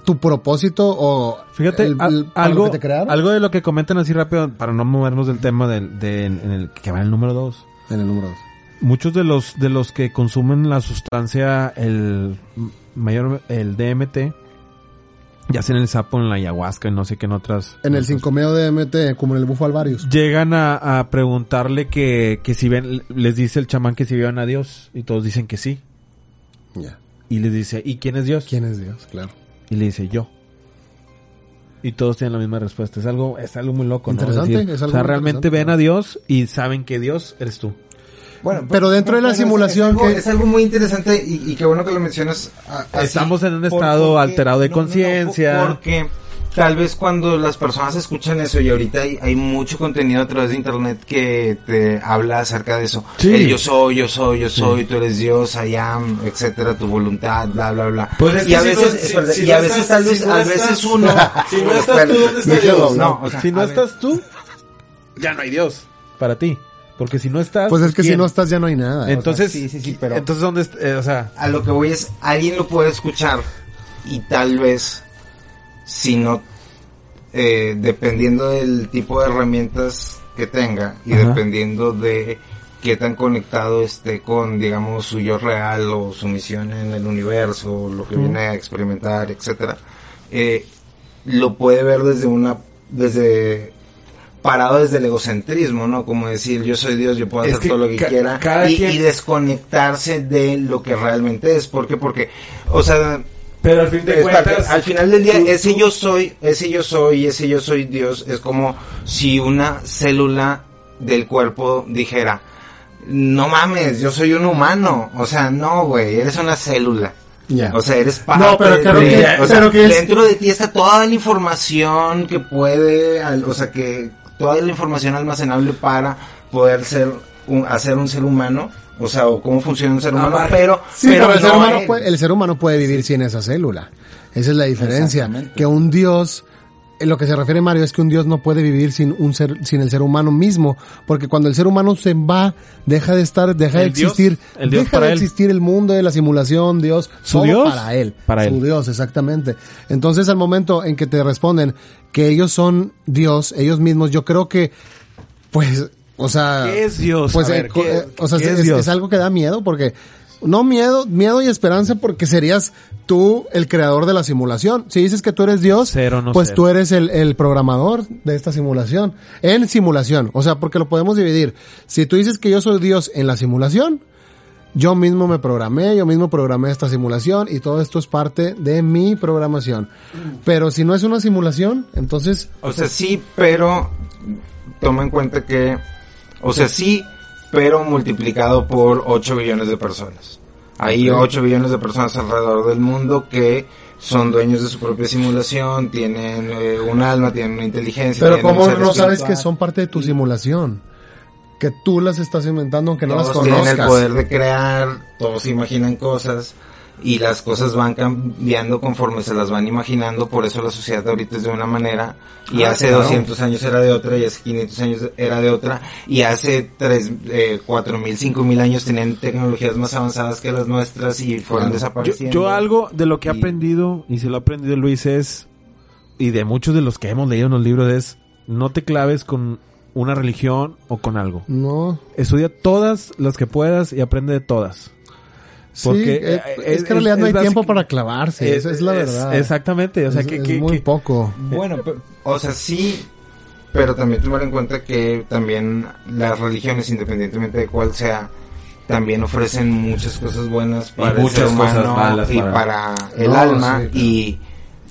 tu propósito o Fíjate, el- algo, lo que te crearon? algo de lo que comentan así rápido, para no movernos del tema del, de, en el que va en el número 2. En el número dos. Muchos de los de los que consumen la sustancia, el mayor, el DMT, ya sea en el sapo, en la ayahuasca y no sé qué en otras. En el otras- 5 meo de MT, como en el bufo alvarius. Llegan a, a preguntarle que, que si ven, les dice el chamán que si vieron a Dios y todos dicen que sí. Ya. Y les dice, ¿y quién es Dios? ¿Quién es Dios? Claro. Y le dice yo. Y todos tienen la misma respuesta. Es algo, es algo muy loco, ¿no? Interesante, decir, es algo o sea, realmente ven a Dios y saben que Dios eres tú. Bueno, Pero dentro de la simulación es algo, que- es algo muy interesante y, y qué bueno que lo mencionas. así, Estamos en un estado porque- alterado de no, no, no, conciencia. porque tal vez cuando las personas escuchan eso y ahorita hay, hay mucho contenido a través de internet que te habla acerca de eso. Sí. El yo soy, yo soy, yo soy, tú eres Dios, I am, etcétera, tu voluntad, bla, bla, bla. Pues es y a veces, y a tal vez, a veces uno. si no estás tú, ¿dónde está Déjalo, Dios? No, o sea, si no estás tú, ya no hay Dios para ti. Porque si no estás... Pues es que si no estás ya no hay nada. Entonces, sí, sí, sí, pero- entonces ¿dónde eh, o sea, a lo que voy es, alguien lo puede escuchar y tal vez, si no, eh, dependiendo del tipo de herramientas que tenga y Ajá. dependiendo de qué tan conectado esté con, digamos, su yo real o su misión en el universo, o lo que viene a experimentar, etcétera, eh, lo puede ver desde una, desde parado desde el egocentrismo, ¿no? Como decir, yo soy Dios, yo puedo Es hacer todo lo que ca- quiera cada y, quien- y desconectarse de lo que realmente es. ¿Por qué? Porque, o sea, Pero al fin de cuentas, al final del día, tú- ese tú- yo soy, ese yo soy, ese yo soy Dios, es como si una célula del cuerpo dijera, no mames, yo soy un humano. O sea, no, güey, eres una célula. Ya. O sea, eres parte No, pero creo de- que- o sea, pero que es- dentro de ti está toda la información que puede, o sea, que toda la información almacenable para poder ser un, hacer un ser humano, o sea, o cómo funciona un ser humano, pero, Sí, pero, el, ser no humano puede, el ser humano puede vivir sin esa célula. Esa es la diferencia. Que un Dios, lo que se refiere Mario, es que un Dios no puede vivir sin un ser, sin el ser humano mismo. Porque cuando el ser humano se va, deja de estar, deja de El Dios- existir, el Dios deja para de él. existir el mundo de la simulación, Dios, ¿Su todo Dios? para él. Para su él. Dios, exactamente. Entonces al momento en que te responden que ellos son Dios, ellos mismos, yo creo que, pues, o sea, ¿Qué es Dios? pues, eh, ver, co- ¿qué- eh, o sea, qué es, es es- Dios? es algo que da miedo porque no miedo, miedo y esperanza porque serías tú el creador de la simulación. Si dices que tú eres Dios, no pues ser. tú eres el, el programador de esta simulación. En simulación, o sea, porque lo podemos dividir. Si tú dices que yo soy Dios en la simulación, yo mismo me programé, yo mismo programé esta simulación y todo esto es parte de mi programación. Pero si no es una simulación, entonces O sea, sí, pero toma en cuenta que, o sea, sí, pero multiplicado por 8 billones de personas. Hay Ok. 8 billones de personas alrededor del mundo que son dueños de su propia simulación, tienen eh, un alma, tienen una inteligencia. Pero ¿cómo no sabes espiritual. que son parte de tu simulación? Que tú las estás inventando aunque no las todos tienen el conozcas. poder de crear, todos imaginan cosas y las cosas van cambiando conforme se las van imaginando, por eso la sociedad ahorita es de una manera y Ah, hace claro. 200 años era de otra y hace 500 años era de otra y hace 3, eh, 4000, 5000 años tenían tecnologías más avanzadas que las nuestras y fueron Claro. Yo, desapareciendo. yo algo de lo que he aprendido, y se lo ha aprendido Luis, es, y de muchos de los que hemos leído en los libros, es no te claves con una religión o con algo. No. Estudia todas las que puedas y aprende de todas. Porque, eh, eh, es, es- que en realidad no hay es tiempo para clavarse, esa es la verdad. Exactamente, o sea Es- que, es que- muy que- poco. Bueno, pero- O sea, sí, pero también tomar en cuenta que también las religiones, independientemente de cuál sea, también ofrecen muchas cosas buenas para el muchas ser humano cosas malas y para- para, el No, alma sí, y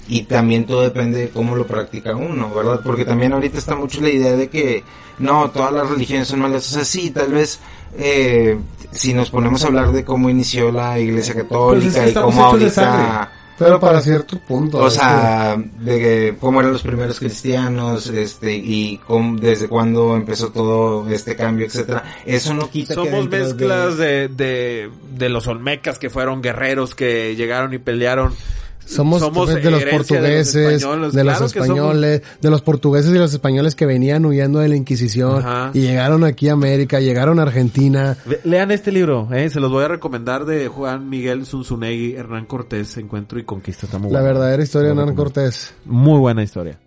y también todo depende de cómo lo practica uno, ¿verdad? Porque también ahorita está mucho la idea de que no, todas las religiones son malas. O sea, sí, tal vez eh, si nos ponemos a hablar de cómo inició la Iglesia Católica Pues es que y cómo de ahorita. Pero para cierto punto. o sea, de que cómo eran los primeros cristianos, este, y cómo, desde cuándo empezó todo este cambio, etcétera. Eso no quita que Somos de- mezclas de, de, de los olmecas que fueron guerreros que llegaron y pelearon. Que somos, de los portugueses, de los, españoles, claro somos. españoles, de los portugueses y los españoles que venían huyendo de la Inquisición Ajá. y llegaron aquí a América, llegaron a Argentina. Lean este libro, eh, se los voy a recomendar de Juan Miguel Zunzunegui, Hernán Cortés, Encuentro y Conquista. Está muy La verdadera historia de Hernán. Cortés. Muy buena historia.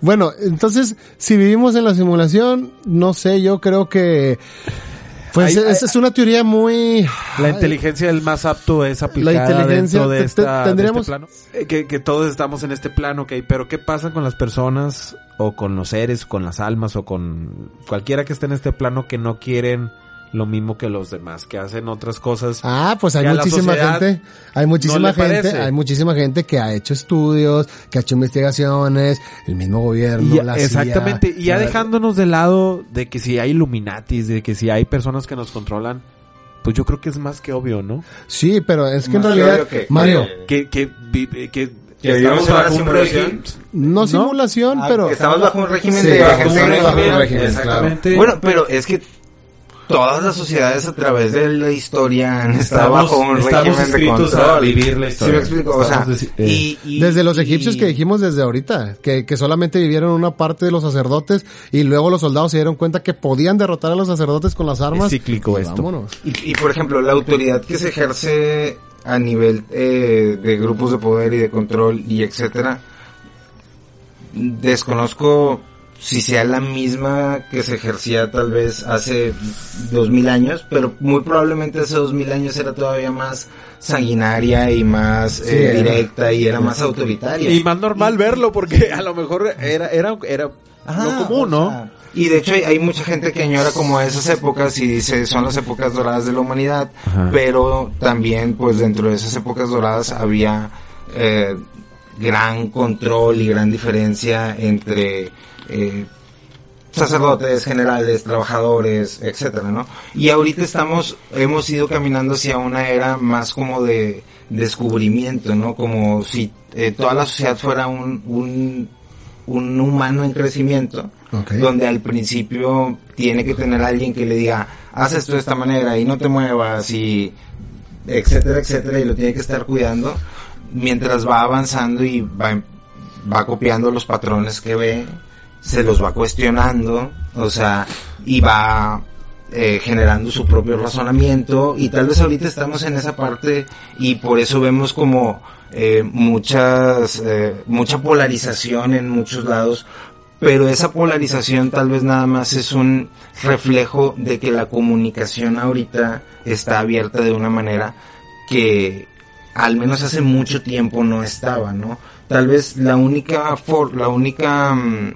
Bueno, entonces, si vivimos en la simulación, no sé, yo creo que... Pues Hay- esa es una teoría muy... La inteligencia del más apto es aplicada La inteligencia, dentro de, este plano. Eh, que, que todos estamos en este plano, ok, pero ¿qué pasa con las personas o con los seres, con las almas o con cualquiera que esté en este plano que no quieren lo mismo que los demás, que hacen otras cosas? Ah, pues hay que muchísima gente, hay muchísima no gente, parece. hay muchísima gente que ha hecho estudios, que ha hecho investigaciones, el mismo gobierno, Y- la CIA, exactamente, y ya la- dejándonos de lado de que si hay Illuminatis, de que si hay personas que nos controlan, pues yo creo que es más que obvio, ¿no? Sí, pero es que en realidad, que- Mario, Que, que, que, Que vivimos estamos bajo un régimen. no simulación, Ah, pero que estamos bajo un régimen Sí, de bajo un que- régimen, Exactamente. Bueno, pero es que todas las sociedades a través de la historia han estado bajo un estamos régimen de escritos a control. vivir la ¿Sí historia. me explico? O sea, eh, y, y- desde los y- egipcios que dijimos desde ahorita, que, que solamente vivieron una parte de los sacerdotes y luego los soldados se dieron cuenta que podían derrotar a los sacerdotes con las armas. cíclico y esto. Vámonos. Y, y, por ejemplo, la autoridad que se ejerce a nivel eh, de grupos de poder y de control y etcétera, desconozco si sea la misma que se ejercía tal vez hace dos mil años, pero muy probablemente hace dos mil años era todavía más sanguinaria y más eh, Sí, directa y era más autoritaria. y más normal verlo porque a lo mejor era era era Ajá, lo común, o ¿no? sea, Y de hecho hay, hay mucha gente que añora como esas épocas y dice son las épocas doradas de la humanidad, Ajá. pero también pues dentro de esas épocas doradas había eh, gran control y gran diferencia entre eh, sacerdotes, generales, trabajadores, etcétera, ¿no? Y ahorita estamos, hemos ido caminando hacia una era más como de descubrimiento, ¿no? Como si eh, toda la sociedad fuera un, un, un humano en crecimiento, donde al principio tiene que tener alguien que le diga, haz esto de esta manera y no te muevas y etcétera, etcétera, y lo tiene que estar cuidando mientras va avanzando y va, va copiando los patrones que ve, se los va cuestionando, o sea, y va eh, generando su propio razonamiento y tal vez ahorita estamos en esa parte y por eso vemos como eh, muchas eh, mucha polarización en muchos lados pero esa polarización tal vez nada más es un reflejo de que la comunicación ahorita está abierta de una manera que al menos hace mucho tiempo no estaba, ¿no? Tal vez la única for la única mm,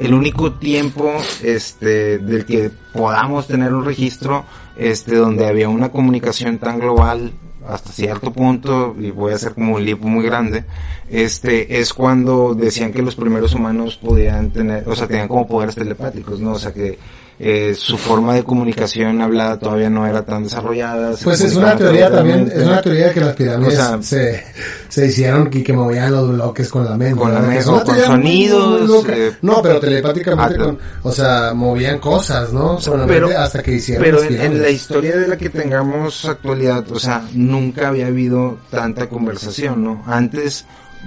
el único tiempo este del que podamos tener un registro este donde había una comunicación tan global hasta cierto punto y voy a hacer como un lipo muy grande este es cuando decían que los primeros humanos podían tener o sea tenían como poderes telepáticos no o sea que eh, su forma de comunicación hablada todavía no era tan desarrollada Pues es una teoría también, es una teoría que las pirámides O sea, se, se hicieron y que movían los bloques con la mente. Con la mente, o con sonidos, eh, no, pero telepáticamente ah, con, o sea, movían cosas, ¿no? Con la mente hasta que hicieron pero en, la historia de la que tengamos actualidad, o sea, nunca había habido tanta conversación, ¿no? Antes,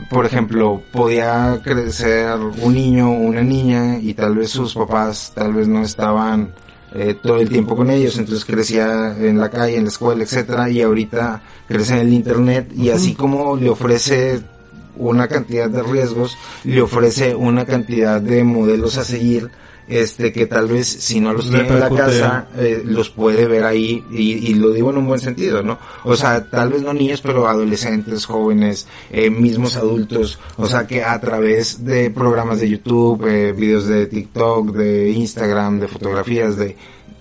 por ejemplo, podía crecer un niño o una niña y tal vez sus papás tal vez no estaban eh, todo el tiempo con ellos, entonces crecía en la calle, en la escuela, etcétera, y ahorita crece en el internet y así como le ofrece una cantidad de riesgos, le ofrece una cantidad de modelos a seguir este que tal vez si no los tiene en la casa eh, los puede ver ahí y, y lo digo en un buen sentido, ¿no? O sea, tal vez no niños, pero adolescentes, jóvenes, eh, mismos adultos, o sea que a través de programas de YouTube, eh, videos de TikTok, de Instagram, de fotografías, de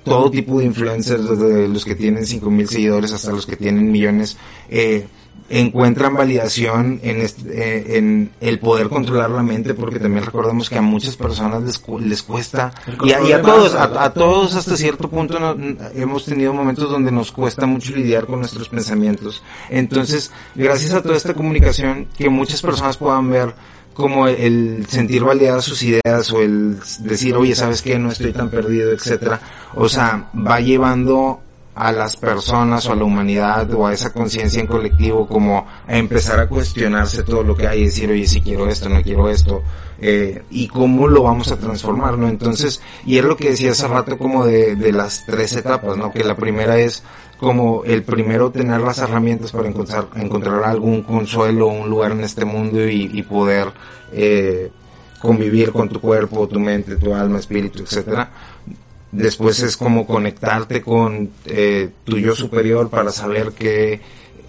todo tipo de influencers, desde los que tienen 5000 seguidores hasta los que tienen millones, eh, encuentran validación en, este- en el poder controlar la mente, porque también recordemos que a muchas personas les, cu- les cuesta, y a, y a todos, a, a todos hasta cierto punto no- hemos tenido momentos donde nos cuesta mucho lidiar con nuestros pensamientos. Entonces, gracias a toda esta comunicación, que muchas personas puedan ver como el, el sentir validadas sus ideas o el decir, oye, ¿sabes qué? No estoy tan perdido, etcétera. O sea, va llevando a las personas o a la humanidad o a esa conciencia en colectivo como a empezar a cuestionarse todo lo que hay y decir, oye, si quiero esto, no quiero esto, eh, y cómo lo vamos a transformar, ¿no? Entonces, y es lo que decía hace rato como de, de las tres etapas, ¿no? Que la primera es como el primero tener las herramientas para encontrar, encontrar algún consuelo, un lugar en este mundo y, y poder eh, convivir con tu cuerpo, tu mente, tu alma, espíritu, etcétera. Después es como conectarte con eh, tu yo superior para saber qué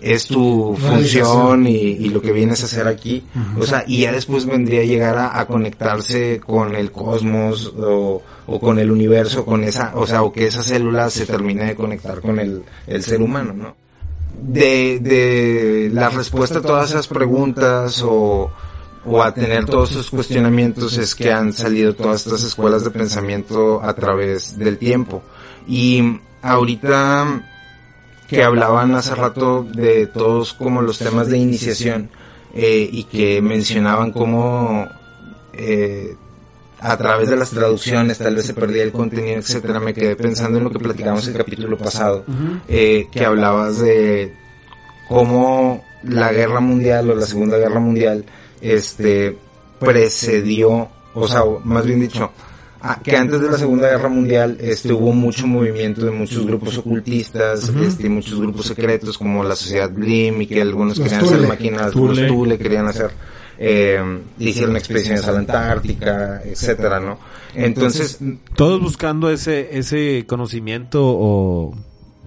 es tu función y, y lo que vienes a hacer aquí. O sea, y ya después vendría a llegar a, a conectarse con el cosmos o, o con el universo, con esa, o sea, o que esa célula se termine de conectar con el, el ser humano, ¿no? De, de la respuesta a todas esas preguntas o, o a tener todos esos cuestionamientos es que han salido todas estas escuelas de pensamiento a través del tiempo. Y ahorita que hablaban hace rato de todos como los temas de iniciación eh, y que mencionaban cómo eh, a través de las traducciones tal vez se perdía el contenido, etcétera, me quedé pensando en lo que platicamos el capítulo pasado, eh, que hablabas de cómo la guerra mundial o la segunda guerra mundial este precedió, o sea, más bien dicho, que antes de la Segunda Guerra Mundial este hubo mucho movimiento de muchos grupos ocultistas, este, muchos grupos secretos como la Sociedad Blim y que algunos Los querían hacer máquinas, Thule. los Thule querían hacer, eh, hicieron expediciones a la Antártica, etcétera, ¿no? Entonces, Todos buscando ese ese conocimiento o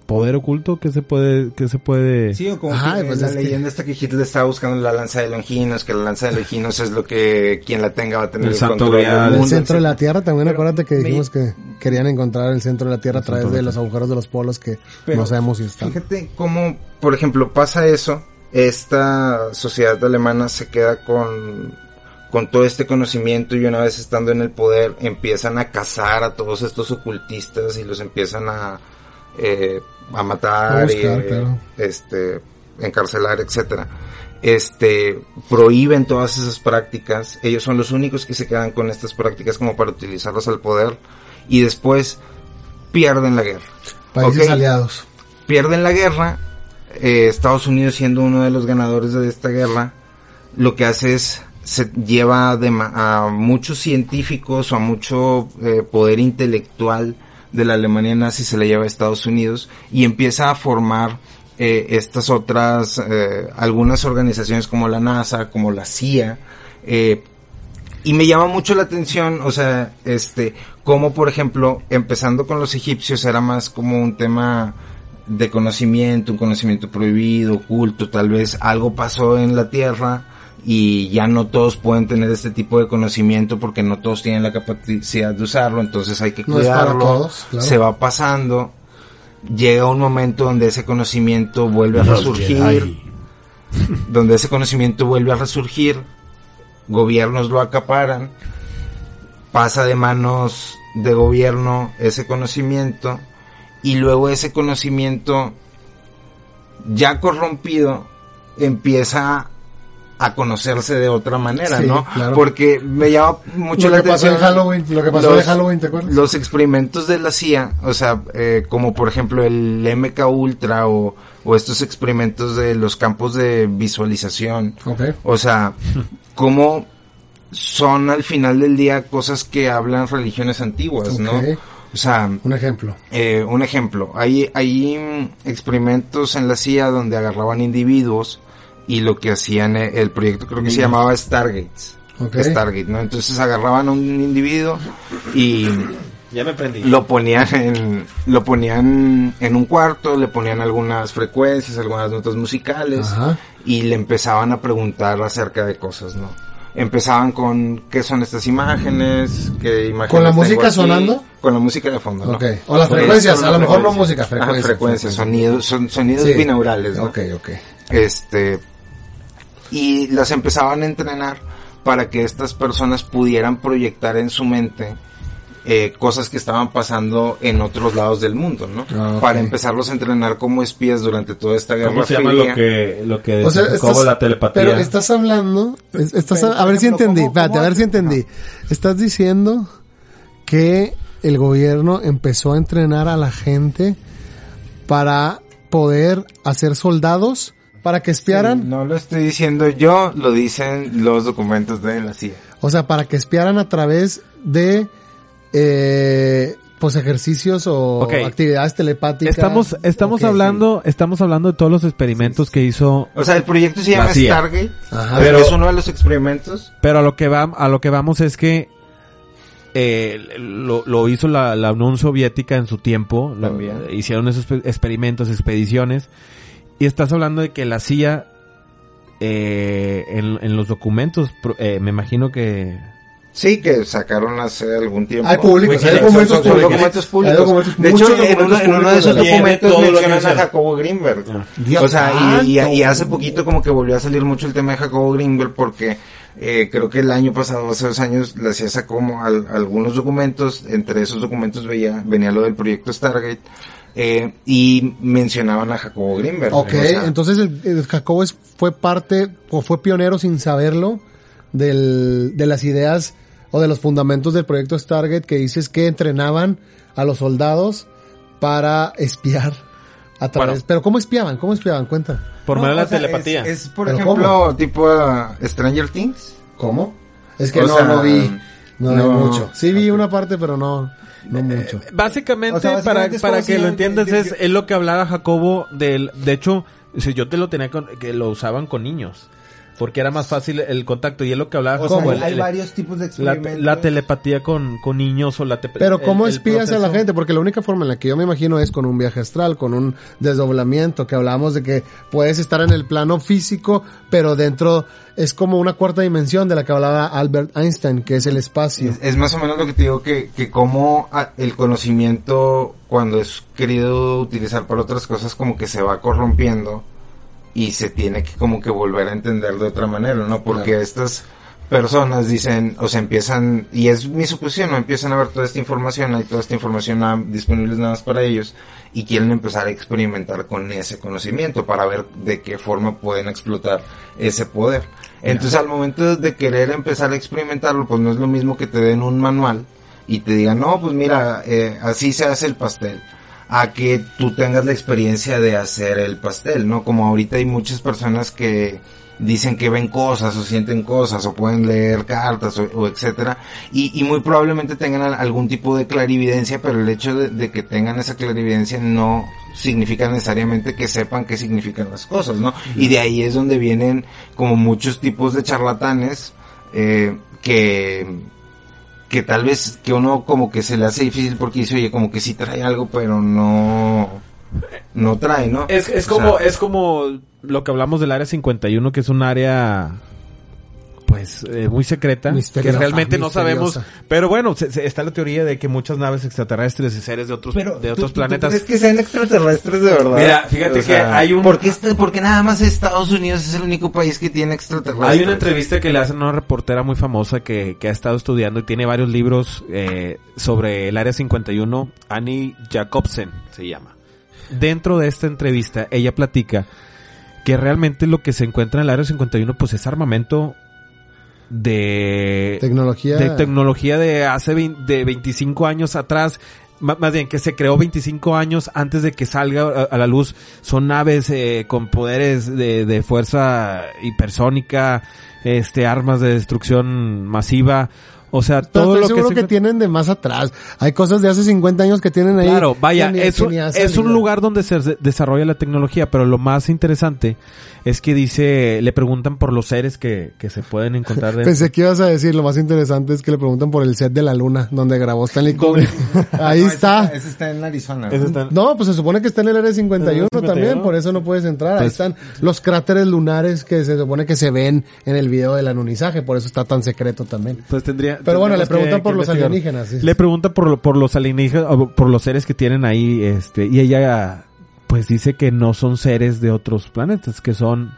poder oculto que se puede que se puede Sí, o como Ajá, que pues la es que- leyenda esta que Hitler estaba buscando la lanza de Longinos, que la lanza de Longinos es lo que quien la tenga va a tener El el, santo control del El centro de la. Tierra, también Pero acuérdate que me- dijimos que querían encontrar el centro de la Tierra a través de los agujeros de los polos que Pero no sabemos si están. Fíjate cómo, por ejemplo, pasa eso, esta sociedad alemana se queda con, con todo este conocimiento y una vez estando en el poder empiezan a cazar a todos estos ocultistas y los empiezan a, eh, a matar, A buscar, y, claro. este, encarcelar, etcétera. Este, prohíben todas esas prácticas, ellos son los únicos que se quedan con estas prácticas como para utilizarlas al poder y después pierden la guerra. Países aliados. pierden la guerra, eh, Estados Unidos siendo uno de los ganadores de esta guerra, lo que hace es se lleva de a muchos científicos o a mucho eh, poder intelectual de la Alemania nazi se le lleva a Estados Unidos y empieza a formar eh, estas otras eh, algunas organizaciones como la NASA, como la CIA, eh, y me llama mucho la atención, o sea, este, como por ejemplo, empezando con los egipcios era más como un tema de conocimiento, un conocimiento prohibido, oculto, tal vez algo pasó en la tierra y ya no todos pueden tener este tipo de conocimiento porque no todos tienen la capacidad de usarlo, entonces hay que No cuidarlo, todos, claro. se va pasando, llega un momento donde ese conocimiento vuelve a resurgir, donde ese conocimiento vuelve a resurgir, gobiernos lo acaparan, pasa de manos de gobierno ese conocimiento y luego ese conocimiento ya corrompido empieza a conocerse de otra manera, Sí, ¿no? claro. Porque me llama mucho Lo la que pasó en atención Halloween, lo que pasó los- en Halloween, ¿te acuerdas? los experimentos de la CIA, o sea, eh, como por ejemplo el MK Ultra o, o estos experimentos de los campos de visualización, o sea, cómo son al final del día cosas que hablan religiones antiguas, ¿no? O sea, Un ejemplo. eh, un ejemplo, hay, hay mm, experimentos en la CIA donde agarraban individuos y lo que hacían, eh, el proyecto creo que se llamaba Stargates. Ok. Stargate, ¿no? Entonces agarraban a un individuo y Ya me prendí. lo ponían en, lo ponían en un cuarto, le ponían algunas frecuencias, algunas notas musicales Ajá. y le empezaban a preguntar acerca de cosas, ¿no? Empezaban con qué son estas imágenes, qué imágenes ¿Con la música aquí? sonando? Con la música de fondo, ¿no? Ok. O las frecuencias, a lo mejor no música, Ajá, frecuencias. frecuencias, sonidos, son sonidos Sí. binaurales, ¿no? Ok, ok. Este, y las empezaban a entrenar para que estas personas pudieran proyectar en su mente eh, cosas que estaban pasando en otros lados del mundo, ¿no? Ah. Para empezarlos a entrenar como espías durante toda esta guerra ¿Cómo se llama fría. lo que, lo que O sea, la telepatía? Pero estás hablando, es- estás Pero, a, ver si entendí, ¿cómo- espérate, a ver si entendí. Estás diciendo que el gobierno empezó a entrenar a la gente para poder hacer soldados, para que espiaran, No lo estoy diciendo yo, lo dicen los documentos de la CIA. o sea, para que espiaran a través de eh, pues ejercicios o actividades telepáticas. Estamos, estamos hablando, estamos hablando de todos los experimentos que hizo, O sea, el proyecto se llama. Stargate, Ajá. Pero- es uno de los experimentos. pero a lo que va, a lo que vamos es que eh, lo, lo hizo la, la Unión Soviética en su tiempo, lo- También. hicieron esos pe- experimentos, expediciones, y estás hablando de que la CIA eh, en, en los documentos, eh, me imagino que Sí, que sacaron hace algún tiempo. Hay públicos, hay Son- documentos son- son públicos. documentos Hay públicos. documentos- de hecho, en uno, en uno de esos documentos mencionan a. Jacobo Greenberg. Dios o sea, y, y- santo. y hace poquito como que volvió a salir mucho el tema de Jacobo Greenberg porque eh, creo que el año pasado, hace dos años, la CIA sacó como al- algunos documentos, entre esos documentos veía, venía lo del proyecto Stargate, eh, y mencionaban a Jacobo Greenberg. Ok, O sea, entonces el, el Jacobo es- fue parte o fue pionero sin saberlo del, de las ideas o de los fundamentos del proyecto Stargate que dices que entrenaban a los soldados para espiar a través. Bueno. Pero ¿cómo espiaban? ¿Cómo espiaban? Cuenta. por no, medio de la o sea, telepatía. Es, es, por ¿Pero ejemplo, tipo ah, Stranger Things. ¿Cómo? Es que O no, sea, no vi. No, no, mucho. Sí vi una parte, pero no, no mucho. Básicamente, O sea, básicamente para, para que si lo entiendas, es, es lo que hablaba Jacobo del, de hecho, si yo te lo tenía con, que lo usaban con niños, porque era más fácil el contacto, y es lo que hablaba O sea, Jacobo, hay, el- hay el- varios tipos de la, experimentos. la telepatía con, con niños o la te- Pero ¿cómo el espías a la gente? Porque la única forma en la que yo me imagino es con un viaje astral, con un desdoblamiento, que hablamos de que puedes estar en el plano físico, pero dentro es como una cuarta dimensión de la que hablaba Albert Einstein, que es el espacio. Es, es más o menos lo que te digo que, que como ah, el conocimiento cuando es querido utilizar para otras cosas como que se va corrompiendo y se tiene que como que volver a entender de otra manera, ¿no? Porque Claro. estas personas dicen, o sea, empiezan, y es mi suposición, ¿no? Empiezan a ver toda esta información, hay toda esta información ah, disponible nada más para ellos y quieren empezar a experimentar con ese conocimiento para ver de qué forma pueden explotar ese poder. Entonces al momento de querer empezar a experimentarlo, pues no es lo mismo que te den un manual y te digan, no, pues mira, eh, así se hace el pastel. A que tú tengas la experiencia de hacer el pastel, ¿no? Como ahorita hay muchas personas que dicen que ven cosas o sienten cosas o pueden leer cartas o, o etcétera y, y muy probablemente tengan al- algún tipo de clarividencia pero el hecho de, de que tengan esa clarividencia no significa necesariamente que sepan qué significan las cosas no y de ahí es donde vienen como muchos tipos de charlatanes eh, que que tal vez que uno como que se le hace difícil porque dice oye como que sí trae algo pero no no trae no Es, es como, sea, es como lo que hablamos del área 51, que es un área pues eh, muy secreta, Misteriosa, que realmente no misteriosa. sabemos, pero bueno, se- se- está la teoría de que muchas naves extraterrestres y seres de otros Pero, de ¿tú- otros tú- tú planetas ¿Crees que sean extraterrestres de verdad? Mira, fíjate que hay un- ¿por qué, está- porque nada más Estados Unidos es el único país que tiene extraterrestres? Hay una entrevista que le hacen a una reportera muy famosa que, que ha estado estudiando y tiene varios libros eh, sobre el Área 51, Annie Jacobsen se llama. Dentro de esta entrevista, ella platica que realmente lo que se encuentra en el Área 51 pues es armamento de Tecnología. de tecnología de hace vein- de 25 años atrás, más bien que se creó 25 años antes de que salga a, la luz. Son naves eh, con poderes de, de fuerza hipersónica, este, armas de destrucción masiva. O sea, Pero todo estoy lo que, seguro se que, tienen de más atrás. Hay cosas de hace 50 años que tienen ahí. Claro, vaya, ni- es, un, es lugar donde se de- desarrolla la tecnología, pero lo más interesante es que dice, le preguntan por los seres que, que se pueden encontrar de... Pensé que ibas a decir, lo más interesante es que le preguntan por el set de la luna, donde grabó Stanley Kubrick. Ahí No, está. Ese, ese está en Arizona. ¿no? está- No, pues se supone que está en el Área 51 En el 51, también, por eso no puedes entrar. Ahí Pues- están los cráteres lunares que se supone que se ven en el video del anunizaje, por eso está tan secreto también. Pues tendría... Pero bueno, le preguntan que- por que los investigar. alienígenas. sí. Le pregunta por, por los alienígenas, por los seres que tienen ahí, este, y ella, pues dice que no son seres de otros planetas, que son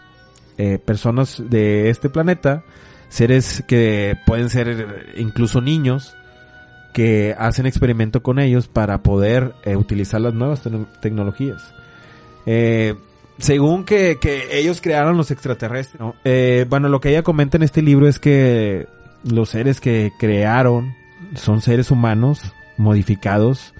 eh, personas de este planeta, seres que pueden ser eh, incluso niños, que hacen experimento con ellos para poder eh, utilizar las nuevas tec- tecnologías. Según que, que ellos crearon los extraterrestres, ¿no? Bueno, lo que ella comenta en este libro es que los seres que crearon son seres humanos modificados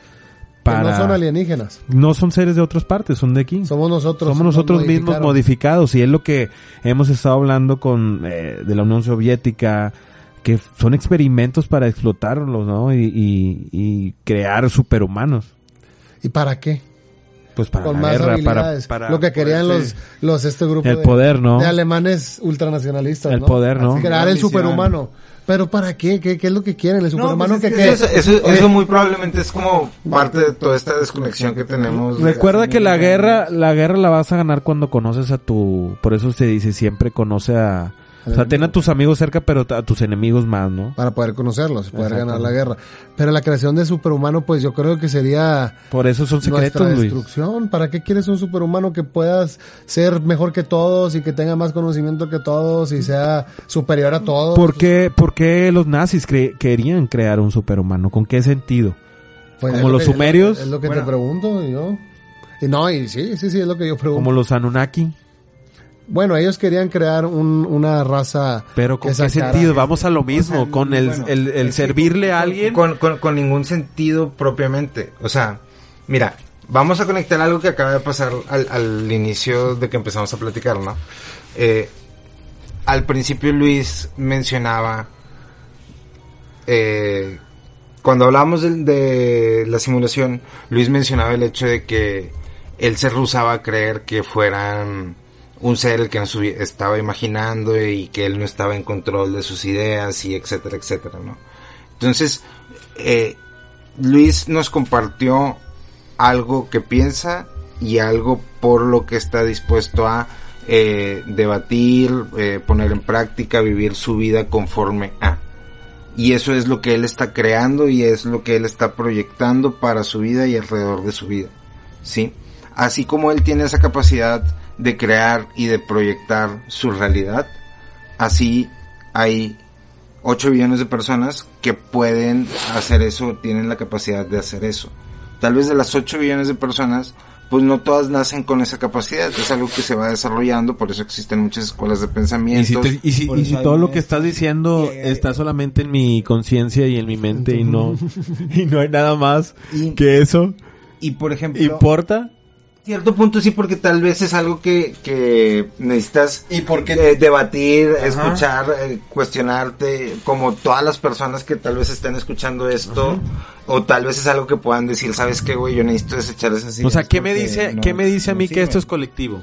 Que no son alienígenas. no son seres de otras partes, son de aquí. Somos nosotros. Somos nos nosotros mismos modificados y es lo que hemos estado hablando con eh, de la Unión Soviética que son experimentos para explotarlos, ¿no? Y, y, y crear superhumanos. ¿Y para qué? Pues para Con la más guerra, para, Lo que querían los, los este grupo El de, poder, ¿no? de alemanes ultranacionalistas, El ¿no? poder, ¿no? Crear el misión. superhumano. Pero ¿para qué? ¿Qué, qué es lo que quieren? ¿El superhumano pues es que que qué? Eso, eso, eso muy probablemente es como parte de toda esta desconexión que tenemos. Recuerda que la guerra, la guerra la vas a ganar cuando conoces a tu, por eso se dice siempre conoce a, o sea, ten a tus amigos cerca, pero a tus enemigos más, ¿no? Para poder conocerlos, poder ganar la guerra. Pero la creación de superhumano, pues yo creo que sería Por eso son nuestra secretos, Luis. destrucción. ¿Para qué quieres un superhumano que puedas ser mejor que todos y que tenga más conocimiento que todos y sea superior a todos? ¿Por qué, por qué los nazis cre- querían crear un superhumano? ¿Con qué sentido? Pues como los que- sumerios. Es lo que Bueno. te pregunto, y yo. Y no, y sí, sí, sí, es lo que yo pregunto. Como los Anunnaki. Bueno, ellos querían crear un- una raza. Pero ¿con qué sacara- sentido? Vamos a lo mismo, sea, con el, bueno, el, el es que servirle a alguien. Con, con, con ningún sentido propiamente. O sea, mira, vamos a conectar algo que acaba de pasar al, al inicio de que empezamos a platicar, ¿no? Eh, al principio Luis mencionaba, eh, cuando hablábamos de, de la simulación, Luis mencionaba el hecho de que él se rehusaba a creer que fueran un ser el que nos estaba imaginando y que él no estaba en control de sus ideas y etcétera, etcétera, ¿no? Entonces, eh, Luis nos compartió algo que piensa y algo por lo que está dispuesto a eh, debatir, eh, poner en práctica, vivir su vida conforme a. Y eso es lo que él está creando y es lo que él está proyectando para su vida y alrededor de su vida. ¿Sí? Así como él tiene esa capacidad de crear y de proyectar su realidad, así hay 8 billones de personas que pueden hacer eso, tienen la capacidad de hacer eso. Tal vez de las 8 billones de personas, pues no todas nacen con esa capacidad, es algo que se va desarrollando, por eso existen muchas escuelas de Y pensamiento. si, te- y si- y todo lo que estás diciendo está solamente en mi conciencia y en mi mente y no y no hay nada más Y- que eso Y por ejemplo, importa cierto punto sí, porque tal vez es algo que, que necesitas ¿Y por qué? eh, debatir, Ajá. escuchar, eh, cuestionarte, como todas las personas que tal vez estén escuchando esto, o tal vez es algo que puedan decir, ¿sabes qué, güey? Yo necesito desechar esas o ideas. sea qué me porque dice no- qué me dice a no mí que esto es colectivo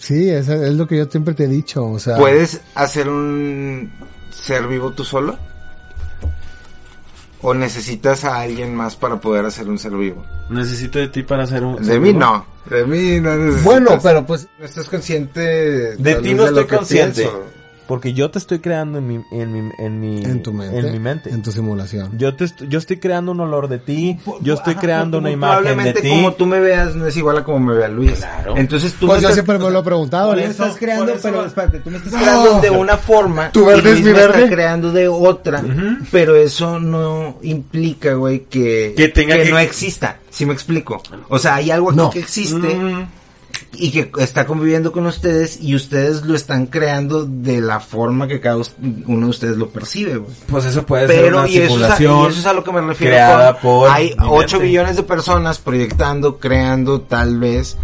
Sí, es, es lo que yo siempre te he dicho. O sea, ¿Puedes hacer un ser vivo tú solo? ¿O necesitas a alguien más para poder hacer un ser vivo? necesito de ti para hacer un De mí no. De mí no necesitas. Bueno, pero pues No estás consciente De ti no estoy consciente. pienso. Porque yo te estoy creando en mi en mi en mi en tu mente, en mi mente en tu simulación. yo te est- yo estoy creando un olor de ti yo estoy Ajá, creando una imagen de Probablemente ti como tú me veas no es igual a como me vea Luis. Claro. Entonces tú Pues me yo estás- siempre me lo he preguntado. Tú me estás creando, pero espérate, tú me estás creando de una forma Tu verde y es mi me verde. está creando de otra pero eso no implica güey que Que tenga que- no exista si me explico o sea hay algo aquí No. que existe Mm. Y que está conviviendo con ustedes y ustedes lo están creando de la forma que cada uno de ustedes lo percibe güey. pues eso puede ser pero una y eso, es a, simulación y eso es a lo que me refiero creada con- por hay mi 8 mente. billones de personas proyectando creando tal vez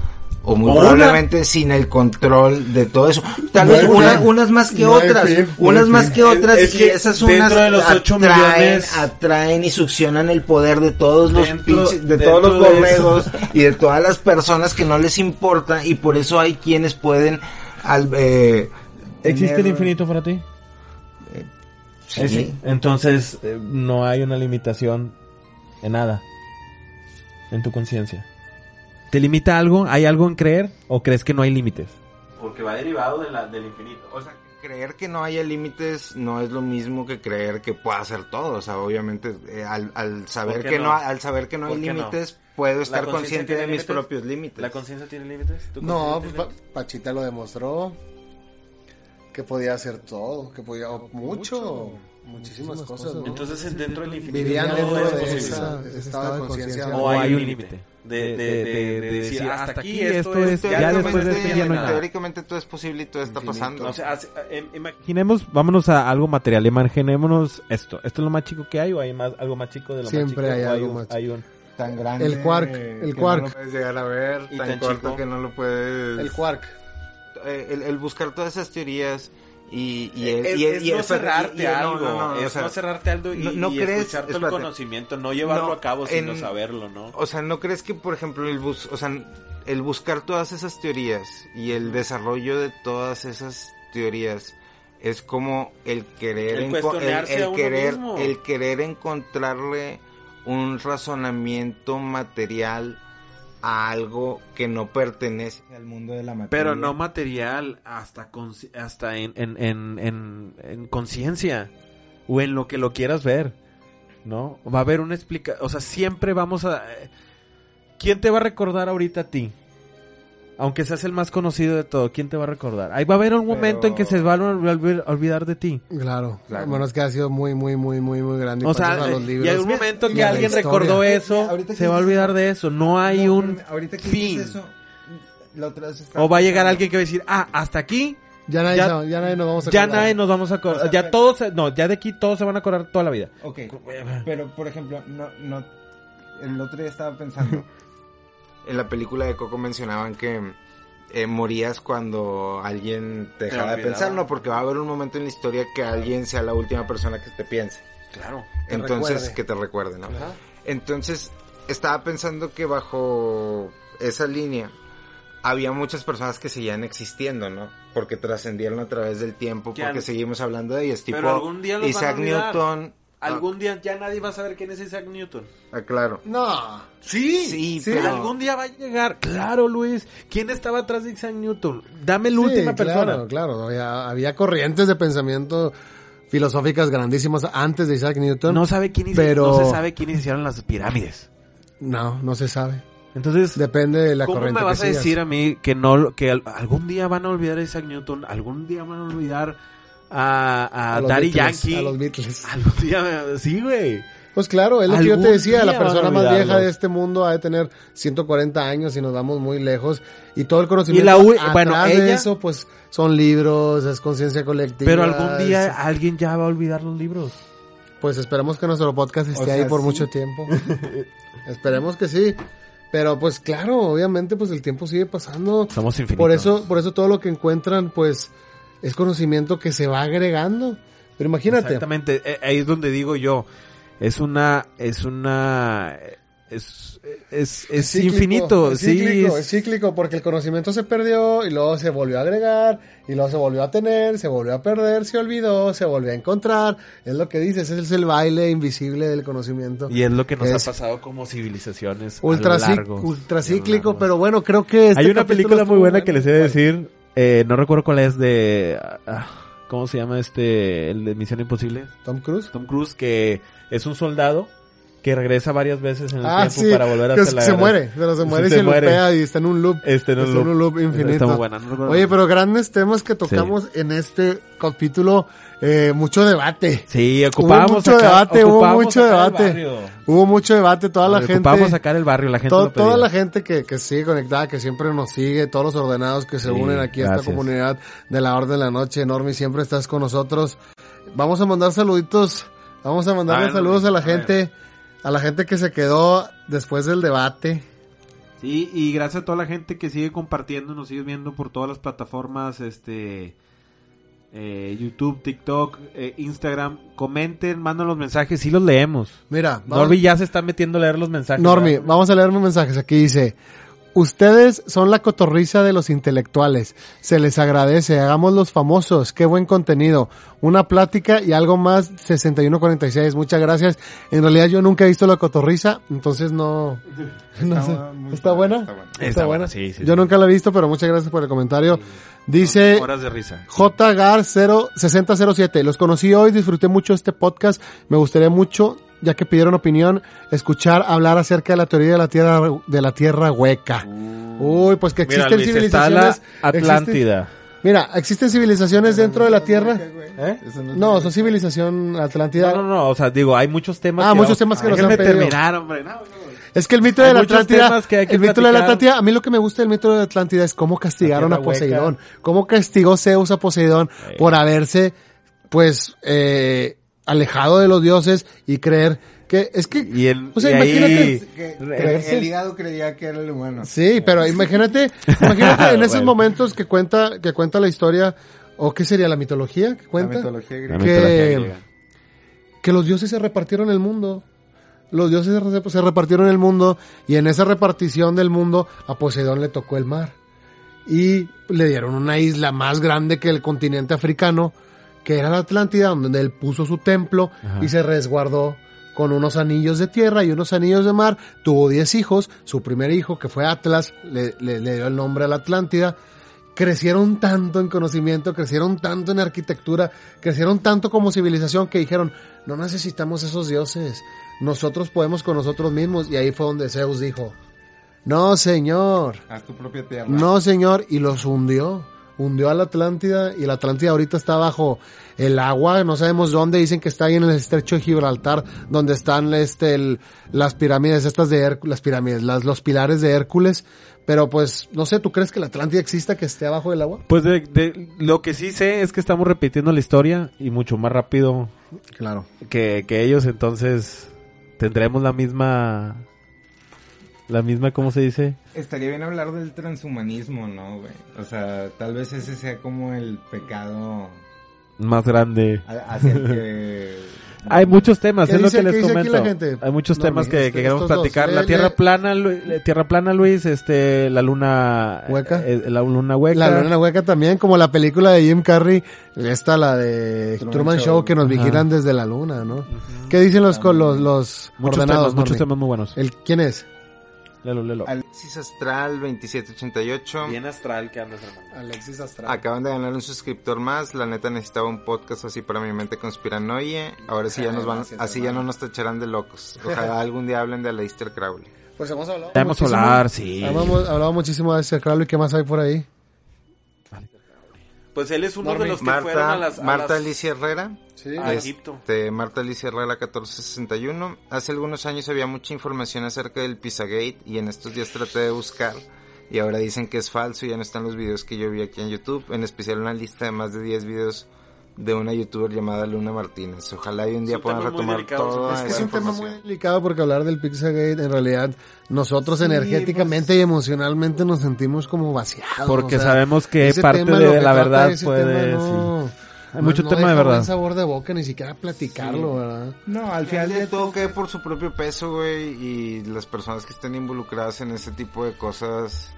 o muy probablemente sin el control de todo eso. Tal No vez una- unas más que No otras, fin, unas más que otras Es y que esas unas de los ocho atraen, millones- atraen y succionan el poder de todos los Dentro- pinches- de todos los borregos y de todas las personas que no les importa y por eso hay quienes pueden al, eh, ¿Existe el infinito para ti? Sí. Entonces, eh, no hay una limitación en nada. En tu conciencia. ¿Te limita algo? ¿Hay algo en creer? ¿O crees que no hay límites? Porque va derivado de la, del infinito. O sea, creer que no haya límites no es lo mismo que creer que pueda hacer todo. O sea, obviamente, eh, al, al saber ¿Por qué que no? no? al saber que no hay límites, puedo estar consciente de mis propios límites. ¿La conciencia tiene límites? ¿Tu No, pues, Pa- Pachita lo demostró. Que podía hacer todo, que podía o mucho, muchísimas cosas. ¿no? Entonces, en- dentro del infinito Vivían todo dentro de posible. esa, ese estado de conciencia. O hay un límite. De, de, de, de decir, hasta aquí esto es... ya después de esto ya no hay nada. Teóricamente todo es posible y todo está Infinito. pasando. O sea, hace- em- ima- Imaginemos, vámonos a algo material, imaginémonos esto. ¿Esto es lo más chico que hay o hay más, algo más chico de lo Siempre más chico? hay ¿O algo un- más hay un- tan grande. El quark, que el no quark. lo puedes llegar a ver, Y tan, tan corto chico. que no lo puedes. El quark. eh, el, el buscar todas esas teorías y, y el, es, y el- es y el no cerrarte no, algo, no, no, o es sea, no cerrarte algo y, no- crees- escuchar todo el conocimiento, no llevarlo No, a cabo sino en- saberlo, ¿no? O sea, ¿no crees que, por ejemplo, el bus, o sea, el buscar todas esas teorías y el desarrollo de todas esas teorías es como el querer El el, uno querer mismo. el querer encontrarle un razonamiento material a algo que no pertenece al mundo de la materia. Pero no material, hasta hasta en, en, en, en, en conciencia o en lo que lo quieras ver, ¿no? Va a haber una explicación, o sea, siempre vamos a... eh, ¿Quién te va a recordar ahorita a ti? Aunque seas el más conocido de todo, ¿quién te va a recordar? Ahí va a haber un momento en que se van a olvid- olvidar de ti. Claro, Claro. a menos que ha sido muy, muy, muy, muy, muy grande. O sea, pasas a los libros y hay un momento que alguien historia. recordó eso, Ahorita que se va a dices olvidar eso- de eso. No hay No, un ahorita que fin. eso, la otra vez O va a llegar alguien que va a decir, ah, hasta aquí, Ya nadie, Ya- sabe- ya nadie nos vamos a ya acordar. nadie nos vamos a acordar. O sea, ya pero- todos, se- no, ya de aquí todos se van a acordar toda la vida. Ok, pero por ejemplo, no, no, el otro día estaba pensando, En la película de Coco mencionaban que eh, morías cuando alguien te dejaba de pensar, ¿no? Porque va a haber un momento en la historia que alguien sea la última persona que te piense. Claro. Te Entonces, recuerde. que te recuerde, ¿no? Entonces, estaba pensando que bajo esa línea había muchas personas que seguían existiendo, ¿no? Porque trascendieron a través del tiempo, Que porque seguimos hablando de ellos, tipo Pero algún día los van a Isaac. Newton. Algún día ya nadie va a saber quién es Isaac Newton. Ah, claro. No. Sí, Sí, sí, pero- algún día va a llegar. Claro, Luis. ¿Quién estaba atrás de Isaac Newton? Dame la Sí, última persona. Claro, claro. Había, había corrientes de pensamiento filosóficas grandísimas antes de Isaac Newton. No sabe quién hizo- Pero- no se sabe quiénes hicieron las pirámides. No, no se sabe. Entonces, Depende de la ¿cómo corriente me vas que a decir a mí que no que al- algún día van a olvidar a Isaac Newton, algún día van a olvidar a, a, A los Daddy Beatles, Yankee? A los Beatles. Algún día, sí, güey. Pues claro, es lo que yo te decía, la persona más vieja de este mundo ha de tener 140 años y nos vamos muy lejos y todo el conocimiento Y la u- atrás bueno, de ella- eso pues son libros, es conciencia colectiva. Pero algún día es- alguien ya va a olvidar los libros. pues esperemos que nuestro podcast esté O sea, ahí por sí. mucho tiempo. esperemos que sí. Pero pues claro, obviamente pues el tiempo sigue pasando. Somos infinitos. Por eso, por eso todo lo que encuentran pues es conocimiento que se va agregando. Pero imagínate, Exactamente, eh, ahí es donde digo yo, es una, es una, es, es, es cíclico, infinito, es sí, cíclico, es- es cíclico porque el conocimiento se perdió y luego se volvió a agregar y luego se volvió a tener, se volvió a perder, se olvidó, se volvió a encontrar. Es lo que dices, es el baile invisible del conocimiento. y es lo que nos ha pasado como civilizaciones Ultra, a lo cic- largo. ultra a lo cíclico, largo. pero bueno, creo que este Hay una película muy buena bueno. que les he de decir, eh, no recuerdo cuál es de, ah, ¿cómo se llama este, el de Misión Imposible? Tom Cruise. Tom Cruise, que es un soldado que regresa varias veces en el Ah, tiempo sí, para volver a hacer la se guerra. muere, pero se Sí, muere y se muere. lupea y está en un loop. Este en un Está en un loop. loop infinito. Está muy buena, no. Oye, pero grandes temas que tocamos en este capítulo, eh, mucho debate. Sí, ocupábamos mucho sacar- debate, hubo mucho debate. Hubo mucho debate, toda la gente. Ocupábamos sacar el barrio, la gente To- lo pedía. toda la gente que, que sigue conectada, que siempre nos sigue, todos los ordenados que se Sí, unen aquí a esta comunidad de la Orden de la Noche, enorme, siempre estás con nosotros. Vamos a mandar saluditos, vamos a mandarle A ver, saludos a la a ver. gente, a la gente que se quedó después del debate. Sí, Y, gracias a toda la gente que sigue compartiendo, nos sigue viendo por todas las plataformas, este, eh, YouTube, TikTok, eh, Instagram. Comenten, mandan los mensajes, sí los leemos. Mira, Norby ya se está metiendo a leer los mensajes. Normi, vamos a leer unos mensajes. Aquí dice, ustedes son la cotorriza de los intelectuales. Se les agradece, hagamos los famosos. Qué buen contenido. Una plática y algo más 6146. Muchas gracias. En realidad yo nunca he visto la cotorriza, entonces no, no sé. muy ¿Está padre, buena? está buena. Está buena, sí, sí, Yo sí. nunca la he visto, pero muchas gracias por el comentario. Dice... Horas de risa. JGAR 6007. Los conocí hoy, disfruté mucho este podcast. Me gustaría mucho, ya que pidieron opinión, escuchar hablar acerca de la teoría de la tierra de la tierra hueca. Uy, pues que Mira, existen Luis, está la civilizaciones. Atlántida. existen- mira, existen civilizaciones dentro de la tierra. ¿Eh? No, No, son civilización Atlántida. No, no, no, o sea, digo, hay muchos temas Ah, que muchos temas que nos han pedido. terminar, hombre. No, no. Es que el mito Hay de la Atlántida, que que el mito de la. Atlántida, a mí lo que me gusta del mito de la Atlántida es cómo castigaron a hueca. Poseidón, cómo castigó Zeus a Poseidón Sí. por haberse, pues, eh, alejado de los dioses y creer que, es que, Y, el, o sea, y ahí- imagínate, Que- el hígado creía que era el humano. sí, pero imagínate, imagínate en esos Bueno. momentos que cuenta, que cuenta la historia, o qué sería la mitología que La cuenta, mitología La griega. que- mitología griega. que los dioses se repartieron el mundo. Los dioses se- repartieron el mundo y en esa repartición del mundo a Poseidón le tocó el mar. Y le dieron una isla más grande que el continente africano, que era la Atlántida, donde él puso su templo Ajá. y se resguardó con unos anillos de tierra y unos anillos de mar. Tuvo 10 hijos. Su primer hijo, que fue Atlas, le, le- le dio el nombre a la Atlántida. Crecieron tanto en conocimiento, crecieron tanto en arquitectura, crecieron tanto como civilización que dijeron, no necesitamos esos dioses, nosotros podemos con nosotros mismos. Y ahí fue donde Zeus dijo, no señor, Haz tu propia tierra. no señor, y los hundió. Hundió a la Atlántida y la Atlántida ahorita está bajo el agua, no sabemos dónde, dicen que está ahí en el estrecho de Gibraltar, donde están este, el- las pirámides estas de Hércules, las pirámides, las, los pilares de Hércules, pero pues, no sé, ¿tú crees que la Atlántida exista que esté abajo del agua? Pues de, de- lo que sí sé es que estamos repitiendo la historia y mucho más rápido Claro. que, que ellos, entonces tendremos la misma, la misma, ¿cómo se dice? Estaría bien hablar del transhumanismo, ¿no, güey? O sea, tal vez ese sea como el pecado Más grande. hacia el que... Hay muchos temas, ¿Qué es lo que les comento. la gente? Hay muchos No, temas que, este- que queremos dos. platicar. La tierra plana, la tierra plana, Luis, este, la luna Hueca. eh, la luna hueca. La luna hueca también, como la película de Jim Carrey, esta la de Truman, Truman Show, Show. que nos Ajá. vigilan desde la luna, ¿no? ¿Qué dicen los, con los, los muchos ordenados? temas, muchos temas muy buenos. El, ¿Quién es? Lelo, lelo. Alexis Astral 2788. Bien astral que andas, hermano. Alexis Astral. Acaban de ganar un suscriptor más. La neta necesitaba un podcast así para mi mente conspiranoie. Ahora sí ya nos van, Gracias, así ya no nos tacharán de locos. Ojalá algún día hablen de Aleister Crowley. Pues hemos hablado. Ya hemos muchísimo. hablar, sí. Hemos hablado muchísimo de ese Crowley. ¿Qué más hay por ahí? Pues él es uno de los que fueron a las, a Marta las- Alicia Herrera. Sí. a Es- Egipto. De Marta Alicia Herrera 1461. Hace algunos años había mucha información acerca del Pizzagate y en estos días traté de buscar y ahora dicen que es falso y ya no están los videos que yo vi aquí en YouTube, en especial una lista de más de 10 videos de una youtuber llamada Luna Martínez. Ojalá y un día puedan retomar delicado, toda Es que es un tema muy delicado porque hablar del Pizzagate, en realidad, nosotros Sí, energéticamente pues- y emocionalmente nos sentimos como vaciados. Porque o sea, sabemos que parte tema, de lo que la verdad puede, tema, no- Hay no- mucho no tema de verdad. sabor de boca, ni siquiera platicarlo, ¿verdad? No, al final de todo cae por su propio peso, güey, y las personas que estén involucradas en ese tipo de cosas,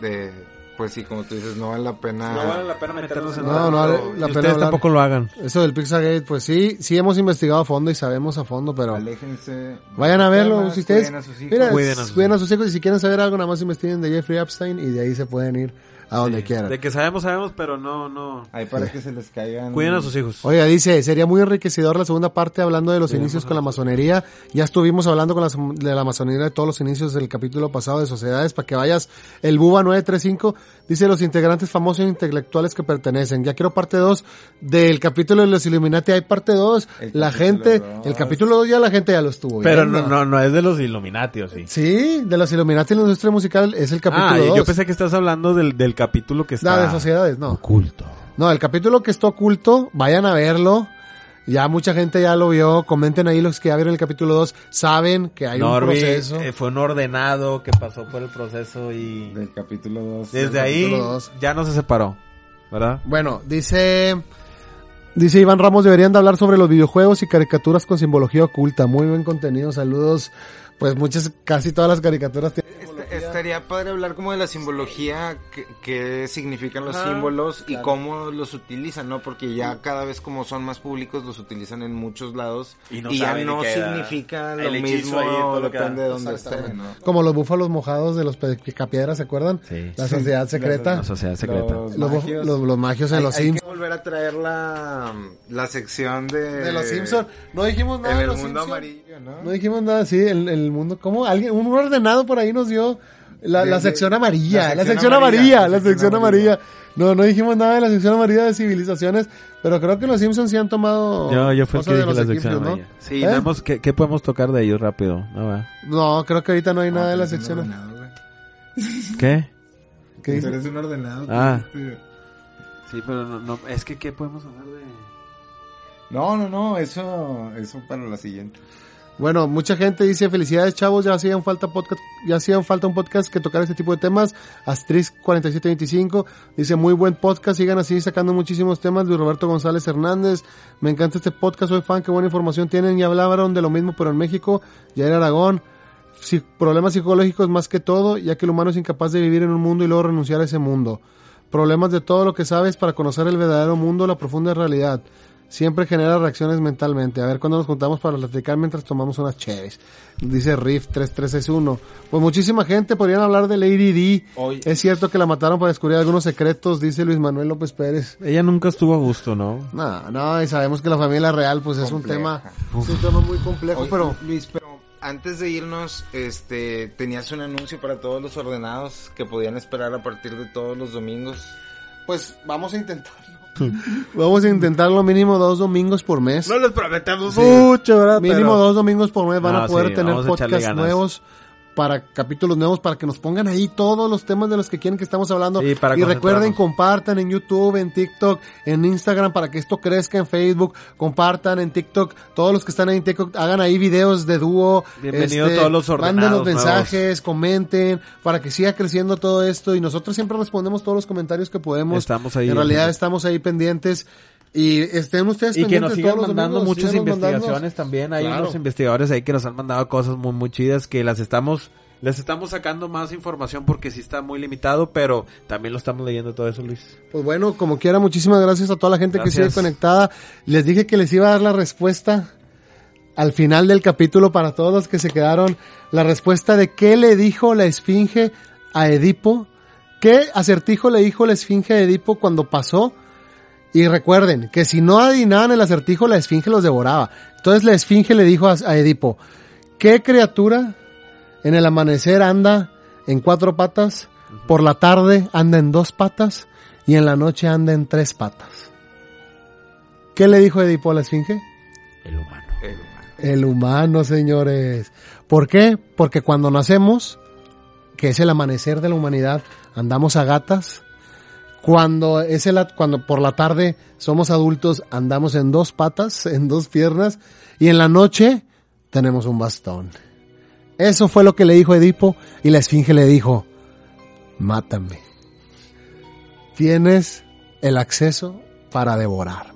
de, pues sí, como tú dices, no vale la pena. la pena meternos en No, no vale la Y pena ustedes hablar. tampoco lo hagan. Eso del Pizzagate, pues sí, sí hemos investigado a fondo y sabemos a fondo, pero Aléjense. vayan a verlo. Temas, Si ustedes, cuiden a sus hijos. mira, Cuiden a sus cuiden a sus hijos y si quieren saber algo, nada más investiguen de Jeffrey Epstein y de ahí se pueden ir a donde Sí. quieran. De que sabemos, sabemos, pero no, no. Ahí para que se les caigan. Cuiden a sus hijos. Oiga, dice, sería muy enriquecedor la segunda parte hablando de los inicios con la masonería. Ya estuvimos hablando con la, de la masonería de todos los inicios del capítulo pasado de sociedades para que vayas. El Buba 935 dice los integrantes famosos e intelectuales que pertenecen. Ya quiero parte 2 del capítulo de los Illuminati. Hay parte 2. El La gente, dos. el capítulo 2 ya la gente ya lo estuvo Pero no, no, no es de los Illuminati, ¿o sí? Sí, de los Illuminati en la industria musical es el capítulo Ah, 2. yo pensé que estás hablando del, del capítulo que está No, de sociedades, no. oculto. No, el capítulo que está oculto, vayan a verlo. Ya mucha gente ya lo vio. Comenten ahí los que ya vieron el capítulo 2. Saben que hay un proceso. eh, fue un ordenado que pasó por el proceso y Del capítulo 2. desde ahí capítulo dos. ya no se separó, ¿verdad? Bueno, dice... Dice Iván Ramos, deberían de hablar sobre los videojuegos y caricaturas con simbología oculta. Muy buen contenido, saludos. Pues muchas, casi todas las caricaturas tienen Est- estaría padre hablar como de la simbología, que, que significan los Ajá, símbolos y cómo los utilizan, ¿no? Porque ya cada vez como son más públicos los utilizan en muchos lados Y ya no significa lo mismo, ahí, todo depende de dónde Exactamente. esté, ¿no? como los búfalos mojados de los picapiedras, ¿se acuerdan? Sí. La sociedad secreta. La sociedad secreta. Los magios. los- los magios en Hay, los hay Sims. que volver a traer la, la sección de... De los Simpsons. No dijimos nada En de los mundo Simpson. amarillo, ¿no? No dijimos nada, sí, el, el mundo, ¿cómo? Alguien, un ordenado por ahí nos dio la, De- la de- sección amarilla, la la sección, amarilla, amarilla, la sección amarilla. No, no dijimos nada de la sección amarilla de civilizaciones, pero creo que los Simpsons sí han tomado Yo, yo fui el que dije la sección ¿no? amarilla. Sí, ¿Eh? vemos ¿qué, qué podemos tocar de ellos rápido. No, va. No, creo que ahorita no hay nada de la sección. ordenado. ¿Qué? ¿Qué Tú eres un ordenado. Ah. eres- Sí, pero no, no, es que ¿qué podemos hablar de...? No, no, no, eso, eso para la siguiente. Bueno, mucha gente dice felicidades chavos, ya hacían falta podcast, ya hacían falta un podcast que tocara este tipo de temas. Astriz 4725 dice muy buen podcast, sigan así sacando muchísimos temas. Luis Roberto González Hernández, me encanta este podcast, soy fan, qué buena información tienen. Ya hablaron de lo mismo pero en México, ya era Aragón. Problemas psicológicos más que todo, ya que el humano es incapaz de vivir en un mundo y luego renunciar a ese mundo. Problemas de todo lo que sabes para conocer el verdadero mundo, la profunda realidad. Siempre genera reacciones mentalmente. A ver cuándo nos juntamos para platicar mientras tomamos unas cheves. Dice Riff 3361. Pues muchísima gente podrían hablar de Lady D. Hoy- Es cierto que la mataron para descubrir algunos secretos, dice Luis Manuel López Pérez. Ella nunca estuvo a gusto, ¿no? No, no, y sabemos que la familia real pues es un tema, es un tema muy complejo, pero Luis, pero antes de irnos, este, tenías un anuncio para todos los ordenados que podían esperar a partir de todos los domingos. pues vamos a intentarlo. vamos a intentarlo mínimo dos domingos por mes. les prometemos Sí. mucho, ¿verdad? Mínimo Pero- dos domingos por mes van No, a poder sí, tener podcasts nuevos para capítulos nuevos para que nos pongan ahí todos los temas de los que quieren que estamos hablando. Sí, para y recuerden compartan en YouTube, en TikTok, en Instagram para que esto crezca en Facebook, compartan en TikTok, todos los que están ahí en TikTok hagan ahí videos de dúo, este, Bienvenido todos los manden ordenados los mensajes, comenten para que siga creciendo todo esto. Y nosotros siempre respondemos todos los comentarios que podemos. Estamos ahí. En realidad estamos ahí pendientes y estén ustedes Y que nos sigan mandando muchas investigaciones también. Hay Claro. unos investigadores ahí que nos han mandado cosas muy, muy chidas que las estamos, les estamos sacando más información porque sí está muy limitado, pero también lo estamos leyendo todo eso, Luis. Pues bueno, como quiera, muchísimas gracias a toda la gente que sigue conectada. Les dije que les iba a dar la respuesta al final del capítulo para todos los que se quedaron. La respuesta de qué le dijo la esfinge a Edipo. ¿Qué acertijo le dijo la esfinge a Edipo cuando pasó? Y recuerden que si no adivinaban el acertijo, la esfinge los devoraba. Entonces la esfinge le dijo a, a Edipo, ¿qué criatura en el amanecer anda en cuatro patas, por la tarde anda en dos patas y en la noche anda en tres patas? ¿Qué le dijo Edipo a la esfinge? El humano. El- El humano, señores. ¿Por qué? Porque cuando nacemos, que es el amanecer de la humanidad, andamos a gatas. Cuando es el, cuando por la tarde somos adultos, andamos en dos patas, en dos piernas, y en la noche tenemos un bastón. Eso fue lo que le dijo Edipo, y la esfinge le dijo, mátame. Tienes el acceso para devorarme.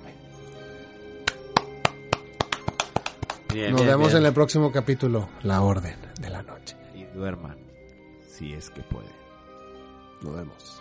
Bien, Nos bien, vemos bien. en el próximo capítulo, La Orden de la Noche. Y duerman, si es que pueden. Nos vemos.